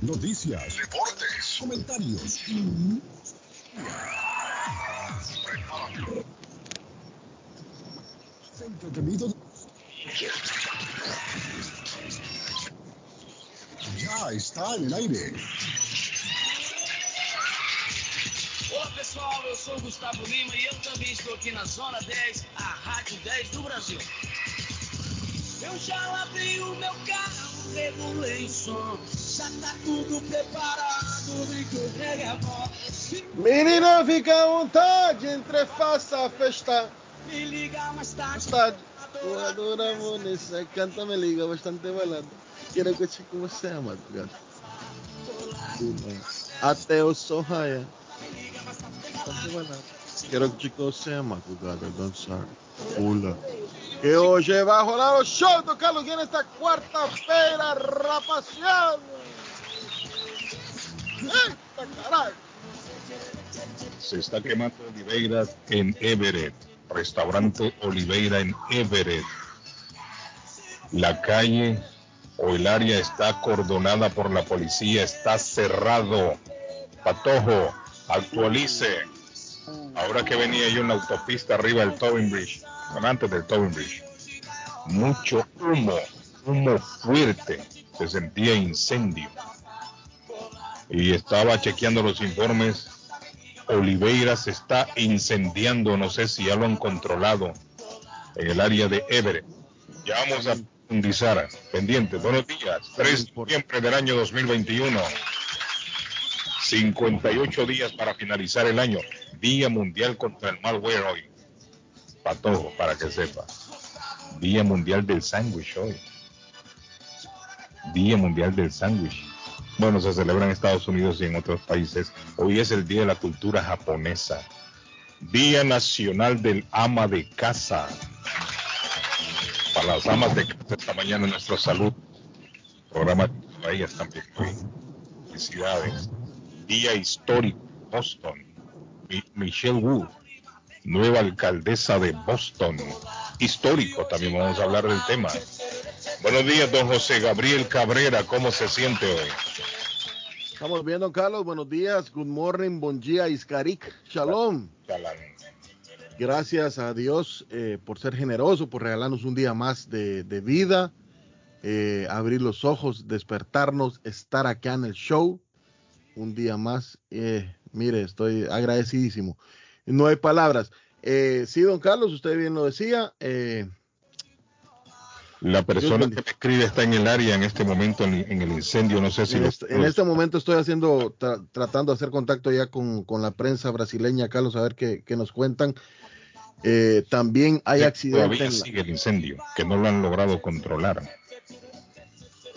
Noticias, deportes, comentarios. Entretenido. Já está en el aire. Olá pessoal, eu sou o Gustavo Lima e eu também estou aqui na Zona 10, a Rádio 10 do Brasil. Eu já lavei o meu carro, regulei o som, já tá tudo preparado, vem que o reggae é voz. Menina, fica à vontade, entre faça a festa. Me liga mais tarde. Tarde. Tua dura Vanessa canta me liga bastante balada. Quero que te você a madrugada. Até eu sou raia. Quero que te você a madrugada dançar. Pula. Que vai rolar o show do Carlos Guia nesta quarta-feira, rapaziada. Eita caralho. Se está quemando Oliveira en Everett. Restaurante Oliveira en Everett. La calle o el área está acordonada por la policía, está cerrado. Patojo, actualice. Ahora que venía yo en la autopista arriba del Tobin Bridge, antes del Tobin Bridge, mucho humo, humo fuerte, se sentía incendio. Y estaba chequeando los informes Oliveira se está incendiando, no sé si ya lo han controlado en el área de Everett. Ya vamos a profundizar. Pendiente, buenos días. 3 de noviembre del año 2021. 58 días para finalizar el año. Día Mundial contra el Malware hoy. Patojo, para que sepa. Día Mundial del Sándwich hoy. Día Mundial del Sándwich. Bueno, se celebra en Estados Unidos y en otros países. Hoy es el Día de la Cultura Japonesa. Día Nacional del Ama de Casa. Para las amas de casa esta mañana nuestra salud. Programa para ellas también. Felicidades. Día histórico. Boston. Mi- Michelle Wu, nueva alcaldesa de Boston. Histórico, también vamos a hablar del tema. Buenos días, don José Gabriel Cabrera. ¿Cómo se siente hoy? Estamos bien, don Carlos. Buenos días. Good morning. Bon día, Iskarik. Shalom. Gracias a Dios eh, por ser generoso, por regalarnos un día más de, de vida, eh, abrir los ojos, despertarnos, estar acá en el show. Un día más. Eh, mire, estoy agradecidísimo. No hay palabras. Eh, sí, don Carlos, usted bien lo decía. eh, La persona que me escribe está en el área en este momento en, en el incendio. No sé si en, lo- este, en este momento estoy haciendo, tra- tratando de hacer contacto ya con, con la prensa brasileña, Carlos, a ver qué, qué nos cuentan. Eh, también hay que accidente. Todavía en la- sigue el incendio, que no lo han logrado controlar.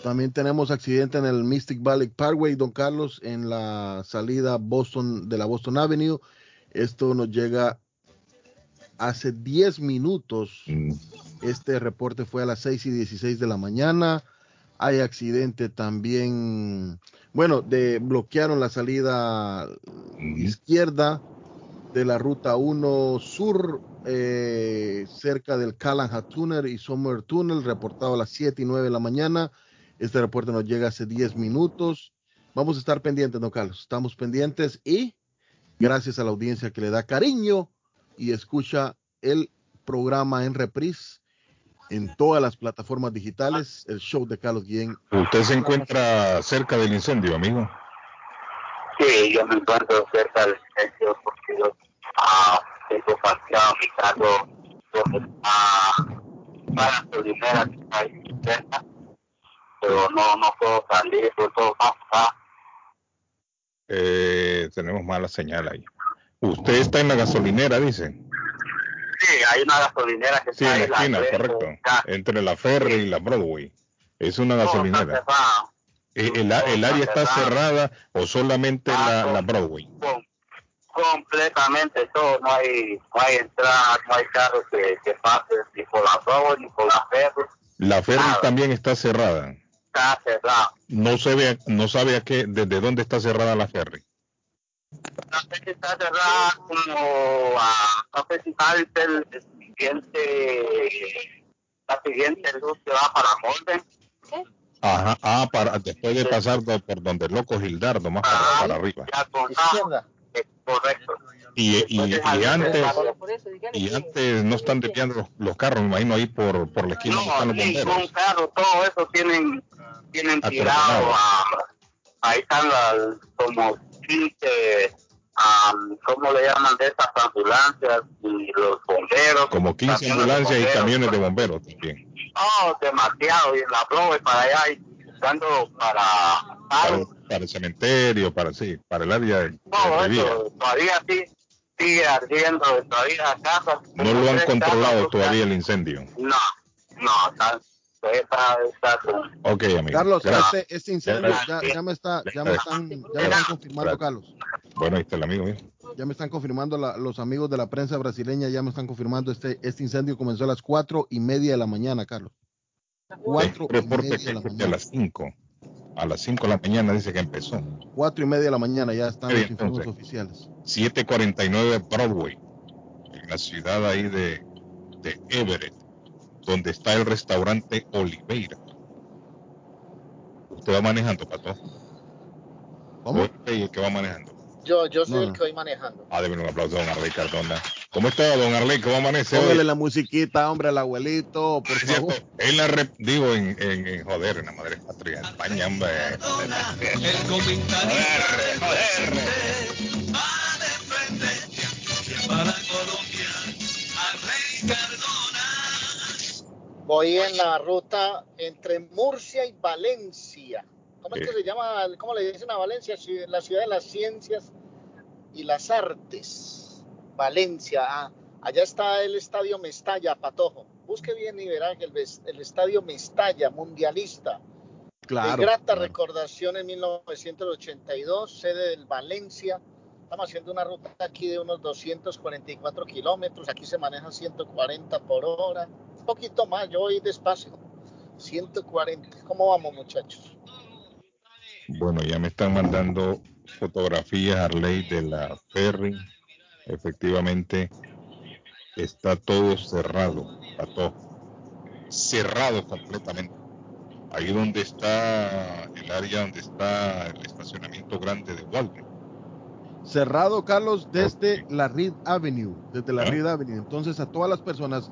También tenemos accidente en el Mystic Valley Parkway, don Carlos, en la salida Boston de la Boston Avenue. Esto nos llega hace 10 minutos. Mm, Este reporte fue a las 6 y 16 de la mañana. Hay accidente también. Bueno, de, bloquearon la salida mm, izquierda de la ruta 1 sur, eh, cerca del Callahan Tunnel y Summer Tunnel, reportado a las 7 y 9 de la mañana. Este reporte nos llega hace 10 minutos. Vamos a estar pendientes, don Carlos. Estamos pendientes y gracias a la audiencia que le da cariño y escucha el programa en reprise en todas las plataformas digitales, el show de Carlos Guillén. ¿Usted se encuentra cerca del incendio, amigo? Sí, yo me encuentro cerca del centro porque yo ah, tengo parqueado mi carro donde está la gasolinera que está ahí cerca, pero no, no puedo salir, por todo pasa. Eh, tenemos mala señal ahí. Usted está en la gasolinera, dice. Sí, hay una gasolinera que Sí, está en la esquina, frente, correcto. Entre la Ferry y la Broadway. Es una gasolinera. Eh, ¿El, área está cerrada o solamente la, la Broadway? com- completamente todo, no hay, no hay entrada, no hay carros que, que pasen ni por la Broadway ni por la Ferry, La Ferry también está cerrada. Está cerrado. No sabe, a- no sabe a qué, desde dónde está cerrada la Ferry. La fecha está cerrada como a no sé si sabe usted el, el siguiente la siguiente luz que va para Molden Ajá, ah, para, después de pasar de- por donde el loco Gildardo, más para, Ah, para arriba. Izquierda. es correcto. Y, y, y antes, y antes no están desviando los, los carros, me imagino ahí por, por la esquina están los ningún bomberos. carro, todo eso tienen, tienen Atrocinado. tirado. ah, ahí están las, como 15, am, ¿cómo le llaman? De esas ambulancias y los bomberos. Como 15 camiones de ambulancias y camiones de bomberos también. Oh, demasiado. Y en la Broadway para allá, y dando para... Para, para el cementerio, para sí, para el área de, de eso, todavía sí sigue ardiendo, todavía casas. No lo han controlado todavía el incendio. No, no, está, está Ok, amigo. Carlos, Gracias. este, este incendio ya, ya me está, ya me están, ya me están confirmando, Carlos. Bueno, ahí está el amigo mío. Ya me están confirmando la- los amigos de la prensa brasileña, ya me están confirmando este, este incendio comenzó a las cuatro y media de la mañana, Carlos. Cuatro y media de la que a mañana. las 5. A las 5 de la mañana dice que empezó. Cuatro y media de la mañana ya están los informes oficiales. 749 Broadway, en la ciudad ahí de, de Everett, donde está el restaurante Oliveira. Usted va manejando, Pato. ¿Cómo? Usted y el que va manejando. Yo, yo soy No, el que voy manejando. Ah, deben un aplauso a don Arley Cardona. ¿Cómo está, don Arley? ¿Cómo amanece Póngale hoy? la musiquita, hombre, al abuelito, por favor. en la rep- digo, en, en, en joder, en la madre patria, en España, hombre. El comentarista del va de frente para Colombia al rey Cardona. Voy en la ruta entre Murcia y Valencia. ¿Cómo es que se llama? ¿Cómo le dicen a Valencia? Ci- La ciudad de las ciencias y las artes. Valencia. ah, allá está el estadio Mestalla, Patojo. Busque bien y verá que el, el estadio Mestalla, mundialista. Claro. de grata claro. recordación en 1982, sede del Valencia. Estamos haciendo una ruta aquí de unos 244 kilómetros. Aquí se maneja 140 por hora. Un poquito más, yo voy despacio. 140. ¿Cómo vamos, muchachos? Bueno, ya me están mandando fotografías, Arley, de la ferry. Efectivamente, está todo cerrado, Pato. Cerrado completamente. Ahí donde está el área donde está el estacionamiento grande de Walmart. Cerrado, Carlos, desde la Reed Avenue, desde la Ah. Reed Avenue. Entonces, a todas las personas,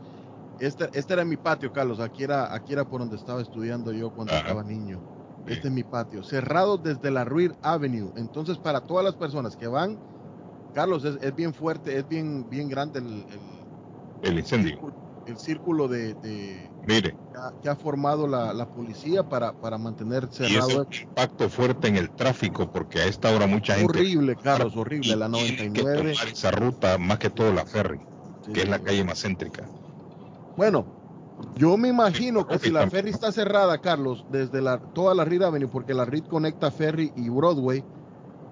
este, este era mi patio, Carlos. Aquí era, aquí era por donde estaba estudiando yo cuando Ajá. estaba niño. Sí. Este es mi patio. Cerrado desde la Reed Avenue. Entonces, para todas las personas que van, Carlos, es, es bien fuerte, es bien, bien grande el, el- El incendio. el círculo de, de- Mire, que ha- que ha formado la, la policía para, para mantener y cerrado. eso es un impacto fuerte en el tráfico porque a esta hora mucha gente horrible, Carlos, horrible. La tiene que 99. tomar esa ruta más que todo la ferry, sí, que es la sí. calle más céntrica. Bueno, yo me imagino que si la ferry está cerrada, Carlos, desde la, toda la Reed Avenue, porque la Reed conecta Ferry y Broadway,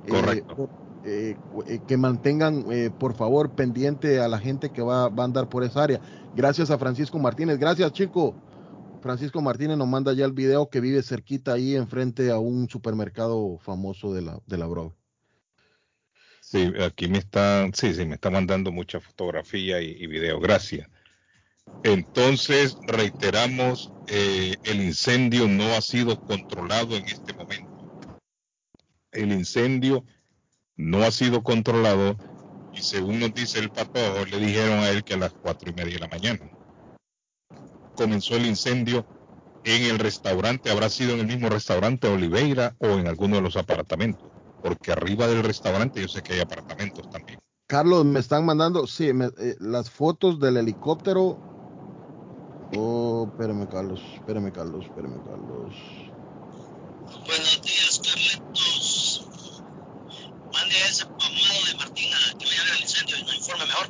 eh, Correcto. eh, eh, que mantengan, eh, por favor, pendiente a la gente que va, va a andar por esa área. Gracias a Francisco Martínez. Gracias, chico. Francisco Martínez nos manda ya el video que vive cerquita ahí enfrente a un supermercado famoso de la, de la Broadway. Sí, aquí me están, sí, sí, me está mandando mucha fotografía y, y video. Gracias. Entonces, reiteramos, eh, el incendio no ha sido controlado en este momento. El incendio no ha sido controlado y según nos dice el patojo, le dijeron a él que a las cuatro y media de la mañana comenzó el incendio en el restaurante, habrá sido en el mismo restaurante Oliveira o en alguno de los apartamentos, porque arriba del restaurante yo sé que hay apartamentos también. Carlos, me están mandando, sí, eh, las fotos del helicóptero. Oh, espérame, Carlos, espérame, Carlos, espérame, Carlos. Buenos días, Carlitos. Mande a ese pamado de Martina que vaya a ver el incendio y nos informe mejor.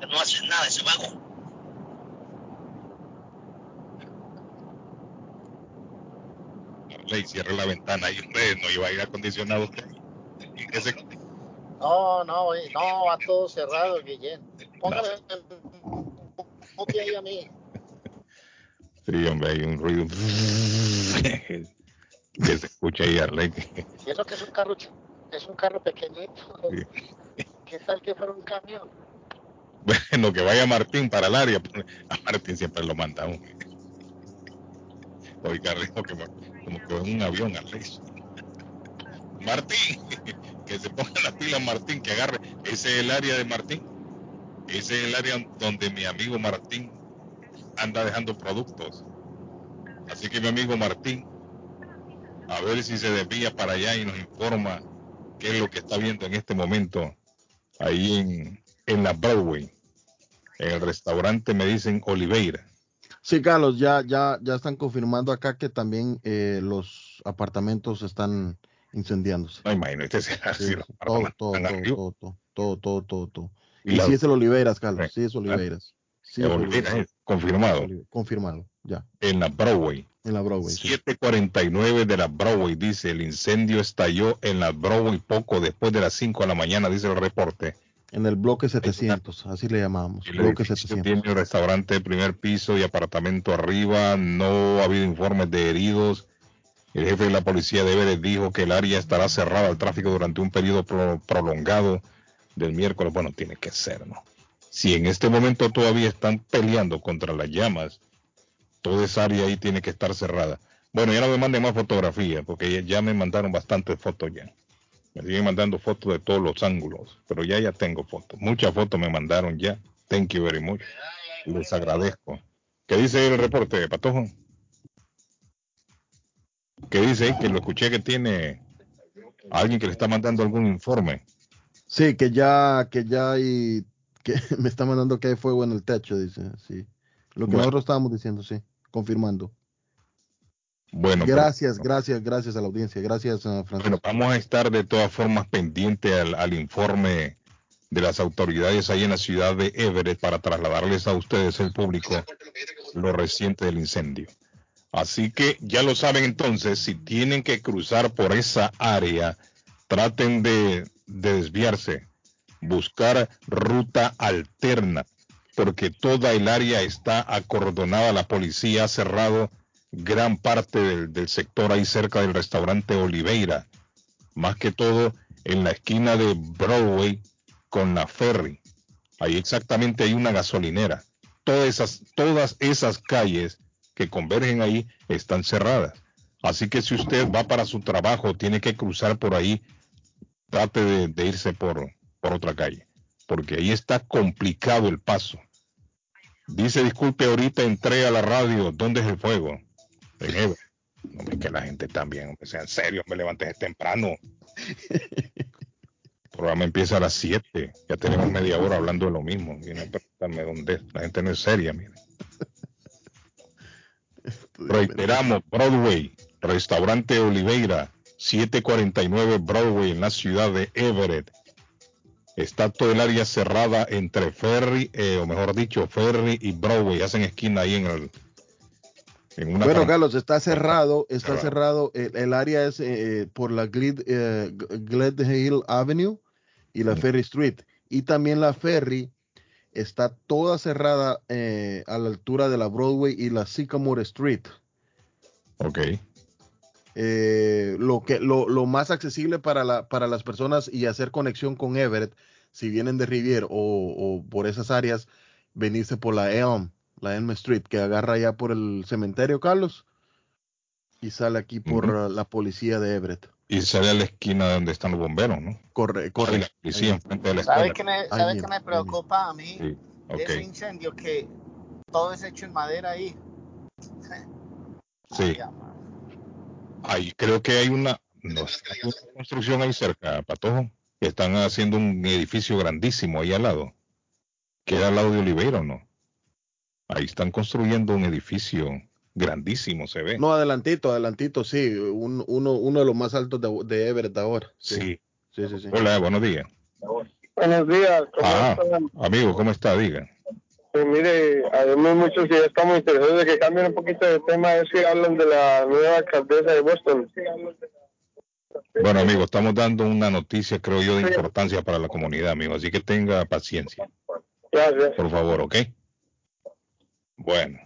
Que no hace nada ese vago. Ley, cierre la ventana y hombre, no iba a ir acondicionado. Y No, no, no, va todo cerrado, Guillén. Póngame un ahí a mí. Sí, hombre, hay un ruido que se escucha ahí, Arley. Y eso que es un carro, es un carro pequeñito. Sí. ¿Qué tal que fuera un camión? Bueno, que vaya Martín para el área. A Martín siempre lo mandamos. Estoy cargando que como que en un avión, Alex. Martín, que se ponga la pila Martín, que agarre. Ese es el área de Martín. Ese es el área donde mi amigo Martín anda dejando productos. Así que mi amigo Martín, a ver si se desvía para allá y nos informa qué es lo que está viendo en este momento ahí en, en la Broadway. En el restaurante me dicen Oliveira. Sí, Carlos, ya, ya, ya están confirmando acá que también eh, los apartamentos están incendiándose. No imagino, este se Sí, así, sí, los todo, apartamentos todo, están todo, arriba. todo, todo, todo, todo, todo, todo. Y la- sí es el Oliveras, Carlos, Sí. sí es Oliveras. Sí es Oliveira, Oliveras. eh, confirmado. Confirmado, ya, en la Broadway. en la Broadway. sí. 7:49 de la Broadway, dice, el incendio estalló en la Broadway poco después de las 5 de la mañana, dice el reporte. En el bloque 700, así le llamamos, El bloque edificio 700. tiene un restaurante de primer piso y apartamento arriba, no ha habido informes de heridos. El jefe de la policía de Everett dijo que el área estará cerrada al tráfico durante un periodo pro- prolongado del miércoles. Bueno, tiene que ser, ¿no? Si en este momento todavía están peleando contra las llamas, toda esa área ahí tiene que estar cerrada. Bueno, ya no me manden más fotografías, porque ya, me mandaron bastantes fotos ya. Me siguen mandando fotos de todos los ángulos, pero ya ya tengo fotos. Muchas fotos me mandaron ya. Thank you very much. Les agradezco. ¿Qué dice el reporte, Patojo? ¿Qué dice? Que lo escuché que tiene alguien que le está mandando algún informe. Sí, que ya, que ya hay, que me está mandando que hay fuego en el techo, dice, sí. Lo que Bueno. nosotros estábamos diciendo, sí, confirmando. Bueno, pero- gracias, gracias, gracias a la audiencia, gracias a Bueno, Francisco. vamos a estar de todas formas pendientes al, al informe de las autoridades ahí en la ciudad de Everett para trasladarles a ustedes, el público, lo reciente del incendio. Así que ya lo saben entonces, si tienen que cruzar por esa área, traten de, de desviarse, buscar ruta alterna, porque toda el área está acordonada, la policía ha cerrado gran parte del, del sector ahí cerca del restaurante Oliveira, más que todo en la esquina de Broadway con la ferry. Ahí exactamente hay una gasolinera. Todas esas, todas esas calles que convergen ahí están cerradas. Así que si usted va para su trabajo, tiene que cruzar por ahí, trate de, de irse por, por otra calle, porque ahí está complicado el paso. Dice, disculpe, ahorita entré a la radio, ¿dónde es el fuego? En. No, hombre, que la gente también, hombre, sea en serio, me levanté temprano. El programa empieza a las 7, ya tenemos media hora hablando de lo mismo. Viene a preguntarme dónde es. La gente no es seria, mire. Reiteramos, Broadway, restaurante Oliveira, 749 Broadway en la ciudad de Everett. Está todo el área cerrada entre Ferry, eh, o mejor dicho, Ferry y Broadway. Hacen esquina ahí en el. En una Bueno, Carlos, está cerrado, está Cerrado. cerrado. El, el área es eh, por la Gled, eh, Gled Hill Avenue y la Mm. Ferry Street. Y también la Ferry está toda cerrada eh, a la altura de la Broadway y la Sycamore Street. Ok. Eh, lo, que, lo, lo más accesible para, la, para las personas y hacer conexión con Everett, si vienen de Rivier o, o por esas áreas, venirse por la Elm, la Elm Street, que agarra ya por el cementerio, Carlos, y sale aquí por la policía de Everett. Y sale a la esquina donde están los bomberos, ¿no? Corre, Corre la policía Ahí. enfrente de la ¿Sabe escuela. qué me, sabe preocupa a mí? Sí, Ese incendio que todo es hecho en madera ahí. Sí. Ay. Ahí creo que hay una, no, hay una construcción ahí cerca, Patojo, que están haciendo un edificio grandísimo ahí al lado. Queda al lado de Oliveira, ¿o no? Ahí están construyendo un edificio grandísimo, se ve. No, adelantito, adelantito, sí, un- uno, uno de los más altos de, de Everett ahora. sí. sí, sí, sí. Hola, buenos días. Buenos días, ¿cómo Ah, amigo, ¿cómo está? Diga. Pues mire, hay muchos que ya estamos interesados de que cambien un poquito de tema, es que hablan de la nueva alcaldesa de Boston. Bueno, amigo, estamos dando una noticia, creo yo, de importancia para la comunidad, amigo. Así que tenga paciencia, Gracias. por favor, ¿ok? Bueno.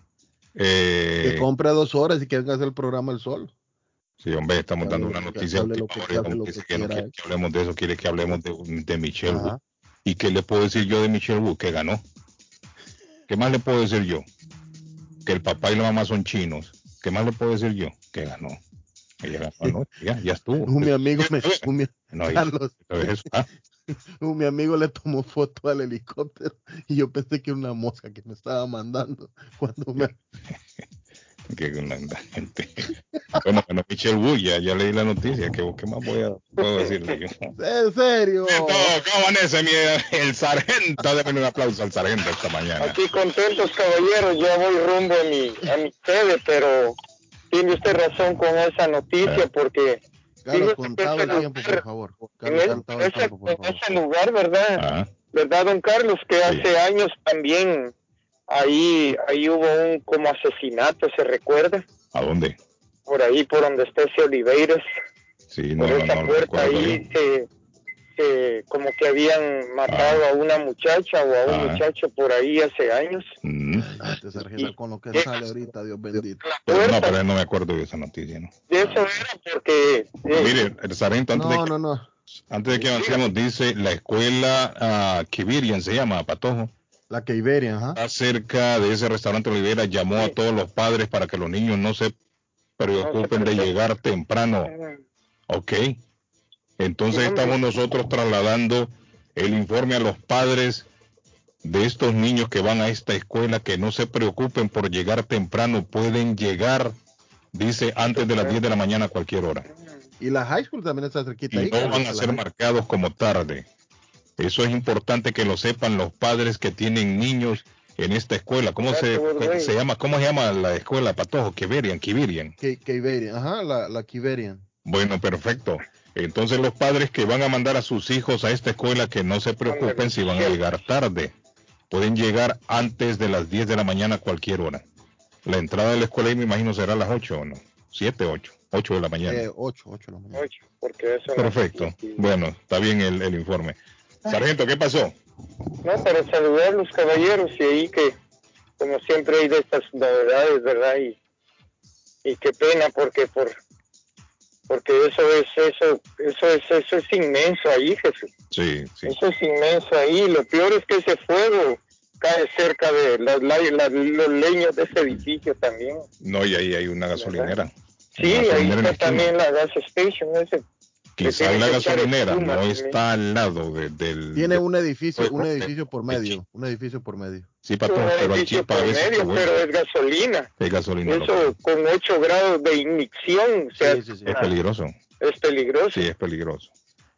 Que Eh, compre dos horas y que haga el programa el sol. Sí, hombre, estamos Que dando una que noticia. que- que que que que que hablemos de eso, quiere que hablemos de, de Michelle. Wu. ¿Y qué le puedo decir yo de Michelle Wu? Que ganó. ¿Qué más le puedo decir yo? Que el papá y la mamá son chinos ¿Qué más le puedo decir yo? Que ganó. Ella ganó ya, ya estuvo. Un mi amigo me, un mi- No, Carlos, eso ah, un mi amigo le tomó foto al helicóptero y yo pensé que era una mosca que me estaba mandando cuando me que una la gente. Bueno, bueno, Michelle Wu, ya, ya leí la noticia. ¿Qué, qué más voy a puedo decirle yo? en serio No, ¿Cómo amanece mi, el sargento? Denme un aplauso al sargento esta mañana. Aquí contentos, caballeros. Ya voy rumbo a mi, a mi sede, pero tiene usted razón con esa noticia Ah. porque Carlos contado que el ese tiempo por favor en, Carlos el- contado el ese, tiempo por en favor ese lugar, ¿verdad? Ah, ¿Verdad, don Carlos? Que Sí. hace años también ahí, ahí hubo un como asesinato, ¿se recuerda? ¿A dónde? Por ahí, por donde está ese Oliveiras, Sí, no, por no, esa no, puerta recuerdo ahí, se, se- como que habían matado a una muchacha o a un Ah. muchacho por ahí hace años. Mm. Ay, este con lo que sale ahorita Dios bendito Pero no, puerta, pero no me acuerdo de esa noticia, ¿no? de eso era porque... eh, Mire, el sargento, antes, no de, no no antes de que avancemos, dice la escuela ah, Kibirian, se llama, Patojo. La que Iberia ajá Está cerca de ese restaurante Olivera, llamó a todos los padres para que los niños no se preocupen de llegar temprano. Ok. Entonces estamos nosotros trasladando el informe a los padres de estos niños que van a esta escuela, que no se preocupen por llegar temprano, pueden llegar, dice, antes de las 10 de la mañana a cualquier hora. y la high school también está cerquita Y ahí no van a ser marcados como tarde. Eso es importante que lo sepan los padres que tienen niños en esta escuela. ¿Cómo se, llama? ¿Cómo se llama la escuela, Patojo? Kiberian, Kibirian. que, que Iberian, ajá, la, la Kiberian. Bueno, perfecto. Entonces los padres que van a mandar a sus hijos a esta escuela que no se preocupen si van a llegar tarde. Pueden llegar antes de las 10 de la mañana a cualquier hora. La entrada de la escuela ahí me imagino será a las 8 o no. 7, 8. 8 de la mañana. Eh, 8, 8 de la mañana. Ocho, porque eso Perfecto. Bueno, está bien el, el informe. Sargento, ¿qué pasó? No, para saludar a los caballeros y ahí que, como siempre, hay de estas novedades, ¿verdad? Y, y qué pena porque por porque eso es eso eso es eso es inmenso ahí, Jesús. Sí, sí. Eso es inmenso ahí. Lo peor es que ese fuego cae cerca de las, la- la- los leños de ese edificio también. No, y ahí hay una gasolinera. Sí, Una ahí gasolinera está también la gas station ese. Quizás tiene la gasolinera espuma no también. está al lado de- del... Tiene de- un edificio, un edificio por medio, un edificio por medio. Sí, un patrón, pero hay edificio chispa a por veces que medio, pero es gasolina. Es gasolina. Eso con 8 grados de ignición, o sea, Sí, sí, sí. Es peligroso. es peligroso. Sí, es peligroso.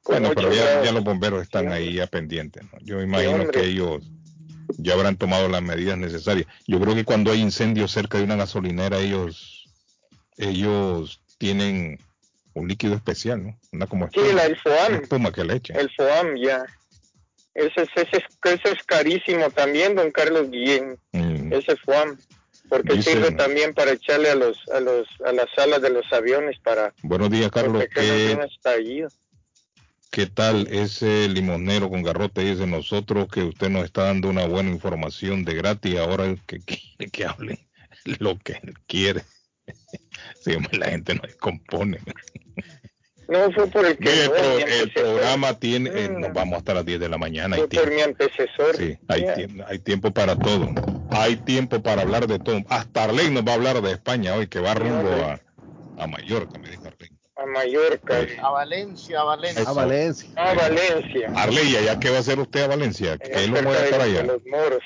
Con Bueno, pero ya, los bomberos están Sí, ahí ya pendientes. ¿no? Yo imagino que ellos ya habrán tomado las medidas necesarias. Yo creo que cuando hay incendios cerca de una gasolinera, ellos ellos tienen un líquido especial, ¿no? Una como Sí, la, el FOAM, espuma que le echan. el FOAM ya. Ese, es- ese, es- ese es carísimo también, don Carlos Guillén, Mm, ese FOAM, porque Dicen- sirve también para echarle a los a los a las alas de los aviones para Buenos días, Carlos. ¿Qué. ¿Qué tal ese limonero con garrote? Dice nosotros que usted nos está dando una buena información de gratis. Ahora que quiere que hablen lo que él quiere. Sí, hombre, la gente no se compone. No fue por el que Mire, el, no, pro- el programa tiene, eh, Mm. nos vamos hasta las 10 de la mañana. Hay fue por tiempo, mi antecesor. sí, hay, tiempo, hay tiempo para todo. Hay tiempo para hablar de todo. Hasta Arley nos va a hablar de España hoy, que va rumbo a, a Mallorca, me dijo Arley. A Mallorca, Sí. A Valencia, a Valencia. A Valencia. a Valencia. Arley, ¿ya qué va a hacer usted a Valencia? allá ¿Qué lo cerca mueve de para los- de allá? los moros.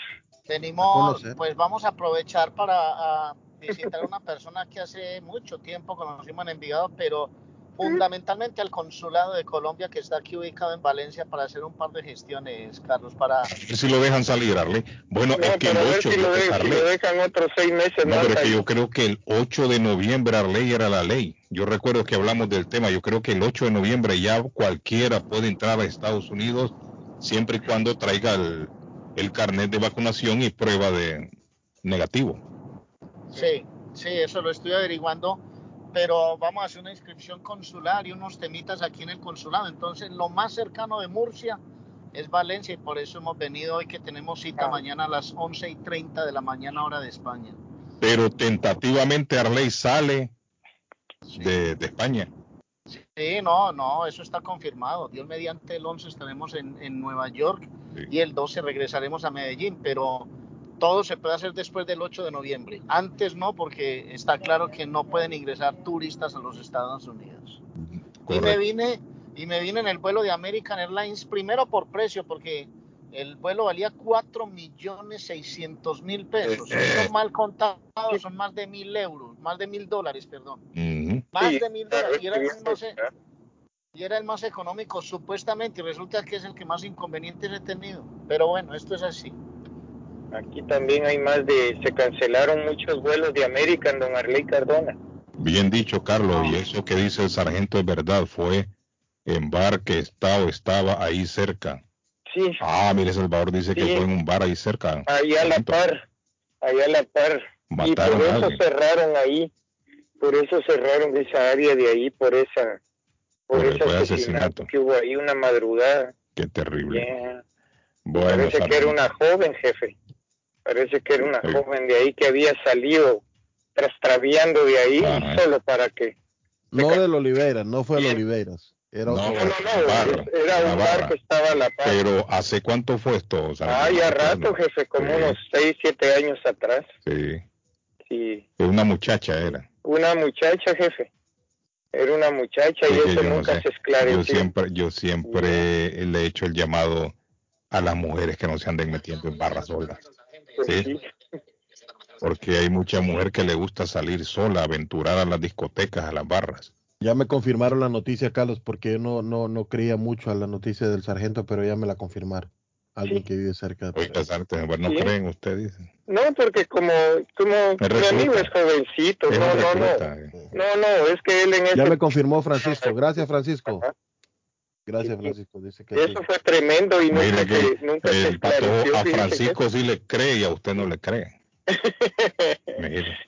Venimos, pues vamos a aprovechar para a visitar a una persona que hace mucho tiempo conocimos en Envigado, pero fundamentalmente al consulado de Colombia que está aquí ubicado en Valencia para hacer un par de gestiones, Carlos, para si lo dejan salir, Arley. Bueno, No, es que el para ver 8 si lo, de- si lo dejan otros seis meses No, más. pero es que yo creo que el 8 de noviembre Arley era la ley. Yo recuerdo que hablamos del tema. Yo creo que el 8 de noviembre ya cualquiera puede entrar a Estados Unidos siempre y cuando traiga el, el carnet de vacunación y prueba de negativo. Sí, sí, eso lo estoy averiguando, pero vamos a hacer una inscripción consular y unos temitas aquí en el consulado. Entonces, lo más cercano de Murcia es Valencia y por eso hemos venido hoy que tenemos cita Ah. mañana a las 11 y 30 de la mañana hora de España. Pero tentativamente Arley sale de, de España. Sí, no, no, eso está confirmado. Dios mediante el 11 estaremos en, en Nueva York Sí. y el 12 regresaremos a Medellín, pero todo se puede hacer después del 8 de noviembre. Antes no, porque está claro que no pueden ingresar turistas a los Estados Unidos. Y me vine y me vine en el vuelo de American Airlines primero por precio porque el vuelo valía 4 millones 600 mil pesos. Eso mal contado son más de mil euros, más de mil dólares, perdón. Más Sí, de mil dólares. Y era, el más, e- y era el más económico supuestamente y resulta que es el que más inconvenientes he tenido. Pero bueno, esto es así. Aquí también hay más de, se cancelaron muchos vuelos de American, don Arley Cardona. Bien dicho, Carlos, y eso que dice el sargento es verdad, fue en bar que está o estaba ahí cerca. Sí, Ah, mire, Salvador dice que fue en un bar ahí cerca. ahí a la par, ahí a la par. Y Mataron por a eso cerraron ahí, por eso cerraron esa área de ahí, por esa, por Por- ese fue asesinato asesinato. que hubo ahí una madrugada. Qué terrible. Yeah. Bueno, Parece que era una joven, jefe. Parece que era una Sí. joven de ahí que había salido trastraviando de ahí Ajá. solo para que... No del Oliveira, no fue el Bien. Oliveiras. Era No, No, no, no, Barra, era un bar que estaba a la par. Pero ¿hace cuánto fue esto? sargento? Ah, ya rato, jefe, como Sí. unos 6, 7 años atrás. Sí, Sí, una muchacha era. una muchacha, jefe. Era una muchacha Sí, y eso yo no nunca sé. se esclareció. Yo siempre, yo siempre le he hecho el llamado a las mujeres que no se anden metiendo en barras solas. Pues sí. sí. Porque hay mucha mujer que le gusta salir sola, aventurar a las discotecas, a las barras. Ya me confirmaron la noticia, Carlos, porque yo no, no, no creía mucho a la noticia del sargento, pero ya me la confirmaron. Alguien Sí. que vive cerca de Oiga, sargento, bueno, no Sí. creen ustedes. No, porque como, como mi amigo es jovencito. Es No, no, no. eh. No, no, es que él en Ya me confirmó Francisco. Gracias, Francisco. Ajá. Gracias. Francisco. Dice que sí. Eso fue tremendo y nunca, Mire que se, nunca se el pato esclareció. a Francisco sí le cree y a usted no le cree.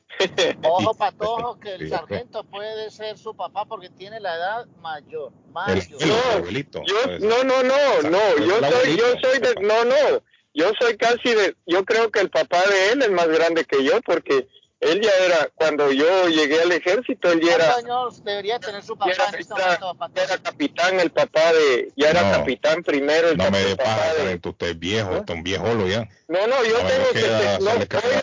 Ojo, patojo, que el sargento puede ser su papá porque tiene la edad mayor. El Mayor. el No, abuelito. Yo, no, no, no, no, El yo soy, yo soy de, no, no, yo soy casi de, yo creo que el papá de él es más grande que yo porque él ya era, cuando yo llegué al ejército, él ya era, ¿Cuántos años debería tener su papá era, en este ya- momento, ya patojo? era capitán el papá de, ya era No. capitán primero el No me paja, de, usted es viejo, ¿Ah? está un viejolo ya. no, no, yo No tengo que, no,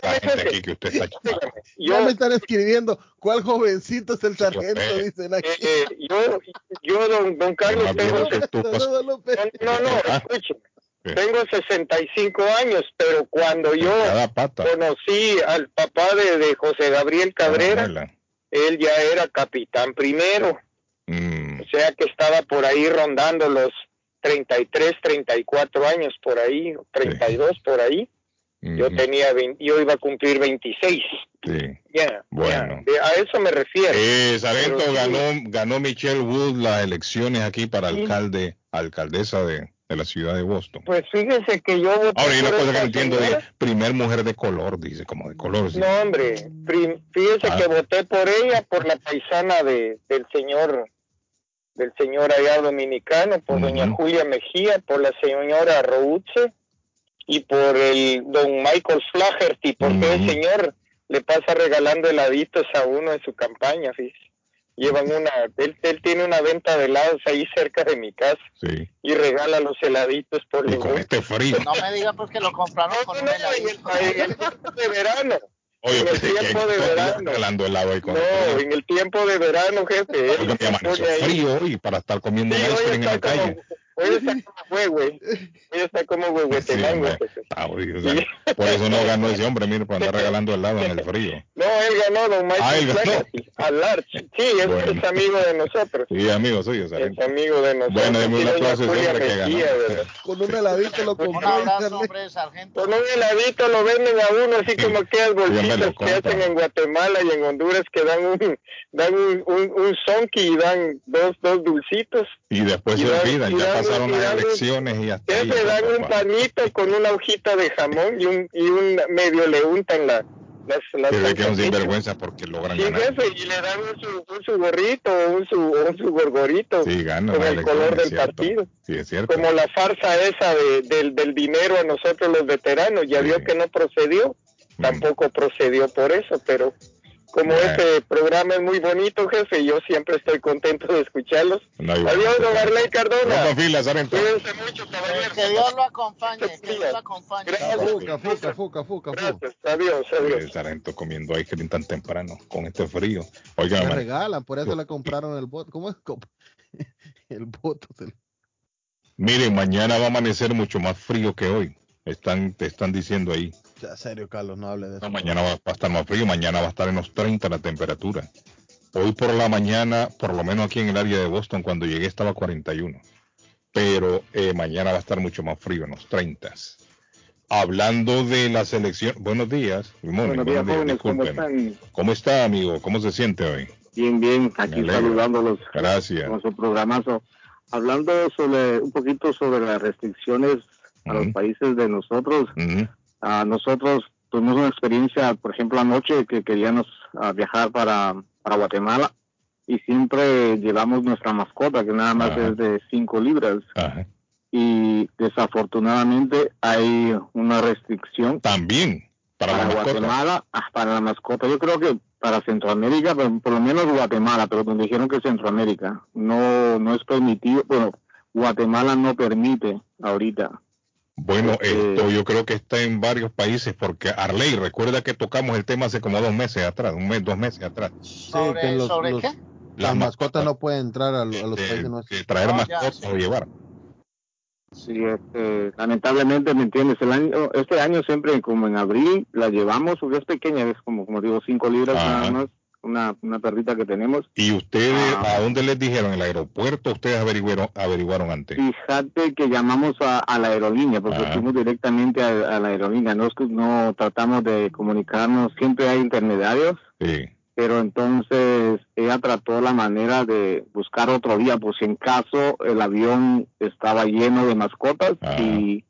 a la gente aquí que usted está me yo, están escribiendo. ¿Cuál jovencito es el sargento? sé. Dicen aquí. eh, eh, yo, yo, don, don Carlos, tengo que pues. No, no, no, Ah. escúcheme. Sí. Tengo 65 años, pero cuando yo conocí al papá de, de José Gabriel Cabrera, Abuela. él ya era capitán primero, Mm, o sea que estaba por ahí rondando los 33, 34 años por ahí, o 32 por ahí. Yo tenía 20 yo iba a cumplir 26. sí. Bueno. a eso me refiero. Eh, Sargento Pero sí. ganó, ganó Michelle Wood las elecciones aquí para Sí. alcalde, alcaldesa de, de la ciudad de Boston. Pues fíjese que yo voté Ahora, hay una cosa que no entiendo, dice, primer mujer de color, dice, como de color. sí. No, hombre, fíjese Ah. que voté por ella, por la paisana de, del señor, del señor allá dominicano, por doña. Julia Mejía, por la señora Routze y por el don Michael Flaherty, porque el Ujú. señor le pasa regalando heladitos a uno en su campaña, fíjese. Llevan una, él, él tiene una venta de helados ahí cerca de mi casa Sí. y regala los heladitos por Y con este frío. No me diga pues que lo compraron No, con no, un no, en el, en el tiempo de verano. Oye, en el pues, ¿qué- tiempo de verano. helado ahí con No, el frío? en el tiempo de verano, jefe. él Oiga, me amaneció pone ahí. frío hoy para estar comiendo Sí, ice cream en la calle. Hoy está como güey, güey. Hoy está como güey, güey, Sí. Ah, o sea, Sí. por eso no ganó ese hombre, mire, por andar regalando helado en el frío. No, él ganó, don Michael Ah, él ganó. Al Larch. Sí, es, Bueno. es amigo de nosotros. Sí, amigo suyo, Es amigo de nosotros. Bueno, deme un aplauso ese hombre que ganó. Mejía, ¿verdad? Con un heladito lo Un compró. abrazo, dice, hombre, sargento. Con un heladito lo venden a uno así Sí. como aquellas bolsitas que hacen en Guatemala y en Honduras que dan un dan un, un, un sonki y dan dos dos dulcitos. Y después Y se dan- olvidan, ya pasaron las dan- elecciones y hasta ahí, se dan un papá. panito con una hojita de jamón y un y un medio le untan la las las Que ve que salchichas. sinvergüenza porque logran Sí, ganar. jefe, y le dan un su, un su gorrito o un su, un su gorgorito Sí, ganan con el color del cierto. partido. Sí, es cierto. Como la farsa esa de, del, del dinero a nosotros los veteranos, ya Sí. vio que no procedió, Mm. tampoco procedió por eso, pero como Bueno. este programa es muy bonito, jefe, yo siempre estoy contento de escucharlos. No Adiós, don Arley Cardona. Cuídense mucho, caballeros. que Dios lo acompañe, que Dios lo acompañe. Gracias. Fuca, fuca, fuca, fuca, fuca. Gracias. Adiós, adiós. Sarento comiendo ice cream tan temprano con este frío. Oiga, Me regalan, por eso le compraron el bot. ¿Cómo es? El voto. se- miren, mañana va a amanecer mucho más frío que hoy. Están, te están diciendo ahí. Ya, serio, Carlos, no hable de No, eso. mañana va a estar más frío, mañana va a estar en los 30 la temperatura. Hoy por la mañana, por lo menos aquí en el área de Boston, cuando llegué estaba 41. Pero eh, mañana va a estar mucho más frío, en los 30. Hablando de la selección, buenos días. Good morning, Buenos días, jóvenes, ¿cómo disculpen. están? ¿Cómo está, amigo? ¿Cómo se siente hoy? Bien, bien, aquí saludándolos Gracias. con su programazo. Hablando sobre un poquito sobre las restricciones a los países de nosotros, Ujú. A nosotros tuvimos una experiencia, por ejemplo, anoche que queríamos ah, viajar para, para Guatemala y siempre llevamos nuestra mascota, que nada más Ajá. es de 5 libras. Ajá. Y desafortunadamente hay una restricción También para, para la mascota. Guatemala, ah, para la mascota. Yo creo que para Centroamérica, pero por lo menos Guatemala, pero donde dijeron que Centroamérica no no es permitido. Bueno, Guatemala no permite ahorita. Bueno, Porque- esto yo creo que está en varios países porque Arley, recuerda que tocamos el tema hace como dos meses atrás, un mes, dos meses atrás. ¿Sobre, que los- sobre los- qué? Las mascotas no pueden entrar a, lo- a los de- países nuestros. traer No, ya, mascotas sí. o llevar. Sí, este, lamentablemente, ¿me entiendes? El año, este año siempre como en abril la llevamos, porque es pequeña, es como, como digo, cinco libras Ajá. nada más, una, una perrita que tenemos. ¿Y ustedes Ah. a dónde les dijeron? ¿En el aeropuerto? ¿Ustedes averiguaron, averiguaron antes? Fíjate que llamamos a, a la aerolínea, porque Ajá. fuimos directamente a, a la aerolínea, no, no tratamos de comunicarnos, siempre hay intermediarios, Sí. pero entonces ella trató la manera de buscar otro día, pues si en caso el avión estaba lleno de mascotas Ajá. y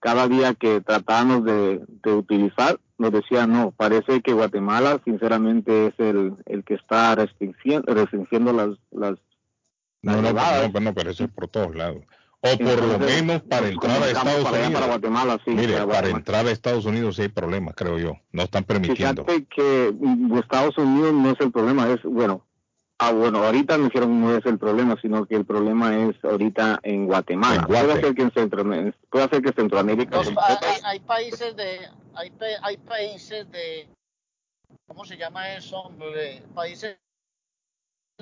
cada día que tratábamos de, de utilizar, nos decía, no, parece que Guatemala sinceramente es el, el que está restringiendo, restringiendo las, las No, no, no, pero no, pero eso es por todos lados. O por lo menos para entrar a Estados para Unidos. para Guatemala, sí. Mire, para para entrar a Estados Unidos sí hay problemas, creo yo. No están permitiendo. Fíjate que mm, Estados Unidos no es el problema, es, bueno, ah, bueno, ahorita me dijeron no es el problema, sino que el problema es ahorita en Guatemala. En puede ser que en Centro- puede ser que Centroamérica. Los hay, hay países de hay, hay países de ¿cómo se llama eso? hombre? Países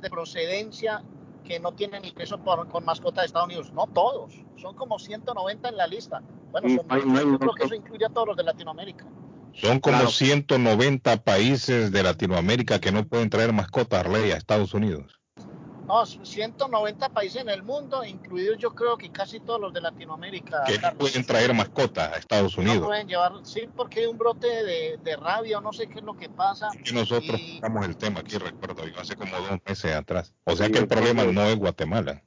de procedencia que no tienen ingreso por, con mascota de Estados Unidos. No todos, son como 190 en la lista. Bueno, Sí, son hay- muchos. hay- yo creo que eso incluye a todos los de Latinoamérica. Son como Claro. 190 países de Latinoamérica que no pueden traer mascotas Arley a Estados Unidos. No, 190 países en el mundo, incluidos yo creo que casi todos los de Latinoamérica. Que no pueden traer mascotas a Estados No Unidos. pueden llevar, sí, porque hay un brote de, de rabia o no sé qué es lo que pasa. Y nosotros Y- tocamos el tema aquí, recuerdo yo, hace como dos meses atrás. O sea Sí, que el problema no es Guatemala.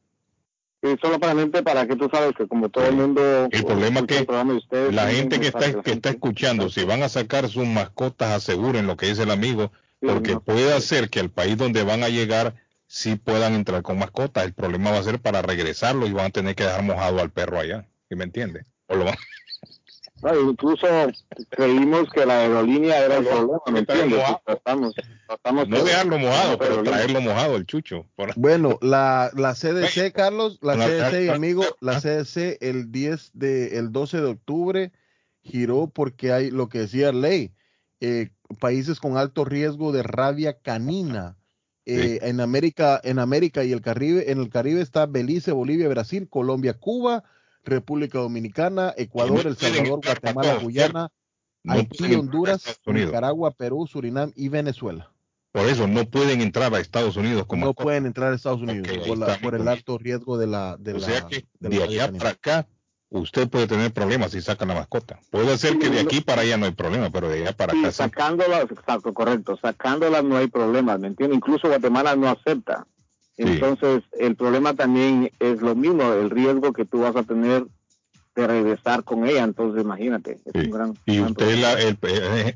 Sí, solamente para que tú sabes que como todo el mundo... El problema escucha que el ustedes, La gente que es está, que está escuchando, si van a sacar sus mascotas, aseguren lo que dice el amigo, Sí, porque no. puede hacer que el país donde van a llegar sí puedan entrar con mascotas. El problema va a ser para regresarlo y van a tener que dejar mojado al perro allá. ¿Sí me entiende? O lo van- No, incluso creímos que la aerolínea era el problema, ¿me está bien entiendes? mojado. Tratamos, tratamos no de- dejarlo mojado, pero traerlo mojado el chucho. Por- Bueno, la, la CDC, Carlos, la CDC, amigo, la. CDC el 10 de, el 12 de octubre giró porque hay lo que decía ley, eh, países con alto riesgo de rabia canina. Eh, En América, en América y el Caribe, en el Caribe está Belice, Bolivia, Brasil, Colombia, Cuba, República Dominicana, Ecuador, El Salvador, Guatemala, Guyana, Haití, Honduras. Nicaragua, Perú, Surinam y Venezuela. Por eso no pueden entrar a Estados Unidos como no pueden entrar a Estados Unidos por, la- por el alto riesgo de la de O la sea que de de allá para acá usted puede tener problemas si saca la mascota. Puede ser que de aquí para allá no hay problema, pero de allá para Sí, acá sí. sacándolas, exacto, correcto, sacándolas no hay problema, ¿me entiendes? Incluso Guatemala no acepta. Sí. Entonces, el problema también es lo mismo, el riesgo que tú vas a tener de regresar con ella, entonces imagínate, es Sí. un gran... Y gran usted la, el-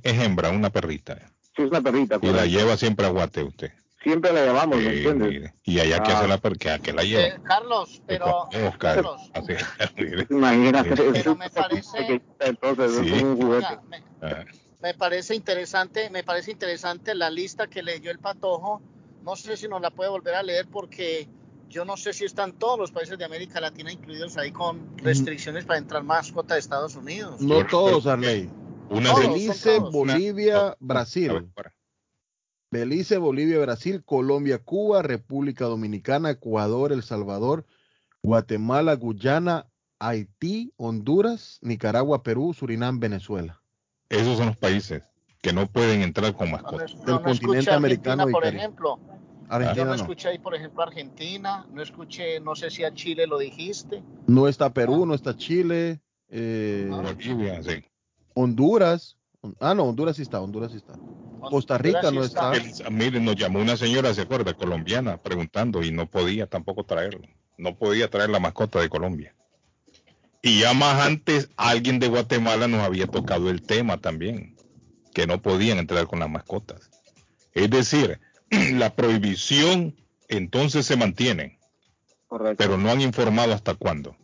es, hembra, una perrita. Sí, es una perrita, Y la lleva siempre a Guate usted. siempre la llevamos, ¿me Sí, entiendes? mire. Y allá que Ah. hace la per- que, a que la lleva. Eh, Carlos, pero Oscar. Carlos, Así. Imagínate. Pero me parece- perrita, Entonces, Sí. es un juguete. oiga, me, Ah, me parece interesante, me parece interesante la lista que leyó el patojo. No sé si nos la puede volver a leer porque yo no sé si están todos los países de América Latina incluidos ahí con restricciones para entrar mascota de Estados Unidos. No todos, Arley. Una Belice, todos. Bolivia, A ver, Brasil. Belice, Bolivia, Brasil, Colombia, Cuba, República Dominicana, Ecuador, El Salvador, Guatemala, Guyana, Haití, Honduras, Nicaragua, Perú, Surinam, Venezuela. Esos son los países que no pueden entrar con mascotas. no, Del no continente escuché americano y ejemplo. Yo Argentina no no. escuché ahí, por ejemplo, Argentina, no escuché, no sé si a Chile lo dijiste. No está Perú, no está Chile, eh, Bolivia, sí. Honduras. Ah, no, Honduras sí está, Honduras sí está. Costa Rica no está. El- miren, nos llamó una señora, ¿se acuerda? Colombiana, preguntando y no podía tampoco traerlo. No podía traer la mascota de Colombia. Y ya más antes, alguien de Guatemala nos había tocado el tema también, que no podían entrar con las mascotas. Es decir, la prohibición entonces se mantiene, Correcto, pero no han informado hasta cuándo.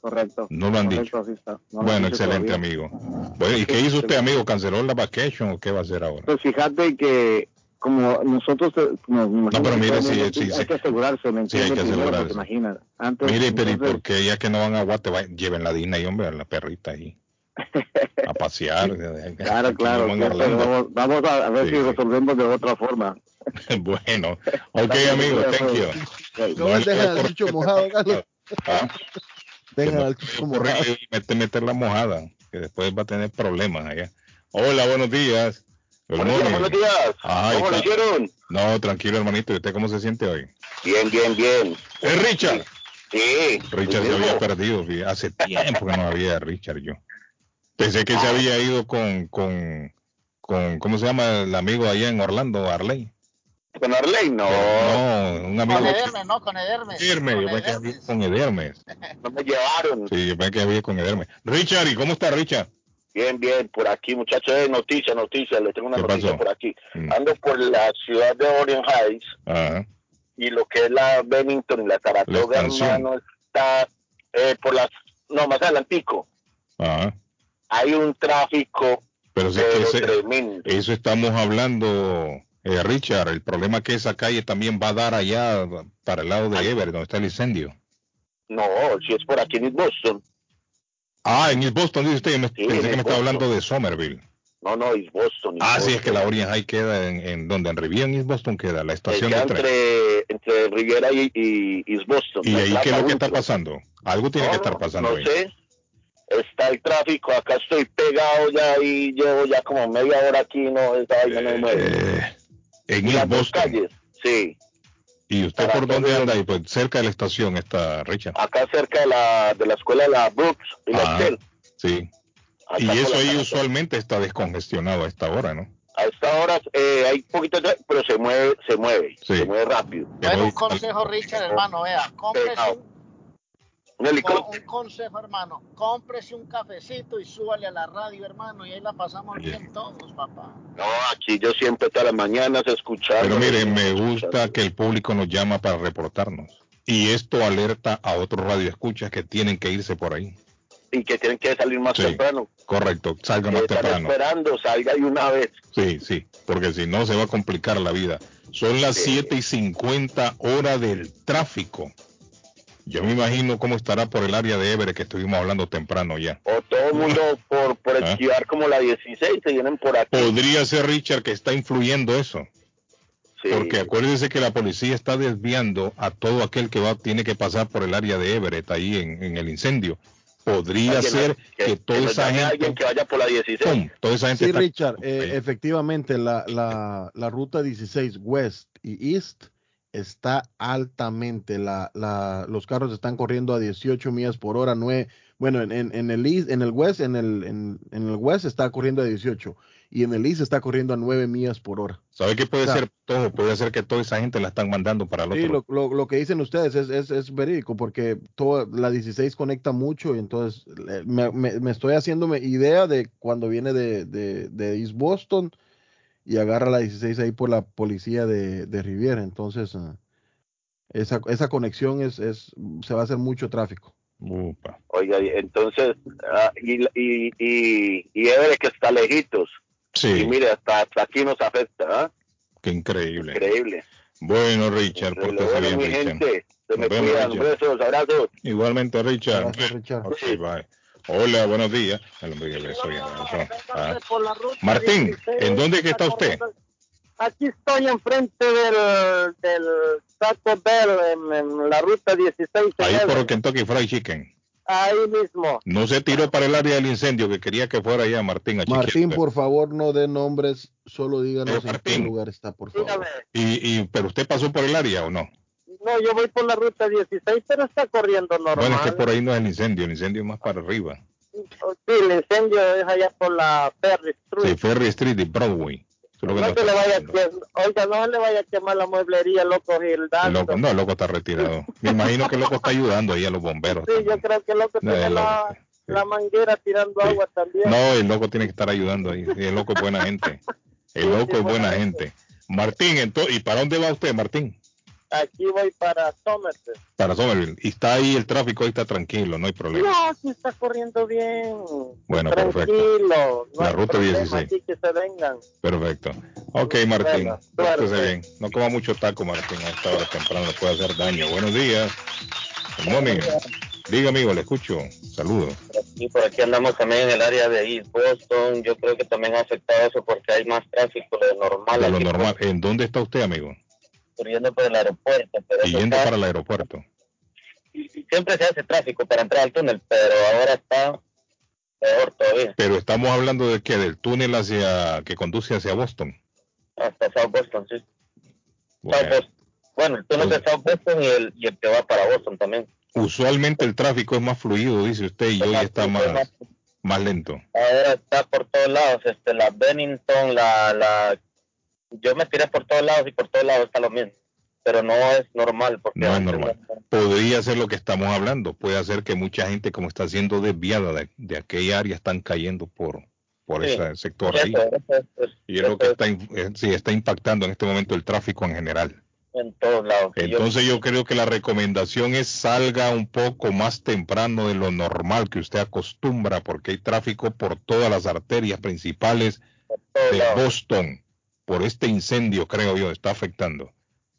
correcto. No lo han correcto, dicho. No han Bueno, excelente, todavía. amigo. Bueno, ¿y qué hizo usted, amigo? ¿Canceló la vacation o qué va a hacer ahora? Pues fíjate que como nosotros eh, como me imagino pero mire, sí, sí, hay que asegurarse, ¿me Sí, hay que asegurarse. porque Imagina, antes Mire, pero ¿y por qué ya que no van a Guate, va- lleven la Disney, hombre, a la perrita ahí? A pasear. Claro, claro, vamos, vamos a ver Sí, si resolvemos de otra forma. bueno, ok, amigo, thank you. No No, el- al chucho mojado, Carlos. Ah, chucho corre mojado. y mete, meter la mojada, que después va a tener problemas allá. Hola, buenos días. Buenos días, buenos días. Ay, ¿Cómo lo hicieron? No, tranquilo, hermanito. ¿Y usted cómo se siente hoy? Bien, bien, bien. Es Richard. Sí. Richard se había perdido. Hace tiempo que no había Richard yo. Pensé que se había ido con, con, con, ¿cómo se llama el amigo allá en Orlando, Arley? ¿Con Arley? No, No, un amigo. Con Edermes, ¿no? Con Edermes. Edermes, Con yo pensé que había Edermes. con Edermes. no me llevaron. Sí, yo pensé que había con Edermes. Richard, ¿y cómo está Richard? Bien, bien, por aquí, muchachos, eh, noticias, noticias, les tengo una ¿Qué noticia pasó? por aquí. Mm. Ando por la ciudad de Orient Heights Ajá. y lo que es la Bennington y la estación. hermano, está eh, por las, no, más adelantico. Ajá. Hay un tráfico Pero si es que pero ese- tremendo. eso estamos hablando, eh, Richard. El problema es que esa calle también va a dar allá para el lado de Everett, donde está el incendio. No, si es por aquí en East Boston. Ah, en East Boston, dice usted. Yo me- Sí, pensé en que me estaba Boston. hablando de Somerville. No, no, East Boston. East Ah, sí, es Boston. que la Orient High queda en, en donde en Riviera, en East Boston queda, la estación Queda de tren. entre, entre Riviera y, y East Boston. ¿Y ahí qué es lo que está pasando? Algo tiene No, que estar pasando No ahí. sé. Está el tráfico, acá estoy pegado ya y llevo ya como media hora aquí, no, esa vaina no me mueve. Eh, en las dos calles, sí. ¿Y usted Para por dónde anda ahí? Pues cerca de la estación está Richard. Acá cerca de la, de la escuela de la Brooks y la Ah, Excel. Sí. Acá Y eso ahí usualmente está descongestionado a esta hora, ¿no? A esta hora eh, hay poquito de pero se mueve, se mueve, Sí. se mueve rápido. Bueno, un consejo, Richard, hermano, vea, cómprese un, Un helicóptero. un consejo, hermano, cómprese un cafecito y súbale a la radio, hermano, y ahí la pasamos bien todos, papá. No, aquí yo siempre todas las mañanas escuchando. Pero mire, me gusta que el público nos llama para reportarnos. Y esto alerta a otros radioescuchas que tienen que irse por ahí. Y que tienen que salir más Sí. temprano. Correcto, salga más están temprano. esperando, salga de una vez. Sí, sí, porque si no se va a complicar la vida. Son las Sí. 7 y 50 hora del tráfico. Yo me imagino cómo estará por el área de Everett que estuvimos hablando temprano ya. O todo el mundo por, por Ah. esquivar como la 16 se vienen por aquí. Podría ser Richard que está influyendo eso, Sí. porque acuérdese que la policía está desviando a todo aquel que va tiene que pasar por el área de Everett ahí en, en el incendio. Podría Alguien- ser que, toda nos esa gente, alguien que vaya por la 16. ¡pum! toda esa gente Sí, está- Richard, eh, Sí. efectivamente la, la, la ruta 16 West y East está altamente, la, la, los carros están corriendo a 18 millas por hora, nueve, bueno, en, en, en el East, en el West, en el, en, en el West está corriendo a 18 y en el East está corriendo a 9 millas por hora. ¿Sabe qué puede O sea, ser todo? Puede ser que toda esa gente la están mandando para el Sí, otro. lo, lo, lo que dicen ustedes es, es, es verídico porque toda la 16 conecta mucho y entonces me, me- me estoy haciéndome idea de cuando viene de, de, de East Boston y agarra la 16 ahí por la policía de, de Riviera. Entonces, ah, esa, esa conexión es, es, se va a hacer mucho tráfico. Upa. Oiga, entonces, ah, y, y, y, y Everett que está lejitos. Sí, Y mire, hasta, hasta aquí nos afecta, ¿ah? qué increíble. Increíble. Bueno, Richard, pórtese bueno, bien, mi Richard. gente, se me cuidan. Richard. Besos, abrazos. Igualmente, Richard. Gracias, Richard. Ok, bye. Hola, buenos días. El hombre que le soy abrazo. Ah. Por la ruta Martín, 16, ¿en dónde que está usted? Aquí estoy enfrente del, del Taco Bell, en, en la ruta 16. en Ahí por Kentucky Fried Chicken. Ahí mismo. No se tiró para el área del incendio que quería que fuera allá Martín a Martín, por favor, no dé nombres, solo díganos Eh, en qué lugar está, por favor. Y, y, pero usted pasó por el área o no? No, yo voy por la ruta 16, pero está corriendo normal. Bueno, es que por ahí no es el incendio, el incendio es más para arriba. Sí, el incendio es allá por la Ferry Street. Sí, Ferry Street y Broadway. No nos se le vaya a oiga, no le vaya a quemar la mueblería, loco Gildardo. loco, no, el loco está retirado. Me imagino que el loco está ayudando ahí a los bomberos. Sí, yo creo que el loco No, tiene el la, loco, sí. la manguera tirando Sí. agua también. No, el loco tiene que estar ayudando ahí. El loco es buena gente. El loco sí, es buena buena gente. Martín, entonces, ¿y para dónde va usted, Martín? Aquí voy para Somerset. Para Somerville. Y está ahí el tráfico, ahí está tranquilo, no hay problema. No, sí está corriendo bien. Bueno, Tranquilo. perfecto. No La hay ruta problema 16. Aquí que se vengan. Perfecto. Ok, Martín. Bueno, bien. No coma mucho taco, Martín, a esta hora temprano, le puede hacer daño. Buenos días. Good morning. Diga, amigo, le escucho. Saludos. Y por aquí andamos también en el área de East Boston. Yo creo que también ha afectado eso porque hay más tráfico de lo normal. De lo normal. ¿En dónde está usted, amigo? Yendo por el aeropuerto. Pero Y yendo está- para el aeropuerto. Siempre se hace tráfico para entrar al túnel, pero ahora está peor todavía. Pero estamos hablando de que del túnel hacia que conduce hacia Boston. Hasta South Boston, sí. South Bueno, Boston. Bueno, el túnel de South Boston y el, y el que va para Boston también. usualmente el tráfico es más fluido, dice usted, y hoy está más, más lento. Ahora está por todos lados, este, la Bennington, la, la, yo me tiré por todos lados y por todos lados está lo mismo, pero no es normal porque No es normal. Podría ser lo que estamos hablando. Puede ser que mucha gente, como está siendo desviada de, de aquella área, están cayendo por, por Sí. ese sector Eso, ahí. eso, eso, Y es lo que está, eh, sí, está impactando en este momento el tráfico en general. en todos lados. Yo- Entonces yo creo que la recomendación es salga un poco más temprano de lo normal que usted acostumbra, porque hay tráfico por todas las arterias principales de Boston. Por este incendio, creo yo, está afectando.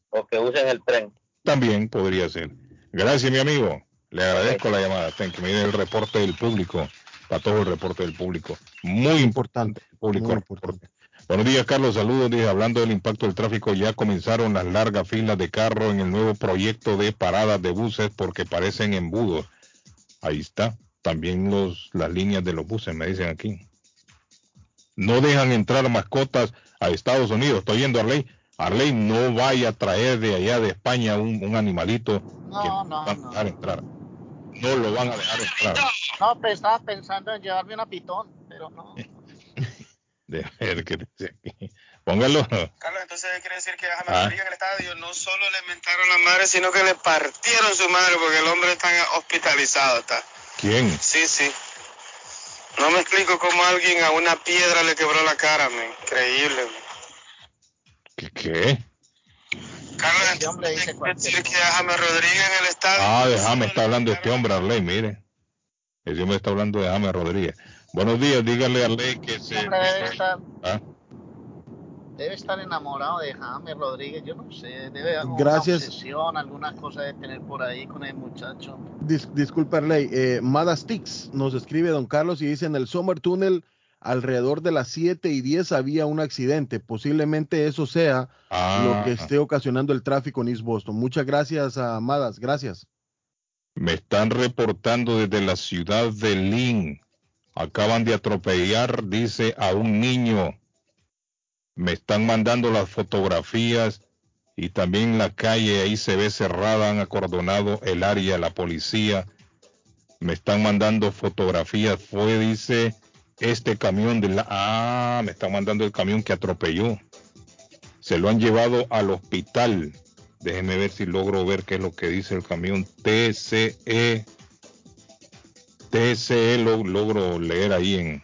o que usen el tren. También podría ser. Gracias, mi amigo. Le agradezco la llamada. Thank you. Mire el reporte del público. Para todo el reporte del público. Muy importante. el público. Muy importante. Buenos días, Carlos. Saludos. Dice, hablando del impacto del tráfico, ya comenzaron las largas filas de carro en el nuevo proyecto de paradas de buses porque parecen embudos. Ahí está. También los, las líneas de los buses, me dicen aquí. No dejan entrar mascotas a Estados Unidos. Estoy viendo a Arley. Arley no vaya a traer de allá de España un, un animalito que No, no no, van a no. dejar entrar. No lo van a dejar entrar. No, pues estaba pensando en llevarme una pitón, pero no. De ver qué dice aquí. Póngalo. Carlos, entonces quiere decir que a Ah. En el estadio no solo le mentaron la madre, sino que le partieron su madre porque el hombre está hospitalizado. Está. ¿Quién? Sí, sí. No me explico cómo alguien a una piedra le quebró la cara, man. Increíble. man. ¿Qué? qué? Carlos, Este hombre dice decir que James Rodríguez en el estadio. Ah, de James está hablando este hombre, Arley, mire. Ese hombre está hablando de James Rodríguez. Buenos días, dígale a Arley que se... Hombre debe estar, Ah, debe estar enamorado de James Rodríguez, yo no sé, debe haber Gracias. una obsesión, alguna cosa de tener por ahí con el muchacho. Dis- disculpa, Arley. Eh, Madastix nos escribe don Carlos y dice en el Summer Tunnel alrededor de las 7 y 10 había un accidente. Posiblemente eso sea ah, lo que esté ocasionando el tráfico en East Boston. Muchas gracias, Amadas. Gracias. Me están reportando desde la ciudad de Lynn. Acaban de atropellar, dice, a un niño. Me están mandando las fotografías y también la calle ahí se ve cerrada, han acordonado el área, la policía. Me están mandando fotografías. Fue, dice, este camión de la... Ah, me están mandando el camión que atropelló. Se lo han llevado al hospital. Déjeme ver si logro ver qué es lo que dice el camión TCE. TCE lo logro leer ahí en,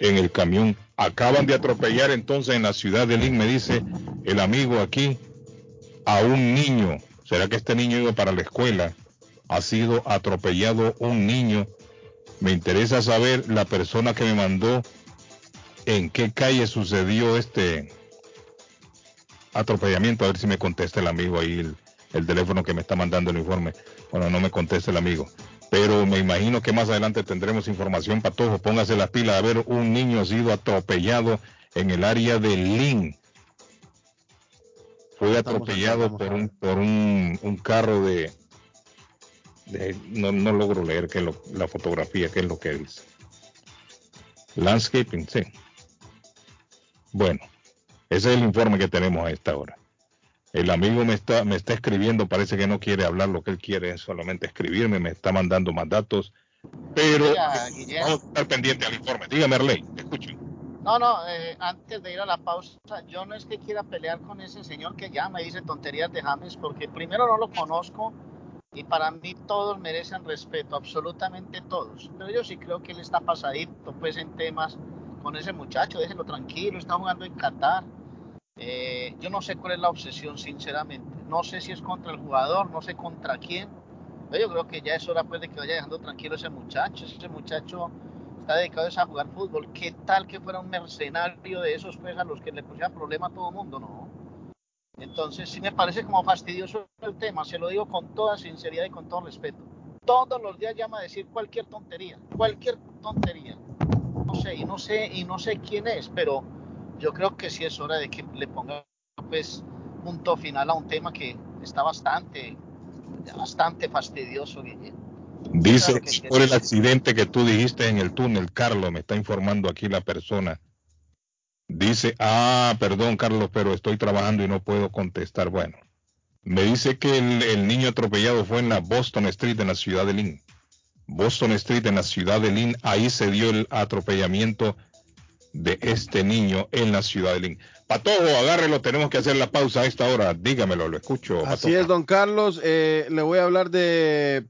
en el camión. Acaban de atropellar entonces en la ciudad de Lynn, me dice el amigo aquí, a un niño. ¿Será que este niño iba para la escuela? Ha sido atropellado un niño. Me interesa saber la persona que me mandó en qué calle sucedió este atropellamiento. A ver si me contesta el amigo ahí, el, el teléfono que me está mandando el informe. Bueno, no me contesta el amigo. Pero me imagino que más adelante tendremos información para todos. Póngase las pilas a ver un niño ha sido atropellado en el área de Lynn. Fue atropellado por un, por un, un carro de, de- no, no logro leer que lo- la fotografía, qué es lo que dice. Landscaping, sí. Bueno, ese es el informe que tenemos a esta hora. El amigo me está, me está escribiendo, parece que no quiere hablar lo que él quiere, es solamente escribirme, me está mandando más datos, pero Guillermo. vamos a estar pendiente al informe. Dígame, Arley, te escucho. No, no, eh, antes de ir a la pausa, yo no es que quiera pelear con ese señor que ya me dice tonterías de James, porque primero no lo conozco y para mí todos merecen respeto, absolutamente todos. Pero yo sí creo que él está pasadito pues en temas con ese muchacho, déjelo tranquilo, está jugando en Qatar. Eh, yo no sé cuál es la obsesión, sinceramente. No sé si es contra el jugador, no sé contra quién. Pero yo creo que ya es hora pues de que vaya dejando tranquilo ese muchacho. Ese muchacho está dedicado a jugar fútbol. ¿Qué tal que fuera un mercenario de esos pues a los que le pusiera problema a todo mundo? No. Entonces sí me parece como fastidioso el tema. Se lo digo con toda sinceridad y con todo respeto. Todos los días llama a decir cualquier tontería, cualquier tontería. No sé, y no sé, y no sé quién es, pero yo creo que sí es hora de que le ponga pues punto final a un tema que está bastante, bastante fastidioso. Dice Claro que- por el accidente que tú dijiste en el túnel, Carlos, me está informando aquí la persona. Dice, ah, perdón, Carlos, pero estoy trabajando y no puedo contestar. Bueno, me dice que el, el niño atropellado fue en la Boston Street, en la ciudad de Lynn. Boston Street, en la ciudad de Lynn, ahí se dio el atropellamiento de este niño en la ciudad de Lynn. Patojo, agárrelo, tenemos que hacer la pausa a esta hora. Dígamelo, lo escucho. Así es, don Carlos. Eh, le voy a hablar de,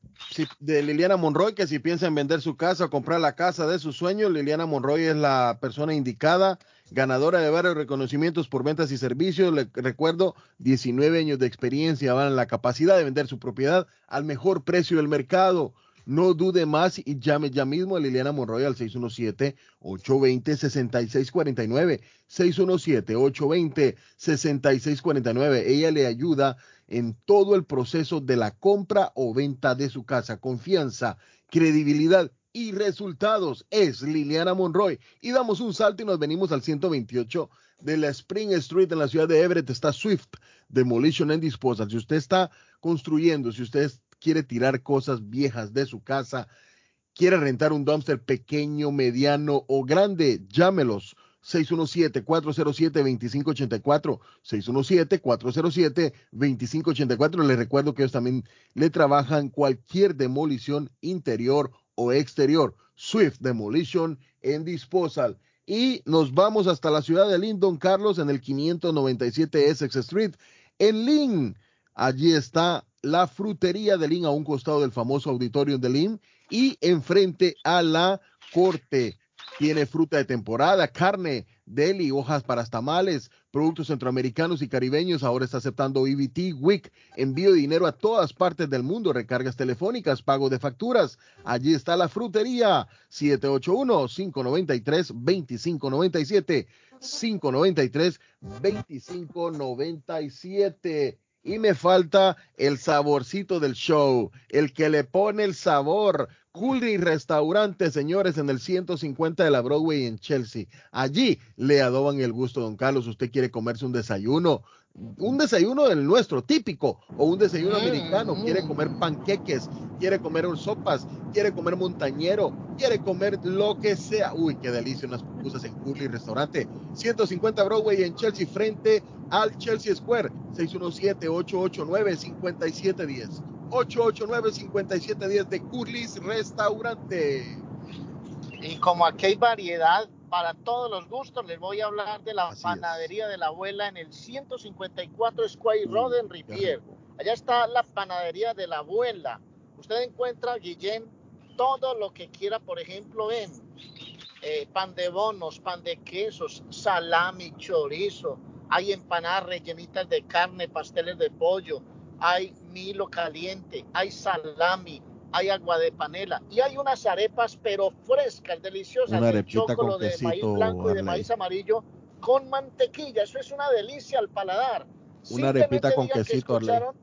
de Liliana Monroy, que si piensa en vender su casa o comprar la casa de sus sueños, Liliana Monroy es la persona indicada, ganadora de varios reconocimientos por ventas y servicios. Le recuerdo, 19 años de experiencia, van en la capacidad de vender su propiedad al mejor precio del mercado. No dude más y llame ya mismo a Liliana Monroy al 617-820-6649. 617-820-6649. Ella le ayuda en todo el proceso de la compra o venta de su casa. Confianza, credibilidad y resultados es Liliana Monroy. Y damos un salto y nos venimos al 128 de la Spring Street en la ciudad de Everett. Está Swift Demolition and Disposal. Si usted está construyendo, si usted quiere tirar cosas viejas de su casa, quiere rentar un dumpster pequeño, mediano o grande, llámelos. 617-407-2584, 617-407-2584. Les recuerdo que ellos también le trabajan cualquier demolición interior o exterior. Swift Demolition and Disposal. Y nos vamos hasta la ciudad de Lindon, Carlos, en el 597 Essex Street, en Lynn. Allí está la frutería de Lynn a un costado del famoso auditorio de Lynn y enfrente a la corte. Tiene fruta de temporada, carne, deli, hojas para tamales, productos centroamericanos y caribeños. Ahora está aceptando EBT, WIC, envío de dinero a todas partes del mundo, recargas telefónicas, pago de facturas. Allí está la frutería, 781-593-2597, 593-2597. Y me falta el saborcito del show, el que le pone el sabor. Cooley Restaurante, señores, en el 150 de la Broadway en Chelsea. Allí le adoban el gusto, don Carlos. Usted quiere comerse un desayuno, un desayuno del nuestro, típico, o un desayuno americano. Quiere comer panqueques, quiere comer sopas, quiere comer montañero, quiere comer lo que sea. Uy, qué delicia, unas pupusas en Cooley Restaurante. 150 Broadway en Chelsea, frente al Chelsea Square. 617-889-5710. 889-5710 de Curly's Restaurante. Y como aquí hay variedad para todos los gustos, les voy a hablar de la Así es. panadería de la abuela en el 154 Square Road en Rivier. Allá está la panadería de la abuela. Usted encuentra, Guillén, todo lo que quiera, por ejemplo, en eh, pan de bonos, pan de quesos, salami, chorizo. Hay empanadas rellenitas de carne, pasteles de pollo. Hay milo caliente, hay salami, hay agua de panela y hay unas arepas pero frescas, deliciosas, Una de arepita con chocolo, de maíz quesito, blanco y de Arley. maíz amarillo con mantequilla. Eso es una delicia al paladar. Una arepita con que quesito, Arley. escucharon.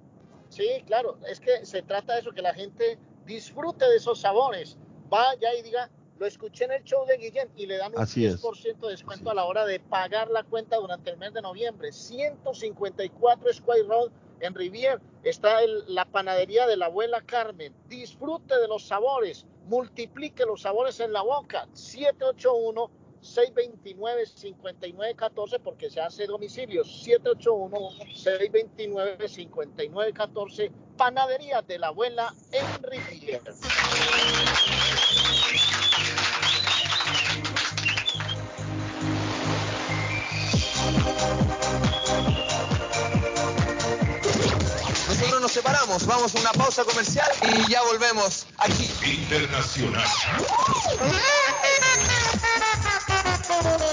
Sí, claro, es que se trata de eso, que la gente disfrute de esos sabores. Vaya y diga, lo escuché en el show de Guillén y le dan un Así es. 10% de descuento a la hora de pagar la cuenta durante el mes de noviembre. 154 Square Road en Rivier está la panadería de la abuela Carmen. Disfrute de los sabores, multiplique los sabores en la boca. 781 629-5914 porque se hace domicilio 781-629-5914 Panadería de la Abuela en Rivier. Separamos, vamos a una pausa comercial y ya volvemos aquí. Internacional.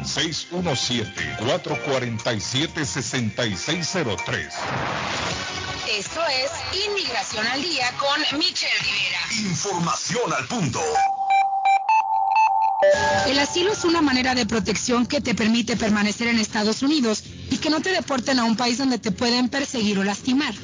617-447-6603. Esto es Inmigración al Día con Michelle Rivera. Información al punto. El asilo es una manera de protección que te permite permanecer en Estados Unidos y que no te deporten a un país donde te pueden perseguir o lastimar.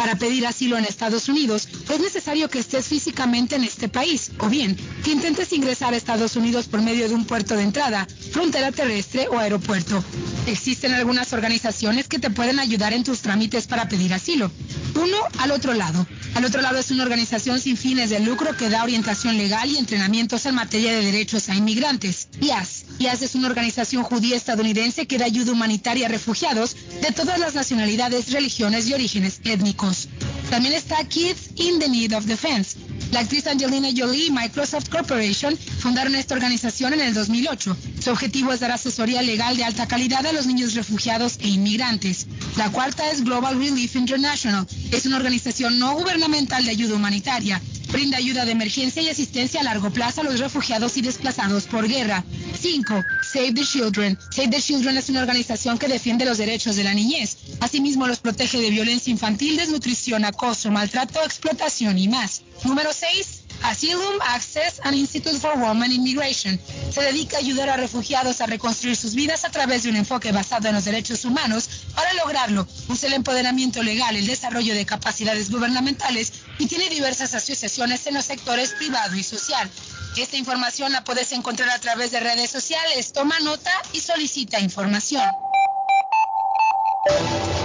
Para pedir asilo en Estados Unidos es necesario que estés físicamente en este país o bien que intentes ingresar a Estados Unidos por medio de un puerto de entrada, frontera terrestre o aeropuerto. Existen algunas organizaciones que te pueden ayudar en tus trámites para pedir asilo. Uno al otro lado. Al otro lado es una organización sin fines de lucro que da orientación legal y entrenamientos en materia de derechos a inmigrantes. IAS. IAS es una organización judía estadounidense que da ayuda humanitaria a refugiados de todas las nacionalidades, religiones y orígenes étnicos. France. También está Kids in the Need of Defense. La actriz Angelina Jolie y Microsoft Corporation fundaron esta organización en el 2008. Su objetivo es dar asesoría legal de alta calidad a los niños refugiados e inmigrantes. La cuarta es Global Relief International. Es una organización no gubernamental de ayuda humanitaria. Brinda ayuda de emergencia y asistencia a largo plazo a los refugiados y desplazados por guerra. 5. Save the Children. Save the Children es una organización que defiende los derechos de la niñez. Asimismo, los protege de violencia infantil, desnutrición, acoso, maltrato, explotación y más. Número 6. Asylum Access and Institute for Women Immigration. Se dedica a ayudar a refugiados a reconstruir sus vidas a través de un enfoque basado en los derechos humanos. Para lograrlo, usa el empoderamiento legal, el desarrollo de capacidades gubernamentales y tiene diversas asociaciones en los sectores privado y social. Esta información la puedes encontrar a través de redes sociales. Toma nota y solicita información.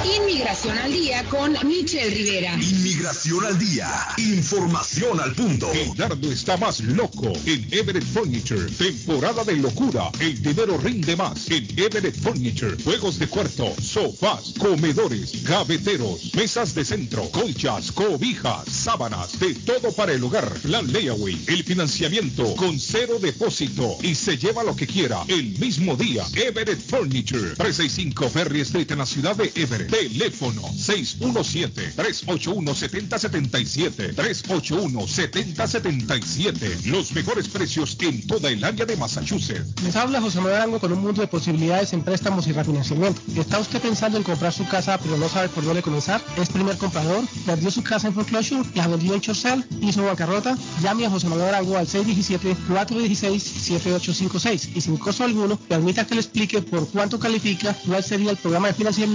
Inmigración al día con Michelle Rivera. Inmigración al día. Información al punto. El dardo está más loco en Everett Furniture. Temporada de locura. El dinero rinde más en Everett Furniture. Juegos de cuarto, sofás, comedores, gaveteros, mesas de centro, colchas, cobijas, sábanas, de todo para el hogar. Plan layaway, el financiamiento con cero depósito y se lleva lo que quiera el mismo día. Everett Furniture. 365 Ferry Street en la ciudad de Everett. Teléfono 617-381-7077. 381-7077. Los mejores precios en toda el área de Massachusetts. Les habla José Manuel Arango con un mundo de posibilidades en préstamos y refinanciamiento. ¿Está usted pensando en comprar su casa pero no sabe por dónde comenzar? ¿Es primer comprador? ¿Perdió su casa en foreclosure? ¿La vendió en Chorcel? ¿Hizo bancarrota? Llame a José Manuel Arango al 617-416-7856 y sin costo alguno permita que le explique por cuánto califica, cuál sería el programa de financiamiento,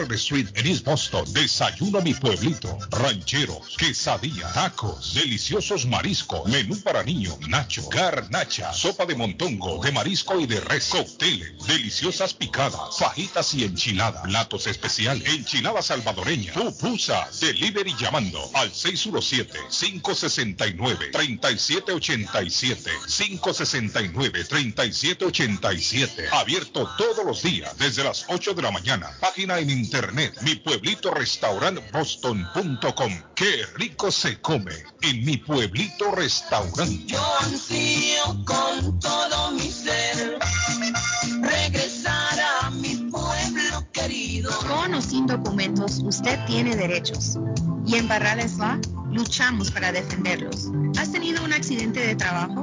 Border Street en East Boston. Desayuno mi pueblito. Rancheros, quesadilla, tacos, deliciosos mariscos, menú para niños, nacho, garnacha, sopa de montongo, de marisco y de res, cócteles, deliciosas picadas, fajitas y enchiladas, platos especiales, enchilada salvadoreña, pupusas, delivery llamando al 617-569-3787, 569-3787, abierto todos los días desde las 8 de la mañana, página en internet, mi pueblito restaurant boston.com, qué rico se come en mi pueblito restaurante. Yo ansío con todo mi ser regresar a mi pueblo querido. Con o sin documentos, usted tiene derechos. Y en Barrales Law luchamos para defenderlos. ¿Has tenido un accidente de trabajo?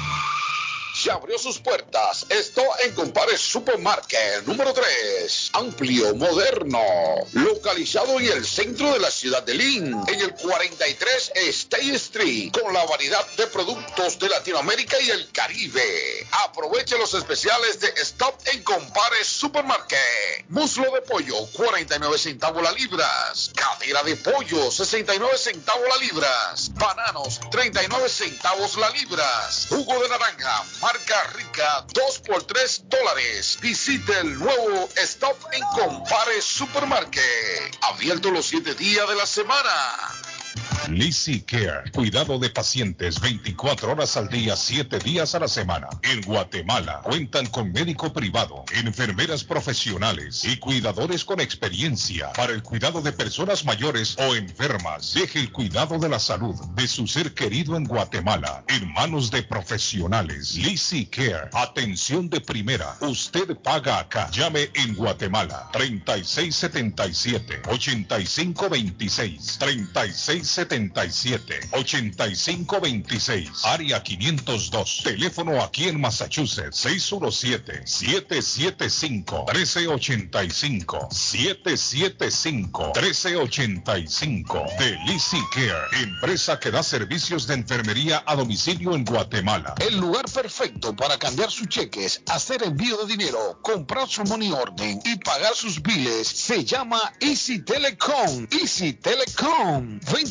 se abrió sus puertas. Esto en Compare Supermarket número 3. Amplio, moderno. Localizado en el centro de la ciudad de Lynn. En el 43 State Street. Con la variedad de productos de Latinoamérica y el Caribe. Aproveche los especiales de Stop en Compare Supermarket. Muslo de pollo, 49 centavos la libras. Cadera de pollo, 69 centavos la libras. Bananos, 39 centavos la libras. Jugo de naranja, marca rica, 2 por 3 dólares. Visite el nuevo Stop en Compare Supermarket. Abierto los 7 días de la semana. Lizzy Care, cuidado de pacientes 24 horas al día, 7 días a la semana. En Guatemala cuentan con médico privado, enfermeras profesionales y cuidadores con experiencia para el cuidado de personas mayores o enfermas. Deje el cuidado de la salud de su ser querido en Guatemala en manos de profesionales. Lizzy Care, atención de primera. Usted paga acá. Llame en Guatemala 3677 8526 3677 8526 área 502 teléfono aquí en Massachusetts 617 775 1385 775 1385 de Lizzy Care empresa que da servicios de enfermería a domicilio en Guatemala El lugar perfecto para cambiar sus cheques, hacer envío de dinero, comprar su money orden y pagar sus biles se llama Easy Telecom. Easy Telecom. 20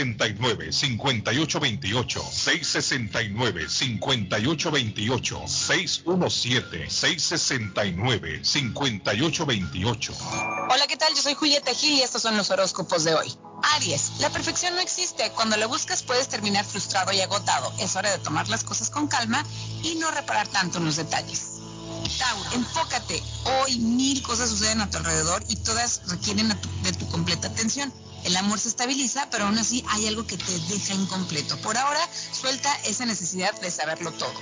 669-5828. 617-669-5828. Hola, ¿qué tal? Yo soy Julieta Gil y estos son los horóscopos de hoy. Aries, la perfección no existe. Cuando la buscas puedes terminar frustrado y agotado. Es hora de tomar las cosas con calma y no reparar tanto en los detalles. Tauro, enfócate. Hoy mil cosas suceden a tu alrededor y todas requieren de tu completa atención. El amor se estabiliza, pero aún así hay algo que te deja incompleto. Por ahora, suelta esa necesidad de saberlo todo.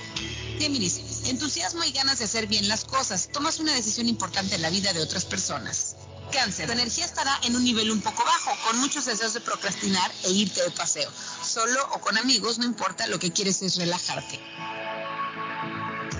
Géminis, entusiasmo y ganas de hacer bien las cosas. Tomas una decisión importante en la vida de otras personas. Cáncer, tu energía estará en un nivel un poco bajo, con muchos deseos de procrastinar e irte de paseo. Solo o con amigos, no importa, lo que quieres es relajarte.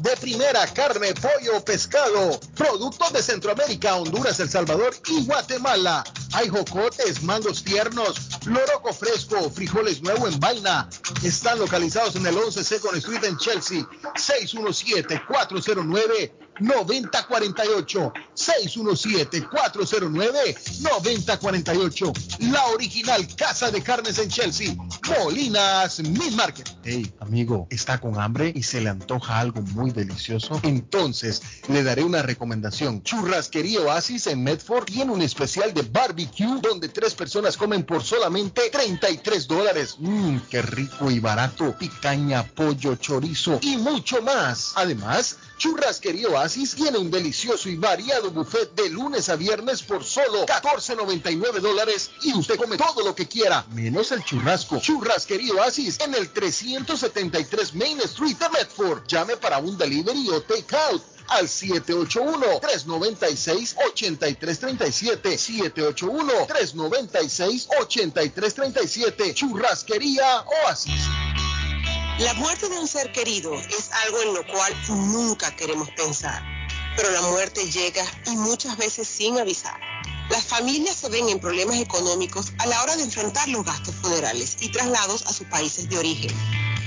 de primera carne, pollo, pescado, productos de Centroamérica, Honduras, El Salvador y Guatemala. Hay jocotes, mangos tiernos, loroco fresco, frijoles nuevo en vaina. Están localizados en el 11 Second Street en Chelsea. 617-409-9048. 617-409-9048. La original Casa de Carnes en Chelsea. Molinas Meat Market. Hey, amigo, ¿está con hambre y se le antoja algo muy delicioso? Entonces, le daré una recomendación. Churrasquería Oasis en Medford tiene un especial de barbecue donde tres personas comen por solamente 33 dólares. Mmm, qué rico y barato. Picaña, pollo, chorizo y mucho más. Además, Churrasquería Oasis tiene un delicioso y variado buffet de lunes a viernes por solo 14.99 dólares y usted come todo lo que quiera, menos el churrasco. Churrasquería Oasis en el 373 Main Street de Medford. Llame para un delivery o take out al 781-396-8337. 781-396-8337. Churrasquería Oasis. La muerte de un ser querido es algo en lo cual nunca queremos pensar, pero la muerte llega y muchas veces sin avisar. Las familias se ven en problemas económicos a la hora de enfrentar los gastos funerales y traslados a sus países de origen.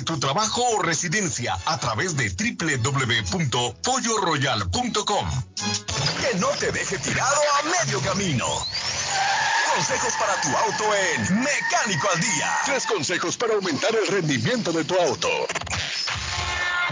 tu trabajo o residencia a través de www.polloroyal.com. Que no te deje tirado a medio camino. Consejos para tu auto en Mecánico al Día. Tres consejos para aumentar el rendimiento de tu auto.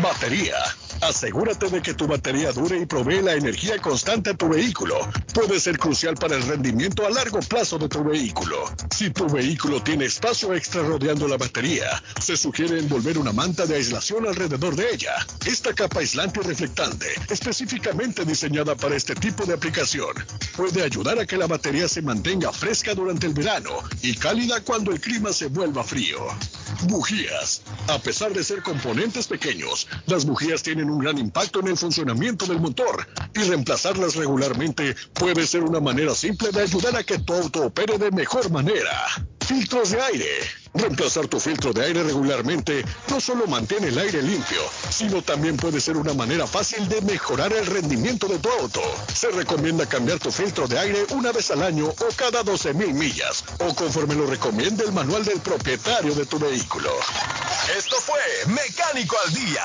Batería. Asegúrate de que tu batería dure y provee la energía constante a tu vehículo. Puede ser crucial para el rendimiento a largo plazo de tu vehículo. Si tu vehículo tiene espacio extra rodeando la batería, se sugiere envolver una manta de aislación alrededor de ella. Esta capa aislante y reflectante, específicamente diseñada para este tipo de aplicación, puede ayudar a que la batería se mantenga fresca durante el verano y cálida cuando el clima se vuelva frío. Bujías. A pesar de ser componentes pequeños, las bujías tienen un gran impacto en el funcionamiento del motor y reemplazarlas regularmente puede ser una manera simple de ayudar a que tu auto opere de mejor manera. Filtros de aire. Reemplazar tu filtro de aire regularmente no solo mantiene el aire limpio, sino también puede ser una manera fácil de mejorar el rendimiento de tu auto. Se recomienda cambiar tu filtro de aire una vez al año o cada 12 mil millas, o conforme lo recomiende el manual del propietario de tu vehículo. Esto fue Mecánico al Día.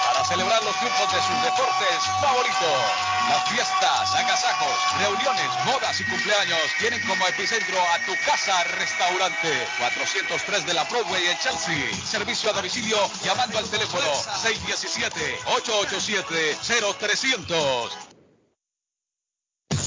celebrar los triunfos de sus deportes favoritos. Las fiestas, agasajos, reuniones, bodas y cumpleaños tienen como epicentro a tu casa restaurante 403 de la Broadway en Chelsea. Servicio a domicilio llamando al teléfono 617-887-0300.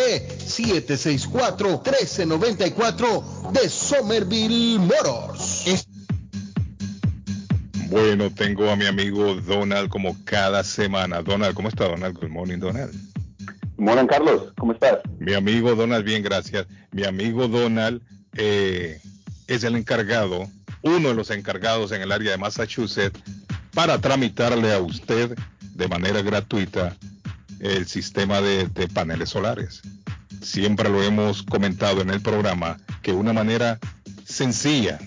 617-764-1394 de Somerville Motors. Bueno, tengo a mi amigo Donald como cada semana. Donald, ¿cómo está Donald? Good morning, Donald. Good morning, Carlos. ¿Cómo estás? Mi amigo Donald, bien, gracias. Mi amigo Donald eh, es el encargado, uno de los encargados en el área de Massachusetts para tramitarle a usted de manera gratuita el sistema de, paneles solares. Siempre lo hemos comentado en el programa que una manera sencilla,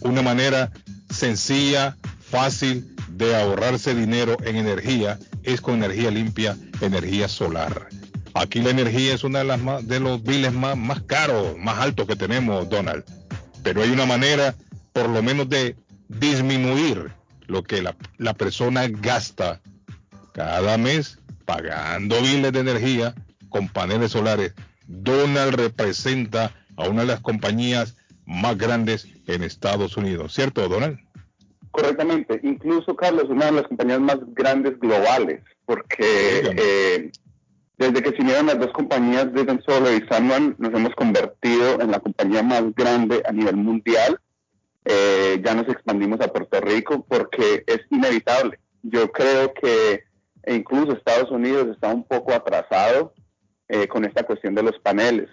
una manera sencilla, fácil de ahorrarse dinero en energía es con energía limpia, energía solar. Aquí la energía es uno de, las más, de los biles más, más caros, más altos que tenemos, Donald. Pero hay una manera, por lo menos, de disminuir lo que la persona gasta cada mes pagando biles de energía con paneles solares. Donald representa a una de las compañías más grandes en Estados Unidos, ¿cierto, Donald? Correctamente, incluso Carlos, una de las compañías más grandes globales, porque eh, Desde que se unieron las dos compañías de Solar y Sunrun, nos hemos convertido en la compañía más grande a nivel mundial. Eh, ya nos expandimos a Puerto Rico porque es inevitable. Yo creo que incluso Estados Unidos está un poco atrasado eh, con esta cuestión de los paneles.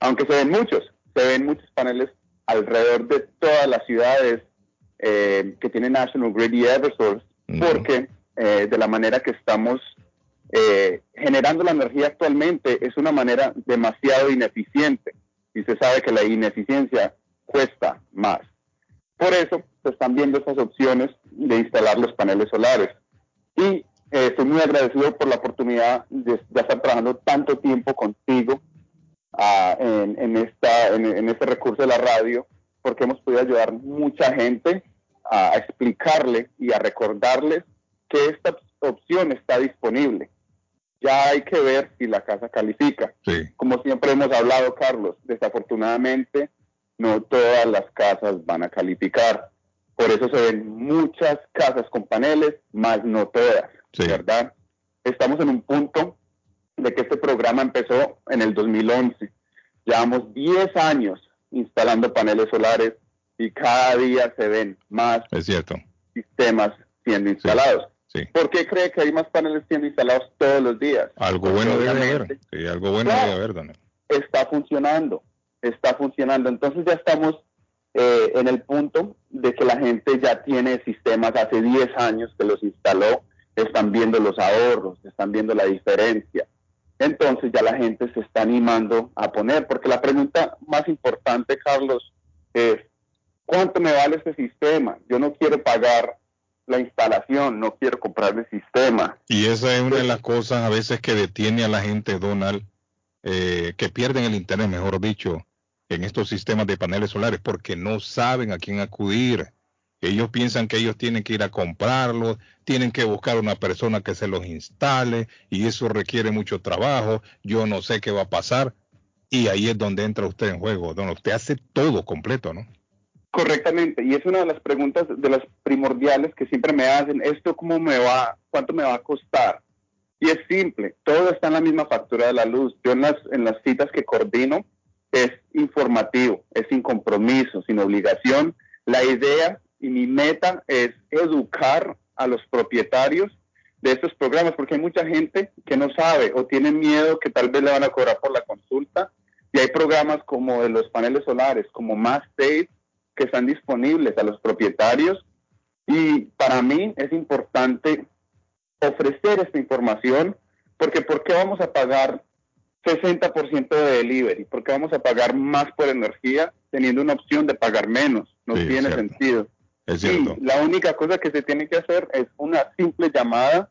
Aunque se ven muchos, se ven muchos paneles alrededor de todas las ciudades eh, que tienen National Grid y Eversource, porque eh, de la manera que estamos eh, generando la energía actualmente es una manera demasiado ineficiente y se sabe que la ineficiencia cuesta más. Por eso se están viendo estas opciones de instalar los paneles solares. Y estoy muy agradecido por la oportunidad de, estar trabajando tanto tiempo contigo ah, en, esta, en, este recurso de la radio, porque hemos podido ayudar mucha gente a explicarle y a recordarles que esta opción está disponible. Ya hay que ver si la casa califica. Como siempre hemos hablado, Carlos, desafortunadamente no todas las casas van a calificar. Por eso se ven muchas casas con paneles, más no todas, ¿verdad? Estamos en un punto de que este programa empezó en el 2011. Llevamos 10 años instalando paneles solares y cada día se ven más sistemas siendo instalados. ¿Por qué cree que hay más paneles siendo instalados todos los días? Algo bueno debe haber. algo bueno debe haber, Daniel. Está funcionando, está funcionando. Entonces ya estamos eh, en el punto de que la gente ya tiene sistemas hace 10 años que los instaló, están viendo los ahorros, están viendo la diferencia. Entonces ya la gente se está animando a poner, porque la pregunta más importante, Carlos, es, ¿cuánto me vale este sistema? Yo no quiero pagar la instalación, no quiero comprar el sistema. Y esa es una de las cosas a veces que detiene a la gente, Donald, eh, que pierden el interés, mejor dicho, en estos sistemas de paneles solares, porque no saben a quién acudir. Ellos piensan que ellos tienen que ir a comprarlos, tienen que buscar una persona que se los instale y eso requiere mucho trabajo. Yo no sé qué va a pasar. Y ahí es donde entra usted en juego, donde usted hace todo completo, ¿no? Correctamente, y es una de las preguntas de las primordiales que siempre me hacen, ¿esto cómo me va, cuánto me va a costar? Y es simple, todo está en la misma factura de la luz. Yo en las, en las citas que coordino es informativo, es sin compromiso, sin obligación. La idea y mi meta es educar a los propietarios de estos programas, porque hay mucha gente que no sabe o tiene miedo que tal vez le van a cobrar por la consulta. Y hay programas como de los paneles solares, como Más State, que están disponibles a los propietarios y para mí es importante ofrecer esta información porque ¿por qué vamos a pagar 60% de delivery? ¿Por qué vamos a pagar más por energía teniendo una opción de pagar menos? No tiene sentido. Es cierto. la única cosa que se tiene que hacer es una simple llamada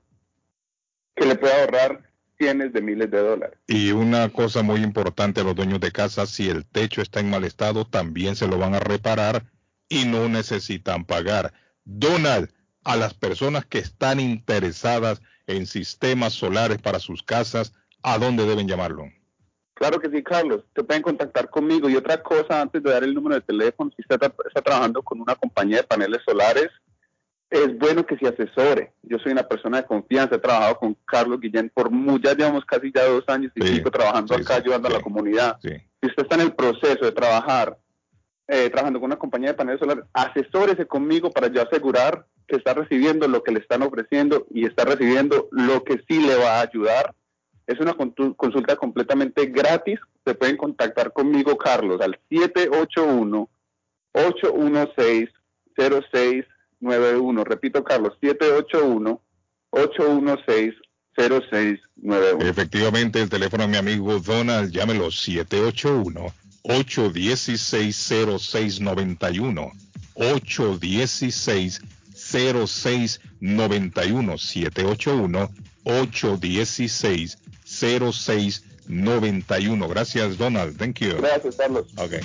que le pueda ahorrar cientos de miles de dólares. Y una cosa muy importante a los dueños de casa, si el techo está en mal estado, también se lo van a reparar y no necesitan pagar. Donald, a las personas que están interesadas en sistemas solares para sus casas, ¿a dónde deben llamarlo? Claro que sí, Carlos. Te pueden contactar conmigo. Y otra cosa, antes de dar el número de teléfono, si usted está trabajando con una compañía de paneles solares, es bueno que se asesore. Yo soy una persona de confianza, he trabajado con Carlos Guillén por muy, ya llevamos casi ya dos años y pico trabajando acá, ayudando a la comunidad. Si usted está en el proceso de trabajar, eh, trabajando con una compañía de paneles solares, asesórese conmigo para yo asegurar que está recibiendo lo que le están ofreciendo y está recibiendo lo que sí le va a ayudar. Es una consulta completamente gratis. Se pueden contactar conmigo, Carlos, al 781 816 06 91. Repito, Carlos, 781-816-0691. Efectivamente, el teléfono de mi amigo Donald, llámelo 781-816-0691. 816-0691. 781-816-0691. Gracias, Donald. Thank you. Gracias, Carlos. Okay.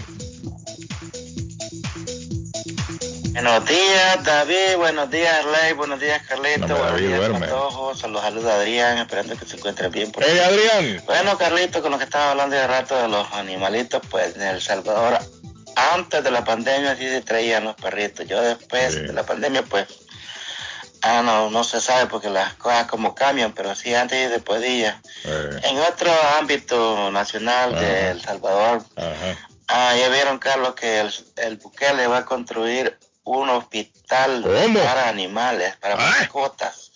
Buenos días, David. Buenos días, Ley. Buenos días, Carlito. buenos días, todos. Saludos, saludos, Adrián. Esperando que se encuentre bien. Por hey, Adrián. Bueno, Carlito, con lo que estaba hablando de rato de los animalitos, pues en El Salvador, antes de la pandemia sí se traían los perritos. Yo después de la pandemia, pues Ah, no, no se sabe porque las cosas como cambian, pero sí antes y después de ella. Eh. En otro ámbito nacional de El Salvador, ah, ya vieron, Carlos, que el, el Bukele va a construir un hospital para animales, para mascotas,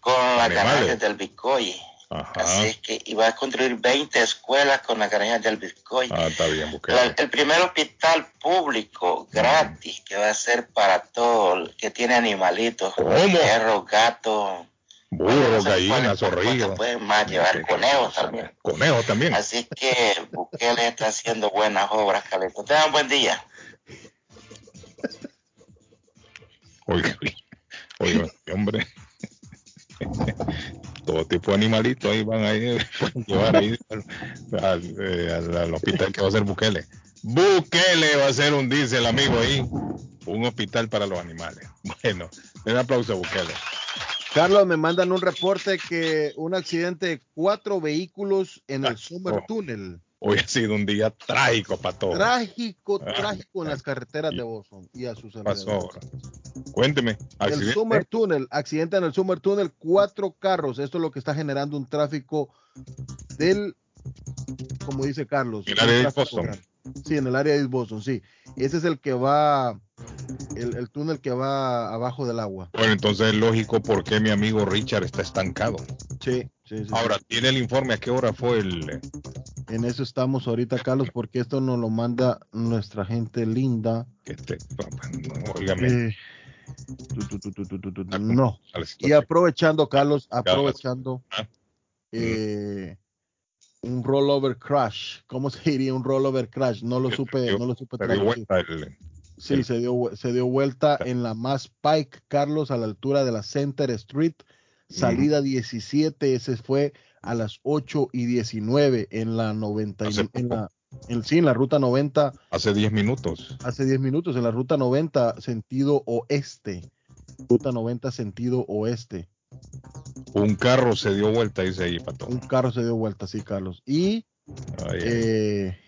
con las ganancias del Bitcoin. Así es que iba a construir 20 escuelas con las ganancias del Bitcoin. Ah, está bien, Bukele. el primer hospital público gratis que va a ser para todo que tiene animalitos, perros, gatos, burros, gallinas, zorrillos. Pueden más llevar conejos también. Conejos también. Así que Bukele está haciendo buenas obras, Calito. Tengan buen día. Oiga, oiga, hombre. Todo tipo de animalitos ahí van a ir, pueden llevar ahí al, eh, al, al, hospital que va a ser Bukele. Bukele va a ser un dice el amigo ahí, un hospital para los animales. Bueno, un aplauso a Bukele. Carlos, me mandan un reporte que un accidente de cuatro vehículos en el Summer oh. Tunnel. Hoy ha sido un día trágico para todos. Trágico, Ah. trágico en las carreteras de Boston y a sus pasó? Cuénteme. El accidente. Summer Tunnel, accidente en el Summer Tunnel, cuatro carros. Esto es lo que está generando un tráfico del, como dice Carlos. En el área de Boston. grande. Sí, en el área de Boston, sí. Ese es el que va, el, el túnel que va abajo del agua. Bueno, entonces es lógico por qué mi amigo Richard está estancado. Sí, sí, sí. Ahora, ¿tiene el informe a qué hora fue el... En eso estamos ahorita, Carlos, porque esto nos lo manda nuestra gente linda. Este, no, óigame. Eh, tu, tu, tu, no. Y aprovechando, Carlos, aprovechando Ah. eh, un rollover crash. ¿Cómo se diría un rollover crash? No lo supe, no lo supe Se dio vuelta el- Sí, el- se dio, se dio vuelta en la Mass Pike, Carlos, a la altura de la Center Street, salida 17, ese fue a las 8 y 19 en la 90, y- Hace en la, en, sí, en la ruta 90, hace 10 minutos. hace 10 minutos, en la ruta 90, sentido oeste, ruta 90, sentido oeste. Un carro se dio vuelta, dice ahí, Pato. Un carro se dio vuelta, sí, Carlos. Y ay. eh,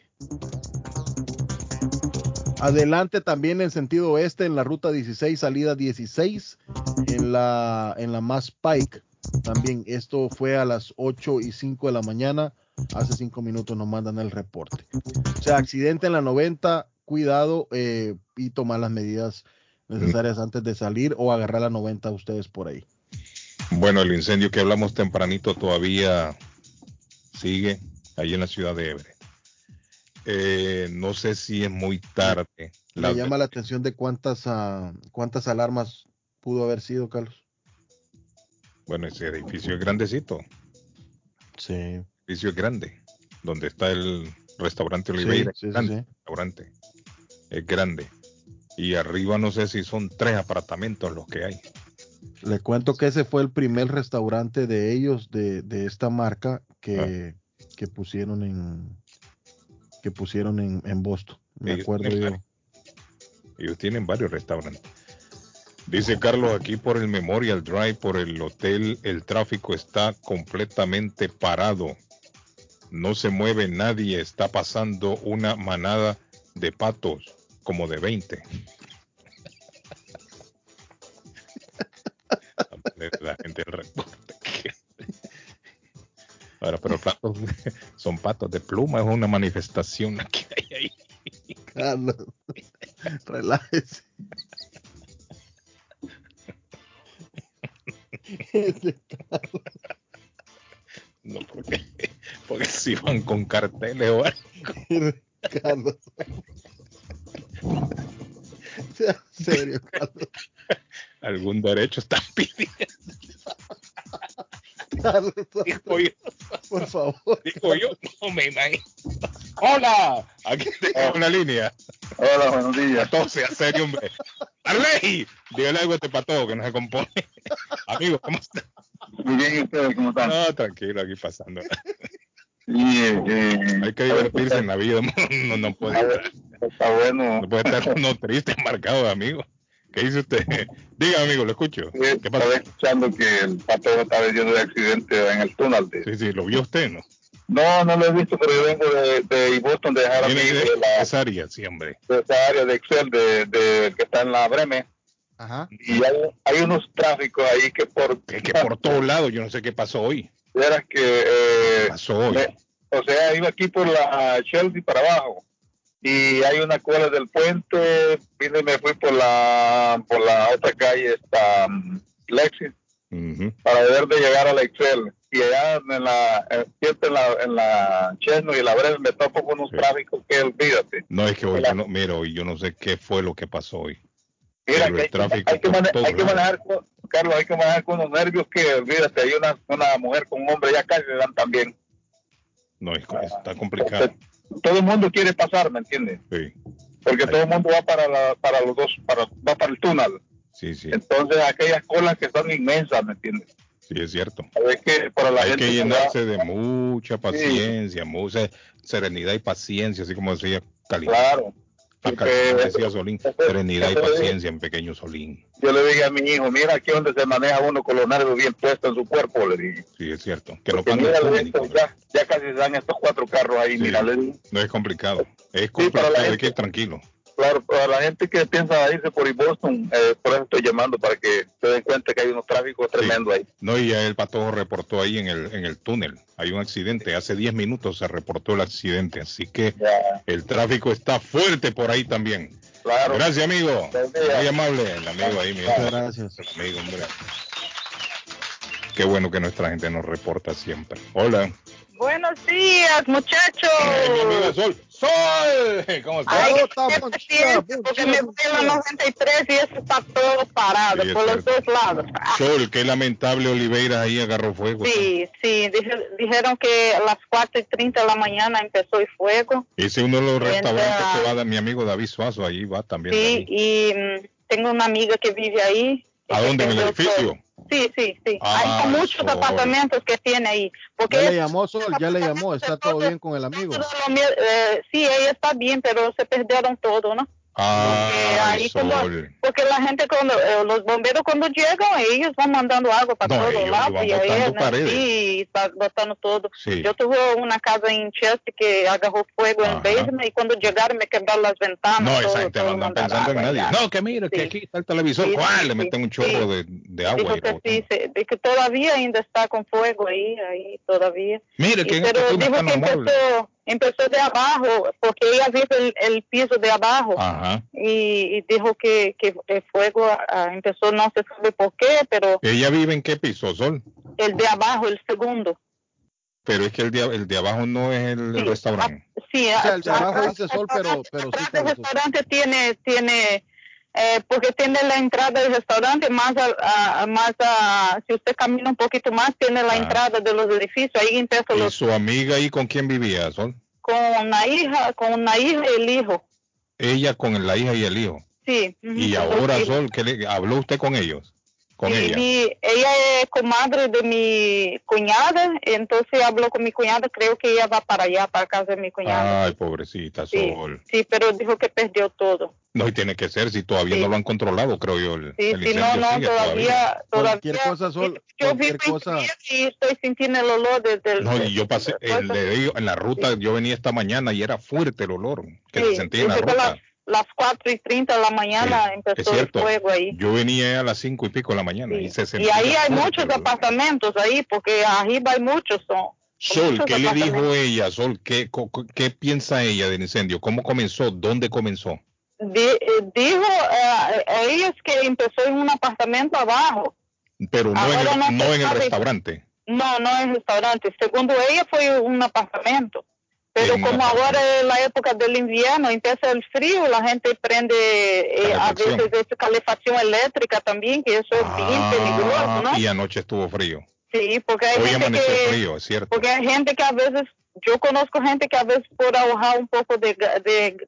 adelante también en sentido oeste en la ruta 16, salida 16 en la en la Mass Pike. También esto fue a las 8 y 5 de la mañana. Hace 5 minutos nos mandan el reporte. O sea, accidente en la 90, cuidado eh, y tomar las medidas necesarias antes de salir o agarrar la 90 ustedes por ahí. Bueno, el incendio que hablamos tempranito todavía sigue ahí en la ciudad de Everett. Eh, no sé si es muy tarde. Me llama la atención de cuántas ah, cuántas alarmas pudo haber sido, Carlos. Bueno, ese edificio es grandecito. Sí. El edificio es grande. Donde está el restaurante Oliveira. sí, sí, es grande, sí. restaurante. Es grande. Y arriba no sé si son tres apartamentos los que hay. Le cuento que ese fue el primer restaurante de ellos, de, de esta marca, que, que pusieron en que pusieron en, en Boston. Me Ellos acuerdo tienen yo. Ellos tienen varios restaurantes. Dice Carlos, aquí por el Memorial Drive, por el hotel, el tráfico está completamente parado. No se mueve nadie, está pasando una manada de patos, como de 20. La gente del. Ahora, pero patos, son patos de pluma, es una manifestación que hay ahí. Carlos, relájese. Ese Carlos. No, porque, porque si van con carteles o algo. Carlos. Sea serio, Carlos. Algún derecho están pidiendo. Carlos, Dijo yo, por favor. dijo yo, no me imagino. Hola, aquí tengo una línea. Hola, buenos días. Todo sea serio, hombre. Arley, dígale algo a este pato que no se compone. Amigo, ¿cómo está? Muy bien, ¿y ustedes cómo están? No, tranquilo, aquí pasando. Y, eh, Hay que divertirse en la vida, no, no, no puede estar, Está bueno. no puede estar uno triste, marcado, amigo. ¿Qué dice usted? Diga, amigo, lo escucho. ¿Qué pasa? Estaba escuchando que el pato estaba diciendo de accidente en el túnel. De... Sí, sí, lo vio usted, ¿no? No, no lo he visto, pero yo vengo de, de Boston, de dejar a hijo de de, la, esa área, sí, hombre. de esa área de Excel, de, de, que está en la Breme. Y hay, unos tráficos ahí que por... que por todos lados, yo no sé qué pasó hoy. Era que... Eh, pasó hoy? o sea, iba aquí por la Chelsea para abajo y hay una cola del puente, vine y me fui por la por la otra calle, esta um, Lexi, para ver de llegar a la Excel. Y allá en la, en la, en la Chesno y la Breve me topo con unos tráficos que olvídate. No, es que hoy yo no, miro, yo no sé qué fue lo que pasó hoy. Mira, que hay, que, manejar, Carlos, hay que manejar con unos nervios que, olvídate, hay una, una mujer con un hombre ya casi le dan también. No, es, está complicado todo el mundo quiere pasar, ¿me entiendes? Sí. Porque todo el mundo va para, la, para los dos, para, va para el túnel. Sí, sí. Entonces aquellas colas que son inmensas, ¿me entiendes? Sí, es cierto. que para la Hay gente que llenarse de mucha paciencia, mucha serenidad y paciencia, así como decía Cali. Claro. Acá decía Solín, serenidad y paciencia en pequeño Solín. Yo le dije a mi hijo, mira aquí donde se maneja uno con los nervios bien puestos en su cuerpo, le dije. Sí, es cierto. Que no mira ya, ya casi se dan estos cuatro carros ahí, mira, le dije. No es complicado, es complicado, hay que ir tranquilo. Claro, para la gente que piensa irse por Boston, eh, por eso estoy llamando, para que se den cuenta que hay unos tráficos tremendos ahí. No, y ya el patojo reportó ahí en el, en el túnel, hay un accidente, hace 10 minutos se reportó el accidente, así que el tráfico está fuerte por ahí también. Claro. Gracias, amigo. Muy amable, el amigo ahí, Muchas gracias. El amigo, hombre. Qué bueno que nuestra gente nos reporta siempre. Hola. Buenos días, muchachos. Sol. Sol. ¿Cómo estás? Ay, porque me fui a la 93 y eso está todo parado por los dos lados. Sol, qué lamentable Oliveira ahí agarró fuego. Sí, sí, dijeron que a las 4 y 30 de la mañana empezó el fuego. Ese es uno de los restaurantes que va a mi amigo David Suazo, ahí va también. Sí, y mm, tengo una amiga que vive ahí. ¿A dónde? ¿En el edificio? Sí, sí, sí. Hay muchos apartamentos que tiene ahí. Porque ya le llamó Sol, ya le llamó, está todo bien con el amigo. Eh, sí, ella está bien, pero se perdieron todo, ¿no? Ah, porque la gente cuando eh, los bomberos cuando llegan ellos van mandando agua para todos lados y ahí sí está botando todo. Yo tuve una casa en Chelsea que agarró fuego en el basement y cuando llegaron me quebraron las ventanas no esa gente no anda pensando en nadie. no que mira que aquí está el televisor. ¿cuál? le meten un chorro de, de, agua dijo que, sí, que todavía ainda está con fuego ahí ahí todavía. Mire que pero dijo que empezó empezó de abajo, porque ella vive el, el piso de abajo. Y, dijo que, que el fuego ah, empezó, no se sabe por qué, pero... ¿Ella vive en qué piso, Sol? El de abajo, el segundo. Pero es que el de, el de abajo no es el, restaurante. Ah, sí, el de abajo dice Sol, pero, pero sí. El restaurante tiene, tiene eh, porque tiene la entrada del restaurante, más, a, más a, si usted camina un poquito más, tiene la ah. entrada de los edificios, ahí empieza ¿Y su amiga ahí con quién vivía, Sol? Con una hija, con una hija y el hijo. Ella con la hija y el hijo. Sí. Y ahora, Sol, ¿qué le, ¿habló usted con ellos? con ella. ella es comadre de mi cuñada, entonces habló con mi cuñada, creo que ella va para allá, para casa de mi cuñada. Ay, pobrecita sí, Sol. Sí, pero dijo que perdió todo. No, y tiene que ser, si todavía no lo han controlado, creo yo. El, sí, sí, no, no, todavía, todavía. Cualquier cosa, Sol, yo vivo cosa. y estoy sintiendo el olor desde el... No, y yo pasé, le digo, en la ruta, yo venía esta mañana y era fuerte el olor que se sentía en la ruta las 4 y 30 de la mañana empezó el fuego ahí. Yo venía a las 5 y pico de la mañana y se Y ahí hay muchos apartamentos ahí, porque arriba hay muchos. Son, Sol, ¿qué le dijo ella? Sol, ¿qué, ¿qué piensa ella del incendio? ¿Cómo comenzó? ¿Dónde comenzó? Eh, dijo eh, a ellos que empezó en un apartamento abajo. Pero no, en el, no en el restaurante. No, no en el restaurante. Segundo ella fue un apartamento. Pero como ahora es la época del invierno, empieza el frío, la gente prende eh, a veces esa calefacción eléctrica también, que eso es bien ah, peligroso, ¿no? Y anoche estuvo frío. Sí, porque hay gente que, frío, es cierto. Porque hay gente que a veces, yo conozco gente que a veces por ahorrar un poco de,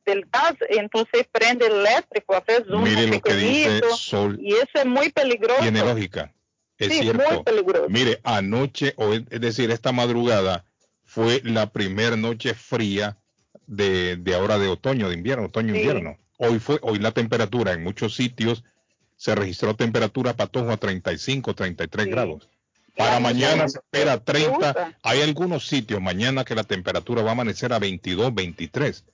del gas, entonces prende eléctrico, a veces un Mire lo que dice Sol. Y eso es muy peligroso. Tiene lógica. Es sí, cierto. Muy peligroso. Mire, anoche, o es decir, esta madrugada, fue la primera noche fría de, de, ahora de otoño, de invierno, otoño-invierno. Hoy fue, hoy la temperatura en muchos sitios se registró temperatura patojo a 35, 33 grados. Para mañana se espera 30. Hay algunos sitios mañana que la temperatura va a amanecer a 22, 23.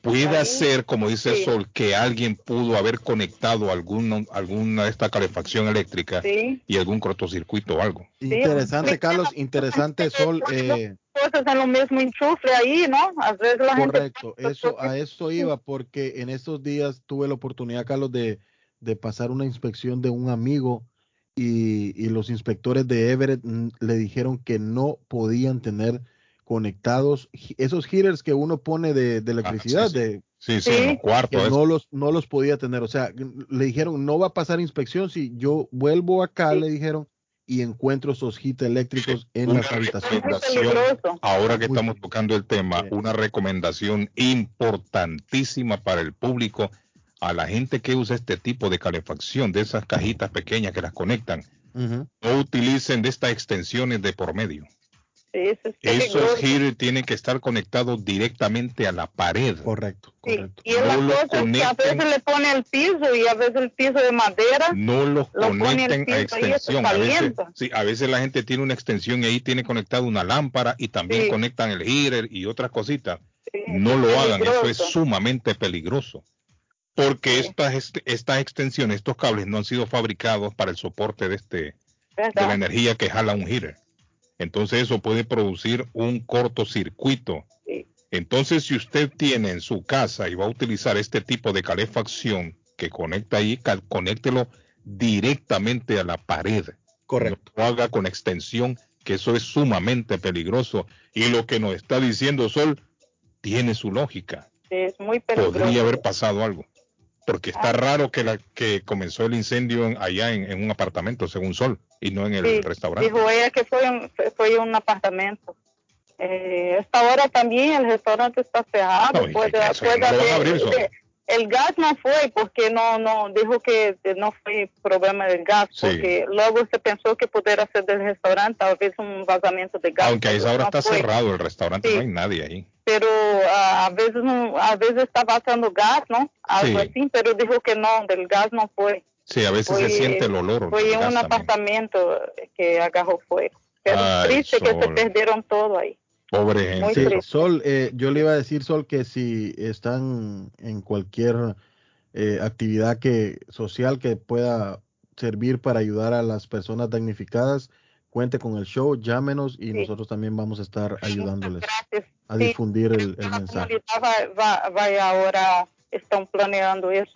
puede ser, como dice Sol, que alguien pudo haber conectado algún, alguna de esta calefacción eléctrica y algún cortocircuito o algo. Interesante, Carlos, interesante, Sol. Eh, en lo mismo enchufre ahí, ¿no? A veces la correcto, eso, a eso iba, porque en estos días tuve la oportunidad, Carlos, de, de pasar una inspección de un amigo y, y los inspectores de Everett mm, le dijeron que no podían tener conectados, esos heaters que uno pone de, electricidad, de sí, sí, cuarto, no los no los podía tener, o sea, le dijeron no va a pasar inspección si yo vuelvo acá, le dijeron y encuentro esos heaters eléctricos en las habitaciones. Ahora que estamos tocando el tema, una recomendación importantísima para el público, a la gente que usa este tipo de calefacción, de esas cajitas pequeñas que las conectan, no utilicen de estas extensiones de por medio. Esos heaters tienen que estar conectados directamente a la pared. Correcto, correcto. Y no la cosa que a veces le pone el piso y a veces el piso de madera. No los conecten a extensión. A veces, sí, a veces la gente tiene una extensión y ahí tiene conectado una lámpara y también conectan el heater y otras cositas. no lo hagan, eso es sumamente peligroso. Porque estas, estas extensiones, estos cables no han sido fabricados para el soporte de, este, de la energía que jala un heater. Entonces eso puede producir un cortocircuito. Entonces si usted tiene en su casa y va a utilizar este tipo de calefacción que conecta ahí, conéctelo directamente a la pared. Correcto. No lo haga con extensión, que eso es sumamente peligroso. Y lo que nos está diciendo Sol tiene su lógica. es muy peligroso. Podría haber pasado algo. Porque está raro que, la, que comenzó el incendio allá en, un apartamento, según Sol, y no en el restaurante. Dijo ella que fue un, fue un apartamento. Eh, esta hora también el restaurante está cerrado. puede, puede el gas no fue porque no no dijo que no fue problema del gas porque luego se pensó que pudiera ser del restaurante tal vez un vazamiento de gas aunque a esa hora está cerrado el restaurante no hay nadie ahí pero a veces a veces está pasando gas no algo así pero dijo que no del gas no fue. Sí a veces se siente el olor fue en un apartamento que agarró fuego. Pero triste que se perdieron todo ahí. Pobre gente. Sol, eh, yo le iba a decir, Sol, que si están en cualquier eh, actividad que social que pueda servir para ayudar a las personas damnificadas, cuente con el show, llámenos y nosotros también vamos a estar ayudándoles a difundir el, mensaje. vaya ahora, están planeando eso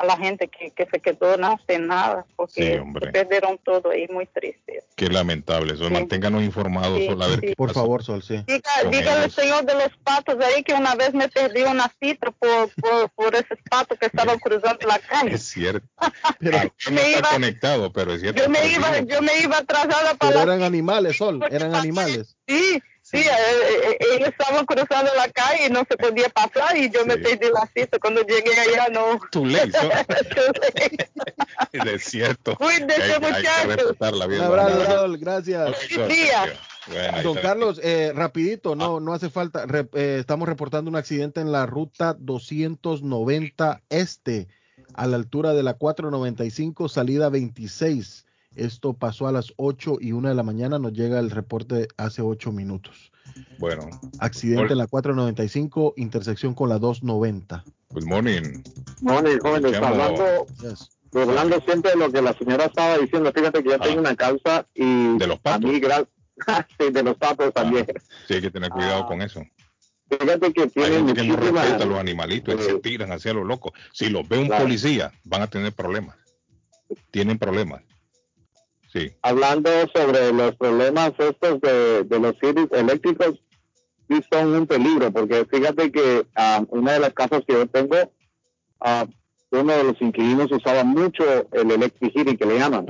a la gente que, que, se quedó no hace nada porque se perdieron todo y muy triste. Qué lamentable, Sol, manténganos informados, Sol, a ver Por favor, Sol, sí. Diga, al señor de los patos ahí que una vez me perdí una cita por, por, por esos patos que estaban cruzando la calle. Es cierto. pero no está conectado, pero es cierto. Yo me iba, yo me iba atrasada para Pero eran animales, Sol, eran animales. Sí, Sí, eh, eh, eh, ellos estaban cruzando la calle y no se podía pasar y yo me perdí la cita. Cuando llegué allá no. Tu ley. es cierto. Cuídese, muchachos. Un abrazo. Gracias. Don Carlos, eh, rapidito, no, ah. no hace falta. estamos reportando un accidente en la ruta 290 este, a la altura de la 495, salida 26. Esto pasó a las 8 y 1 de la mañana, nos llega el reporte hace 8 minutos. Bueno. Accidente en la 495, intersección con la 290. Good morning. Morning, jóvenes. Hablando, hablando siempre de lo que la señora estaba diciendo, fíjate que yo tengo ah. una causa y... De los patos. sí, de los patos también. Ah, sí, hay que tener cuidado con eso. Fíjate que tienen Hay que no respeta a los animalitos y se tiran hacia los locos. Si los ve un policía, van a tener problemas. Tienen problemas. Hablando sobre los problemas estos de, los cities eléctricos, sí son un peligro, porque fíjate que ah, una de las casas que yo tengo, uh, uno de los inquilinos usaba mucho el electric heating que le llaman.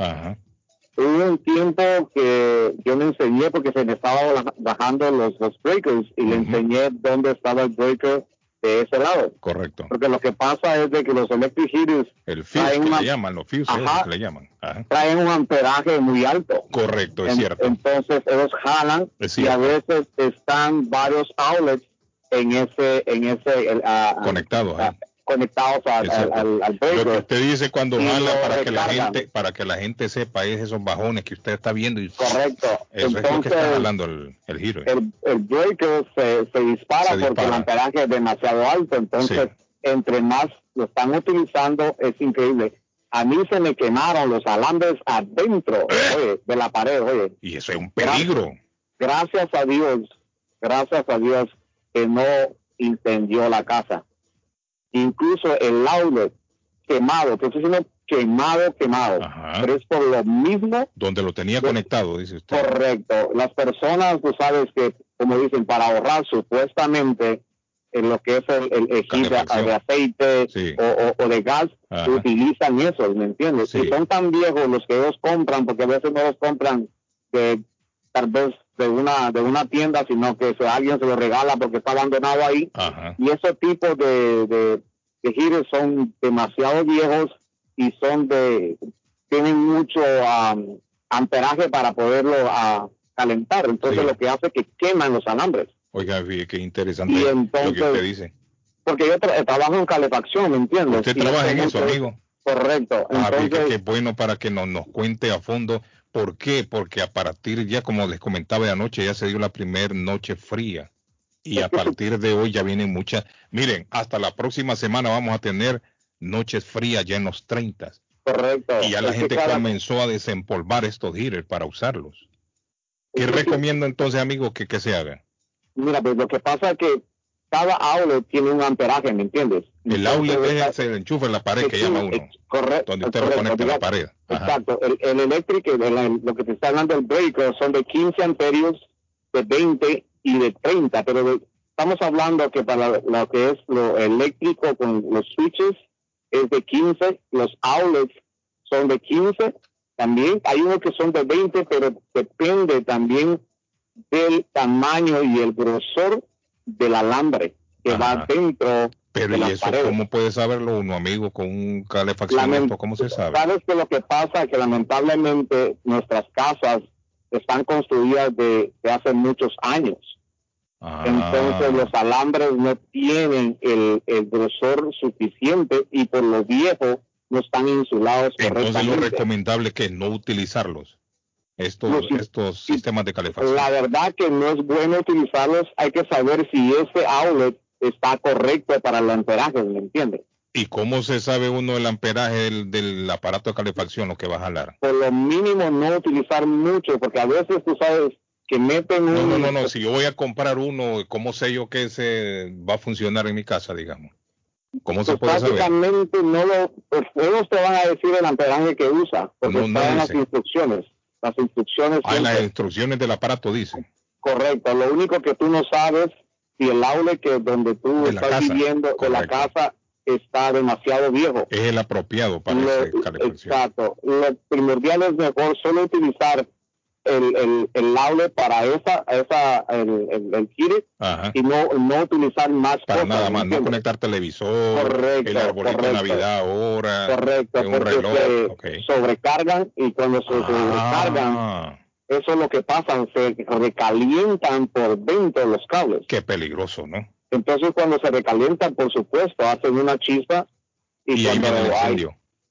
Hubo un tiempo que yo le enseñé porque se me estaba bajando los, los breakers y le enseñé dónde estaba el breaker de ese lado. Correcto. Porque lo que pasa es de que los electric heaters el fuse que le llaman, los fuses que le llaman, traen un amperaje muy alto. Correcto, es cierto. Entonces ellos jalan y a veces están varios outlets en ese en ese conectados conectados al, al, al Lo que usted dice cuando jala para que la gente para que la gente sepa es esos bajones que usted está viendo. Y, Correcto. Eso Entonces, es lo que está jalando el, el giro. El, el breaker se, se, dispara porque el amperaje es demasiado alto. Entonces, entre más lo están utilizando, es increíble. A mí se me quemaron los alambres adentro ¿Eh? de la pared. Oye. Y eso es un peligro. Gracias, gracias a Dios, gracias a Dios que no incendió la casa incluso el outlet quemado, que estoy diciendo quemado, quemado, pero es por lo mismo. Donde lo tenía conectado, dice usted. Correcto. Las personas, tú sabes que, como dicen, para ahorrar supuestamente en lo que es el, el, de aceite o, de gas, utilizan eso, ¿me entiendes? Y son tan viejos los que ellos compran, porque a veces no los compran de tal vez de una de una tienda, sino que si alguien se lo regala porque está abandonado ahí. Y esos tipos de, de, gires son demasiado viejos y son de tienen mucho um, amperaje para poderlo uh, calentar. Entonces lo que hace es que queman los alambres. Oiga, qué interesante lo que usted dice. Porque yo trabajo en calefacción, ¿me entiendes? Usted trabaja en eso, amigo. Correcto. Ah, Entonces, qué bueno para que nos, nos cuente a fondo ¿Por qué? Porque a partir ya, como les comentaba de anoche, ya se dio la primera noche fría. Y a partir de hoy ya vienen muchas. Miren, hasta la próxima semana vamos a tener noches frías ya en los 30. Correcto. Y ya la gente comenzó a desempolvar estos heaters para usarlos. ¿Qué recomiendo entonces, amigo, que, que se haga? Mira, pues lo que pasa es que cada outlet tiene un amperaje, ¿me entiendes? El outlet es el enchufe en la pared que llama uno. Correcto. Donde usted lo conecta en la pared. Exacto. El, el eléctrico, lo que te está hablando el breaker, son de 15 amperios, de 20 y de 30, pero estamos hablando que para lo que es lo eléctrico con los switches es de 15, los outlets son de 15, también hay unos que son de 20, pero depende también del tamaño y el grosor del alambre que va dentro pero ¿y eso cómo puede saberlo uno, amigo, con un calefacción? ¿Cómo se sabe? Sabes que lo que pasa es que lamentablemente nuestras casas están construidas de, hace muchos años. Ah. Entonces los alambres no tienen el, grosor suficiente y por lo viejo no están insulados Entonces lo recomendable que no utilizarlos estos, estos sistemas de calefacción? La verdad que no es bueno utilizarlos. Hay que saber si ese outlet está correcto para el amperaje, ¿me entiendes? ¿Y cómo se sabe uno el amperaje del, aparato de calefacción, lo que va a jalar? Por lo mínimo no utilizar mucho, porque a veces tú sabes que meten un... No, no, no, no. si yo voy a comprar uno, ¿cómo sé yo que ese va a funcionar en mi casa, digamos? ¿Cómo se puede saber? Prácticamente no lo... Pues ellos te van a decir el amperaje que usa, porque no, no las instrucciones. Las instrucciones. Ah, las instrucciones del aparato dicen. Correcto. Lo único que tú no sabes si el aule que donde tú estás viviendo de la casa está demasiado viejo. Es el apropiado para ese calefacción. Exacto. Lo primordial es mejor solo utilizar el, el, el para esa, esa el, el, el y no, no utilizar más para nada más, no conectar televisor, correcto, el arbolito de Navidad ahora, correcto, un reloj, se sobrecargan y cuando se ah. sobrecargan eso es lo que pasa, se recalientan por dentro los cables. Qué peligroso, ¿no? Entonces cuando se recalientan, por supuesto, hacen una chispa y, cuando hay,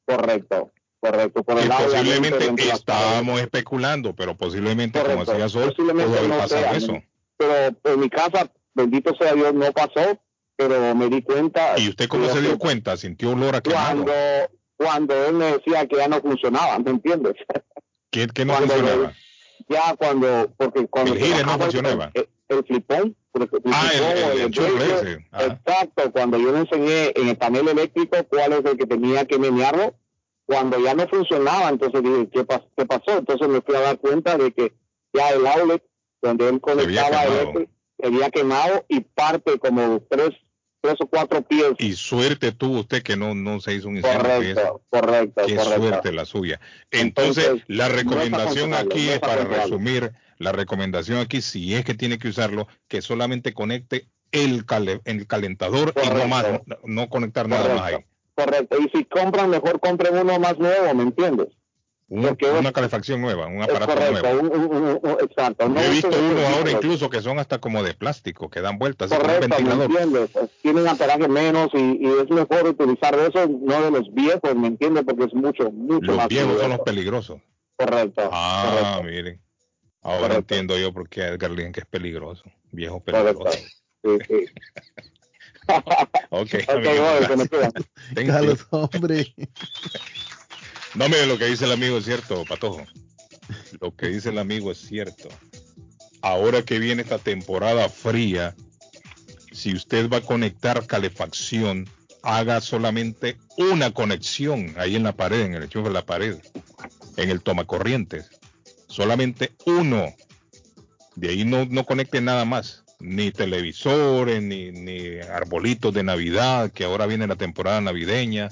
correcto, correcto. Por el posiblemente estábamos especulando, pero posiblemente, como decía Sol, posiblemente no sea, eso. Pero en mi casa, bendito sea Dios, no pasó, pero me di cuenta. ¿Y usted cómo se dio cuenta? ¿Sintió olor a quemado? Cuando, cuando él me decía que ya no funcionaba, ¿me entiendes? ¿Qué, qué no funcionaba? ya cuando, porque cuando el gire no funcionaba. El, flipón, ah, el, el, exacto, cuando yo le enseñé en el panel eléctrico cuál es el que tenía que menearlo, cuando ya no funcionaba, entonces dije, ¿qué, ¿qué pasó? Entonces me fui a dar cuenta de que ya el outlet donde él conectaba el había quemado y parte como tres tres o cuatro pies. Y suerte tuvo usted que no, no se hizo un incendio. Correcto, correcto. Qué suerte la suya. Entonces, la recomendación aquí es, para resumir, la recomendación aquí, si es que tiene que usarlo, que solamente conecte el, el calentador y no más, no conectar nada más ahí. Correcto. Y si compran, mejor compren uno más nuevo, ¿me entiendes? una calefacción nueva, un aparato nuevo. exacto. he visto uno ahora incluso que son hasta como de plástico, que dan vueltas. Correcto, ventilador. Pues, tienen amperaje menos y, es mejor utilizar eso, no de los viejos, ¿me entiendes? Porque es mucho, mucho más. Los viejos son los peligrosos. Correcto. Ah, miren. Ahora entiendo yo por qué Edgar que es peligroso. Viejo peligroso. Sí, sí. Ok. okay Carlos, hombre. No, mire, lo que dice el amigo es cierto, Patojo. Lo que dice el amigo es cierto. Ahora que viene esta temporada fría, si usted va a conectar calefacción, haga solamente una conexión ahí en la pared, en el hecho de la pared, en el tomacorrientes. Solamente uno. De ahí no, no conecte nada más. Ni televisores, ni, ni arbolitos de Navidad, que ahora viene la temporada navideña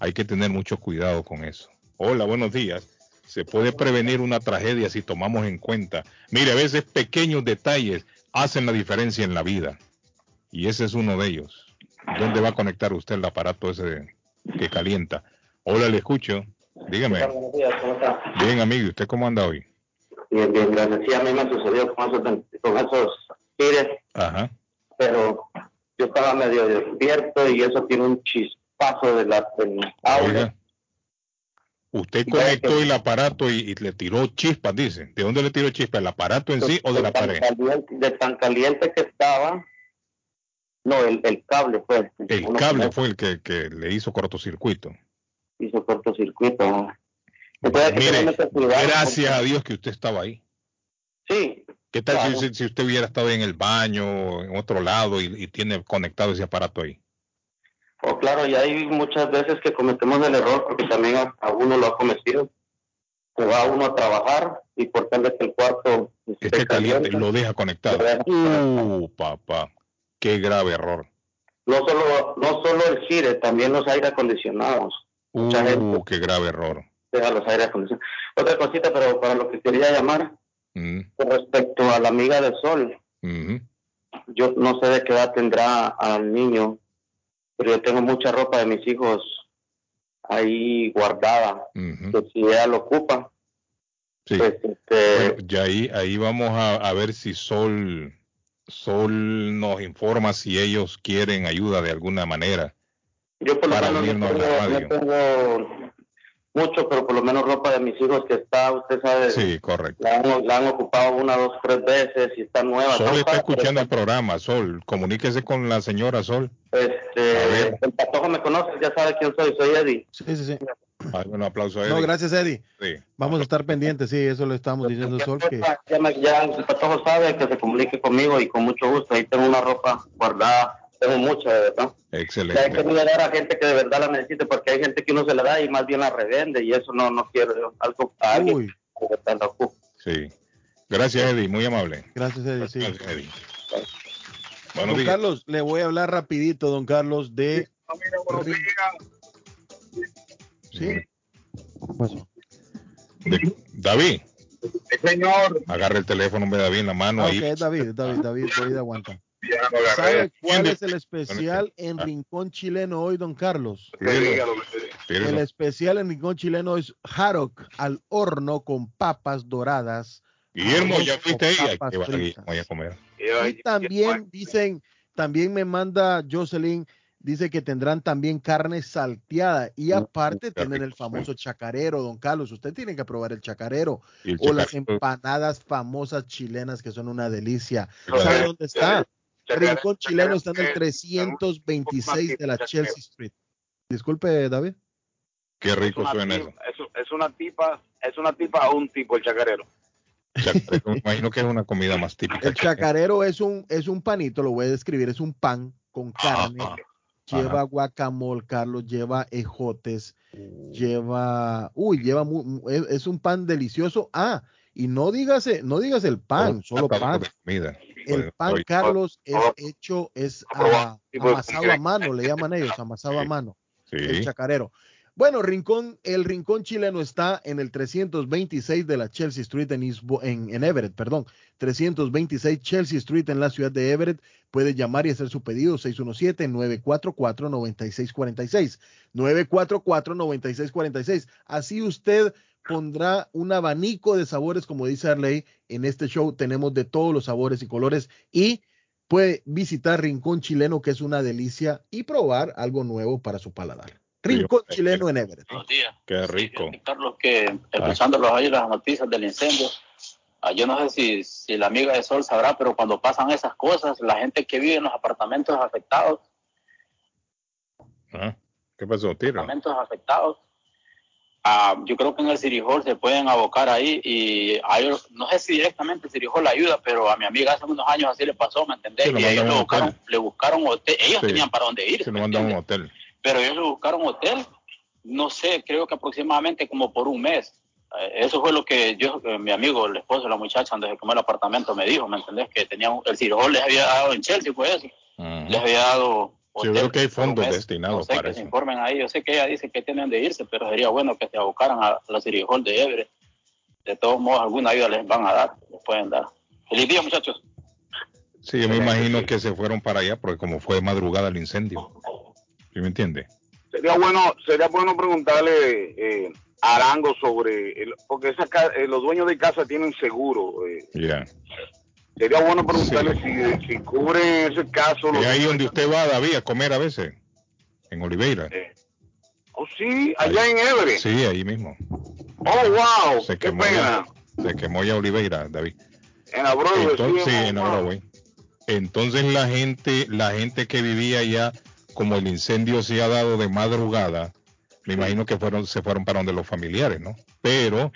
hay que tener mucho cuidado con eso. Hola, buenos días. Se puede prevenir una tragedia si tomamos en cuenta. Mire, a veces pequeños detalles hacen la diferencia en la vida. Y ese es uno de ellos. ¿Dónde va a conectar usted el aparato ese que calienta? Hola, le escucho. Dígame. Buenos días, ¿cómo está? Bien, amigo. ¿Usted cómo anda hoy? Bien, bien, gracias. Sí, a mí me sucedió con esos, con esos tires. Ajá. Pero yo estaba medio despierto y eso tiene un chisme paso de la, Usted conectó el aparato y, le tiró chispas, dice. ¿De dónde le tiró chispas? ¿El aparato en sí o de, la pared? de tan caliente que estaba. No, el, cable fue. El, cable fue el que, le hizo cortocircuito. Hizo cortocircuito. Mire, gracias a Dios que usted estaba ahí. Sí. ¿Qué tal si, usted hubiera estado en el baño, en otro lado y tiene conectado ese aparato ahí? Oh, claro, y hay muchas veces que cometemos el error, porque también a, uno lo ha cometido. Se va uno a trabajar y por tal vez el cuarto esté caliente, lo deja conectado. uh, papá, qué grave error. No solo, no solo el gire, también los aire acondicionados. Uh, qué grave error. Deja los aire acondicionados. Otra cosita, pero para lo que quería llamar, con respecto a la amiga del sol, yo no sé de qué edad tendrá al niño pero yo tengo mucha ropa de mis hijos ahí guardada, que si ella lo ocupa. Sí. Pues, este, y ahí, ahí vamos a, ver si Sol, Sol nos informa si ellos quieren ayuda de alguna manera. Yo por lo menos tengo mucho, pero por lo menos ropa de mis hijos que está, usted sabe. Sí, correcto. La han, ocupado una, dos, tres veces y está nueva. Sol está escuchando el programa, Sol. Comuníquese con la señora Sol. Este, el patojo me conoce, ya sabe quién soy, soy Eddie. Sí, sí, sí. un aplauso a Eddie. No, gracias Eddie. Sí. Vamos a estar pendientes, sí, eso le estamos diciendo Sol. Que... Ya, el patojo sabe que se comunique conmigo y con mucho gusto. Ahí tengo una ropa guardada tengo mucha, de verdad. Excelente. hay que dar a gente que de verdad la necesite, porque hay gente que uno se la da y más bien la revende, y eso no, no quiero. Algo a alguien Sí. Gracias, Eddie, muy amable. Gracias, Eddie. Sí. Gracias, Eddie. don Carlos, le voy a hablar rapidito, don Carlos, de... Sí. De... David. señor. Agarra el teléfono, me David en la mano. Ah, ahí. Ok, David, David, David, David aguanta. ¿Sabe cuál es el especial en Rincón Chileno hoy, don Carlos? El especial en Rincón Chileno es Harok al horno con papas doradas. Guillermo, ya fuiste ahí. Voy a comer. Y también dicen, también me manda Jocelyn, dice que tendrán también carne salteada y aparte tienen el famoso chacarero, don Carlos. Usted tiene que probar el chacarero o las empanadas famosas chilenas que son una delicia. ¿Sabe dónde está? Rincón chileno está en el 326 de la Chelsea Street. Disculpe, David. Qué rico suena eso. Es una tipa, es una tipa o un tipo el chacarero. Me imagino que es una comida más típica. El chacarero es un, es un panito, lo voy a describir, es un pan con carne. lleva guacamole, Carlos, lleva ejotes, uh. lleva, uy, lleva, es, un pan delicioso. Ah, y no digas, no digas el pan, solo pan. El pan, Carlos, es hecho, es amasado a mano, le llaman ellos, amasado a mano. El chacarero. Bueno, Rincón, el Rincón chileno está en el 326 de la Chelsea Street en, en, Everett, perdón, 326 Chelsea Street en la ciudad de Everett. Puede llamar y hacer su pedido 617-944-9646. 944-9646. Así usted pondrá un abanico de sabores, como dice Arley. En este show tenemos de todos los sabores y colores y puede visitar Rincón Chileno, que es una delicia, y probar algo nuevo para su paladar. Rincón Chileno en Everett. Buenos días. Qué rico. Carlos, que escuchándolos ahí las noticias del incendio, ah, yo no sé si, si la amiga de Sol sabrá, pero cuando pasan esas cosas, la gente que vive en los apartamentos afectados. Ah, ¿Qué pasó, Tiro? Apartamentos afectados. Ah, yo creo que en el Cirijol se pueden abocar ahí y no sé si directamente el Cirijol ayuda, pero a mi amiga hace unos años así le pasó, ¿me entendés? y ellos le buscaron, le buscaron hotel, ellos tenían para dónde ir. Se lo mandaron un hotel pero ellos buscaron hotel, no sé, creo que aproximadamente como por un mes. Eh, eso fue lo que yo, eh, mi amigo, el esposo de la muchacha, antes de comer el apartamento, me dijo, ¿me entendés? Que tenían, el Cirojol les había dado en Chelsea, fue eso. Les había dado. Hotel, yo creo que hay fondos destinados para que se informen ahí. Yo sé que ella dice que tienen de irse, pero sería bueno que se abocaran a la Cirojol de Everett. De todos modos, alguna ayuda les van a dar, les pueden dar. Feliz día, muchachos. Sí, yo me imagino que se fueron para allá porque como fue madrugada el incendio. ¿Sí me entiende? Sería bueno, sería bueno preguntarle eh, a Arango sobre, el, porque esa, eh, los dueños de casa tienen seguro. Eh. Ya. Sería bueno preguntarle si, si cubren ese caso. ¿Y ahí donde usted va, David, a comer a veces? En Oliveira. Oh, sí, allá en Everett. Sí, ahí mismo. Oh, wow. Se qué pena. Ya, se quemó ya Oliveira, David. En la Broadway. sí, en la Broadway. Entonces la gente, la gente que vivía allá como el incendio se ha dado de madrugada, me imagino que fueron, se fueron para donde los familiares, ¿no? Pero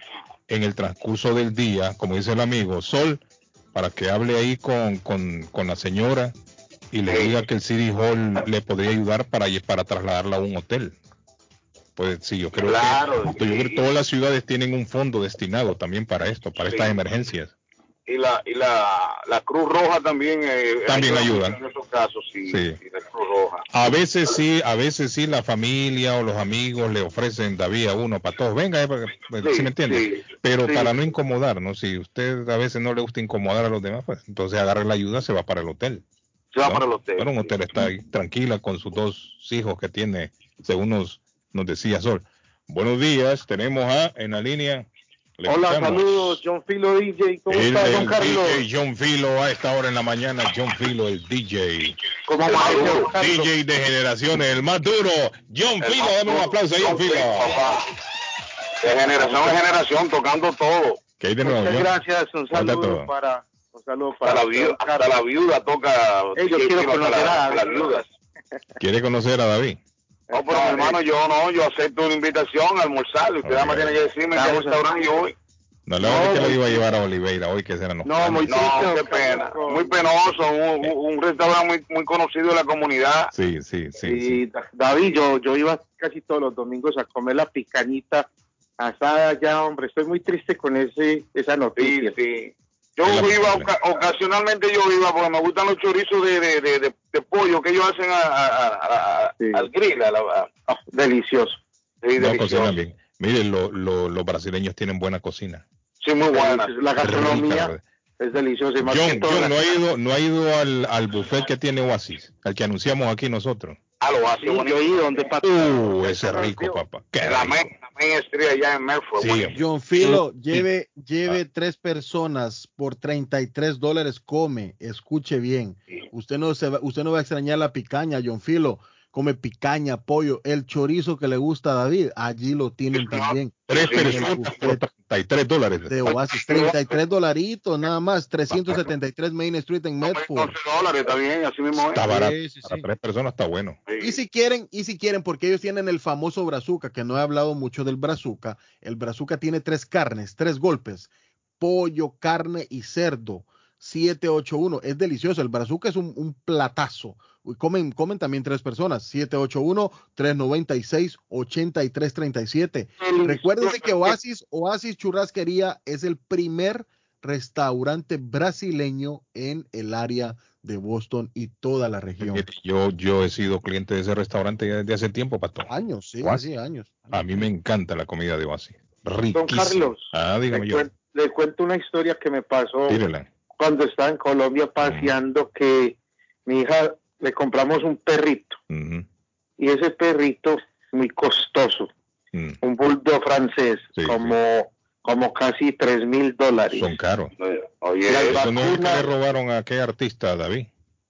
en el transcurso del día, como dice el amigo, Sol, para que hable ahí con, la señora y le diga que el City Hall le podría ayudar para, para trasladarla a un hotel. Pues sí, yo creo, que, yo creo que todas las ciudades tienen un fondo destinado también para esto, para estas emergencias y la y la, la Cruz Roja también eh, también ayuda en esos casos sí, La Cruz Roja. a veces sí a veces sí la familia o los amigos le ofrecen David a uno para todos venga eh, sí, me entiende pero para no incomodar no si usted a veces no le gusta incomodar a los demás pues entonces agarra la ayuda se va para el hotel se va para el hotel bueno un hotel está ahí tranquila con sus dos hijos que tiene según nos, nos decía Sol. Buenos días tenemos a en la línea Hola, saludos, John Filo DJ. ¿Cómo está, Don Carlos? DJ John Filo a esta hora en la mañana, John Filo, el DJ. ¿Cómo va, DJ de generaciones, el más duro. John Filo, dame un aplauso a John Filo. De generación en generación, tocando todo. ¿Qué hay de nuevo, Muchas gracias, un saludo para... Un saludo para, la viuda, hasta la viuda toca. Hey, yo quiero conocer a las viudas. ¿Quiere conocer a David? No, pero mi hermano, yo no, yo acepto una invitación a almorzar. Usted nada más tiene que decirme en qué restaurante yo voy. No, le no, que lo iba a llevar a Oliveira hoy, que será no. No, muy no, qué pena. Muy penoso, un, un, restaurante muy, muy conocido en la comunidad. Sí, sí, sí. Y sí. David, yo, yo iba casi todos los domingos a comer la picañita asada ya, hombre. Estoy muy triste con ese esa noticia. Sí, sí. Yo iba, ocasionalmente yo iba porque me gustan los chorizos de, de, de, de pollo que ellos hacen a, al grill. Ah, delicioso. Sí, no, delicioso. bien. Miren, lo, lo, los brasileños tienen buena cocina. Sí, muy buena. La gastronomía es deliciosa. John, John no ha ido, no ha ido al, al buffet que tiene Oasis, al que anunciamos aquí nosotros. Ah, lo hace yo he ido donde Uh, ese rico, papá. Qué la Main, Street allá en Medford. Sí. John Filo, lleve, lleve tres personas por 33 dólares, come, escuche bien. Usted no se va, usted no va a extrañar la picaña, John Filo come picaña, pollo, el chorizo que le gusta a David, allí lo tienen también. Tres personas por 33 dólares. De Oasis, 33 dolaritos nada más, 373 Main Street en Medford. dólares también, así mismo Está barato, para tres personas está bueno. Y si quieren, y si quieren, porque ellos tienen el famoso brazuca, que no he hablado mucho del brazuca, el brazuca tiene tres carnes, tres golpes, pollo, carne y cerdo. 781. Es delicioso. El brazuca es un, un platazo. Comen, comen también tres personas. 781-396-8337. Recuérdense que Oasis, Oasis Churrasquería es el primer restaurante brasileño en el área de Boston y toda la región. Yo, yo he sido cliente de ese restaurante desde hace tiempo, Pato. Años, sí, sí, años. A mí me encanta la comida de Oasis. Riquísimo. Don Carlos, ah, dígame le, yo. le cuento una historia que me pasó. Tírela cuando estaba en Colombia paseando que mi hija le compramos un perrito y ese perrito muy costoso mm. un bulldog francés, como, como casi tres mil dólares. Son caros. Oye, eso no es que le robaron a qué artista, David.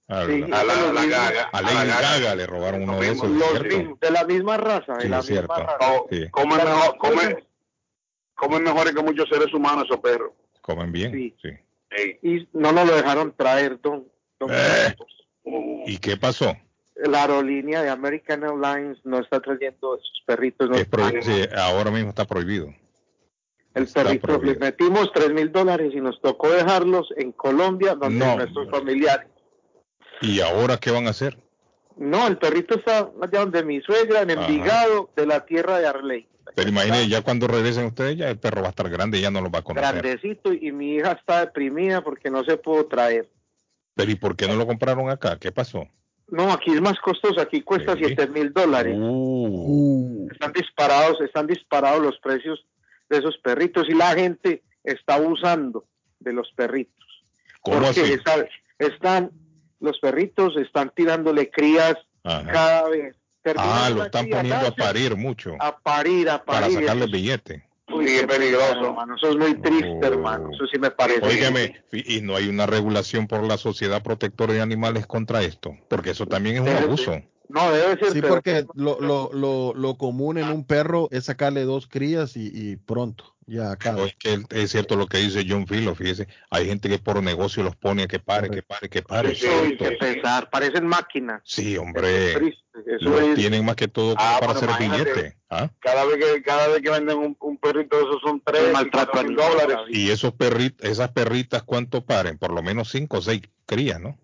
A, la, la, Gaga. A Lady Gaga, le robaron uno de esos. de la misma raza. De la misma raza. Comen, mejor, comen, comen mejores que muchos seres humanos esos perros. Comen bien. Sí. Y no nos lo dejaron traer, don. Eh. ¿Y qué pasó? La aerolínea de American Airlines no está trayendo esos perritos. No ahora mismo está prohibido. El perrito, le metimos tres mil dólares y nos tocó dejarlos en Colombia, donde nuestros familiares. ¿Y ahora qué van a hacer? No, el perrito está allá donde mi suegra, en Envigado, de la tierra de Arley. Pero imagínese, ya cuando regresen ustedes, ya el perro va a estar grande y ya no lo va a conocer. Grandecito, y mi hija está deprimida porque no se pudo traer. Pero ¿y por qué no lo compraron acá? ¿Qué pasó? No, aquí es más costoso, aquí cuesta siete mil dólares. Uh. Están disparados, están disparados los precios de esos perritos y la gente está abusando de los perritos. ¿Cómo así? están, los perritos están tirándole crías cada vez. Ah, lo están poniendo a parir mucho. A parir, a parir. Para sacarle billete. Sí, es peligroso. Hermano. Eso es muy triste, oh. hermano. Eso sí me parece. Óigame, y no hay una regulación por la Sociedad Protectora de Animales contra esto, porque eso también es un abuso. No, debe ser. Sí, porque lo, lo, lo, lo, común en un perro es sacarle dos crías y, y pronto. Ya acaba. es que es cierto lo que dice John Philo, fíjese, hay gente que por negocio los pone a que pare, que pare, que pare. Sí, que pensar, parecen máquinas. Sí, hombre. Lo tienen más que todo ah, para hacer billete. ¿Ah? Cada vez que cada vez que venden un, un perrito, esos son tres mil dólares. Y esos perritos, esas perritas, ¿cuánto paren? Por lo menos cinco o seis crías, ¿no?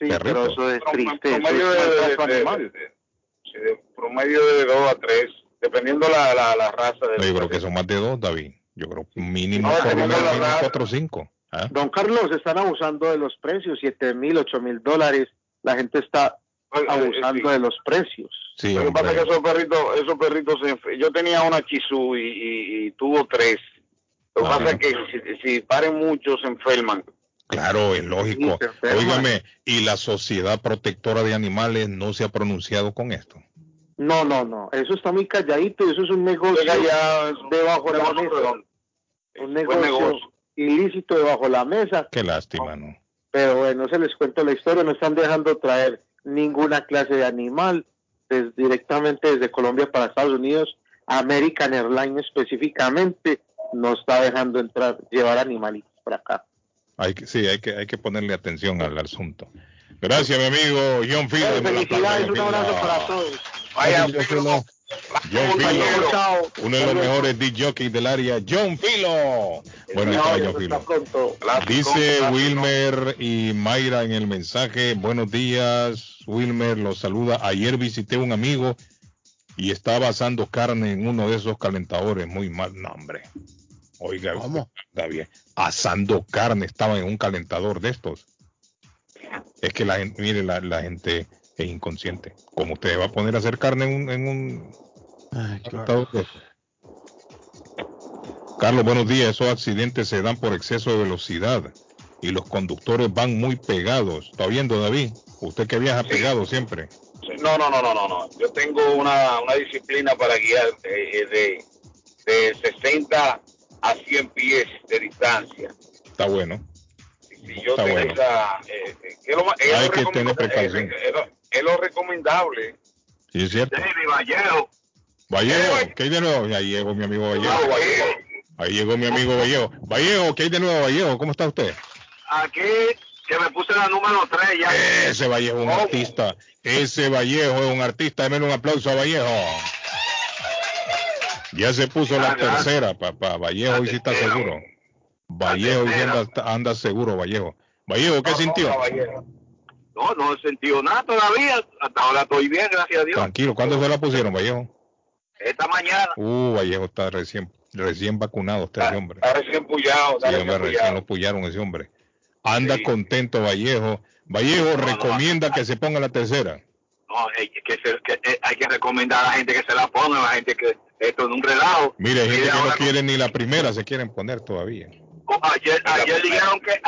Sí, pero eso es triste. Promedio, de, de, promedio de dos a tres, dependiendo la, la, la raza. De yo creo que son más de dos, David. Yo creo mínimo no, por lo menos cuatro o cinco. ¿ah? Don Carlos, están abusando de los precios, siete mil, ocho mil dólares. La gente está abusando de los precios. Sí, lo que pasa es que esos perritos, esos perritos, yo tenía una chisú y, y, tuvo tres. Lo que ah, pasa es que si, si paren mucho se enferman. Claro, es lógico. Óigame, ¿y la Sociedad Protectora de Animales no se ha pronunciado con esto? No, no, no. Eso está muy calladito. Eso es un negocio debajo de la mesa. Un negocio, ilícito debajo de la mesa. Qué lástima, ¿no? Pero bueno, se les cuento la historia. No están dejando traer ninguna clase de animal directamente desde Colombia para Estados Unidos. American Airlines específicamente no está dejando entrar, llevar animalitos para acá. Hay que, sí, hay que, hay que ponerle atención al asunto. Gracias, mi amigo John Filo. Felicidades, un abrazo para todos. Vaya, John Filo, uno de los mejores DJs del área, John Filo. Bueno, John Filo. Dice Wilmer y Mayra en el mensaje, buenos días, Wilmer, los saluda. Ayer visité un amigo y estaba asando carne en uno de esos calentadores, muy mal nombre. Oiga, ¿cómo? Está bien. Asando carne, estaba en un calentador de estos. Es que la gente, mire, la, gente es inconsciente. Como usted va a poner a hacer carne en un, en un calentador de Carlos, buenos días. Esos accidentes se dan por exceso de velocidad y los conductores van muy pegados. ¿Está viendo, David? Usted que viaja pegado siempre. No, no, no, no, no, no. Yo tengo una, una disciplina para guiar eh, de, de, de 60 a 100 pies de distancia. Está bueno. Si yo tengo esa, eh, eh lo, Hay que tener precaución. Es, lo recomendable. Sí, es cierto. Vallejo. Vallejo, ¿qué hay de nuevo? Ahí llegó mi amigo Vallejo. Vallejo. Ahí llegó mi amigo Vallejo. Vallejo, ¿qué hay de nuevo, Vallejo? ¿Cómo está usted? Aquí, que me puse la número 3 ya. Ese Vallejo es un artista. Ese Vallejo es un artista. Deme un aplauso a Vallejo. Ya se puso la tercera, papá. Vallejo, y si está seguro. Vallejo, y anda, anda, seguro, Vallejo. Vallejo, ¿qué sintió? No, no he sentido nada todavía. Hasta ahora estoy bien, gracias a Dios. Tranquilo, ¿cuándo se la pusieron, Vallejo? Esta mañana. Uh, Vallejo está recién, recién vacunado usted, ese hombre. Está recién puyado. sí, recién, recién lo puyaron ese hombre. Anda contento, Vallejo. Vallejo recomienda que se ponga la tercera. No, hay que, eh, hay que recomendar a la gente que se la ponga, a la gente que esto es un relajo. Mire, hay gente que no quiere ni la primera, se quieren poner todavía. Ayer, ayer dijeron que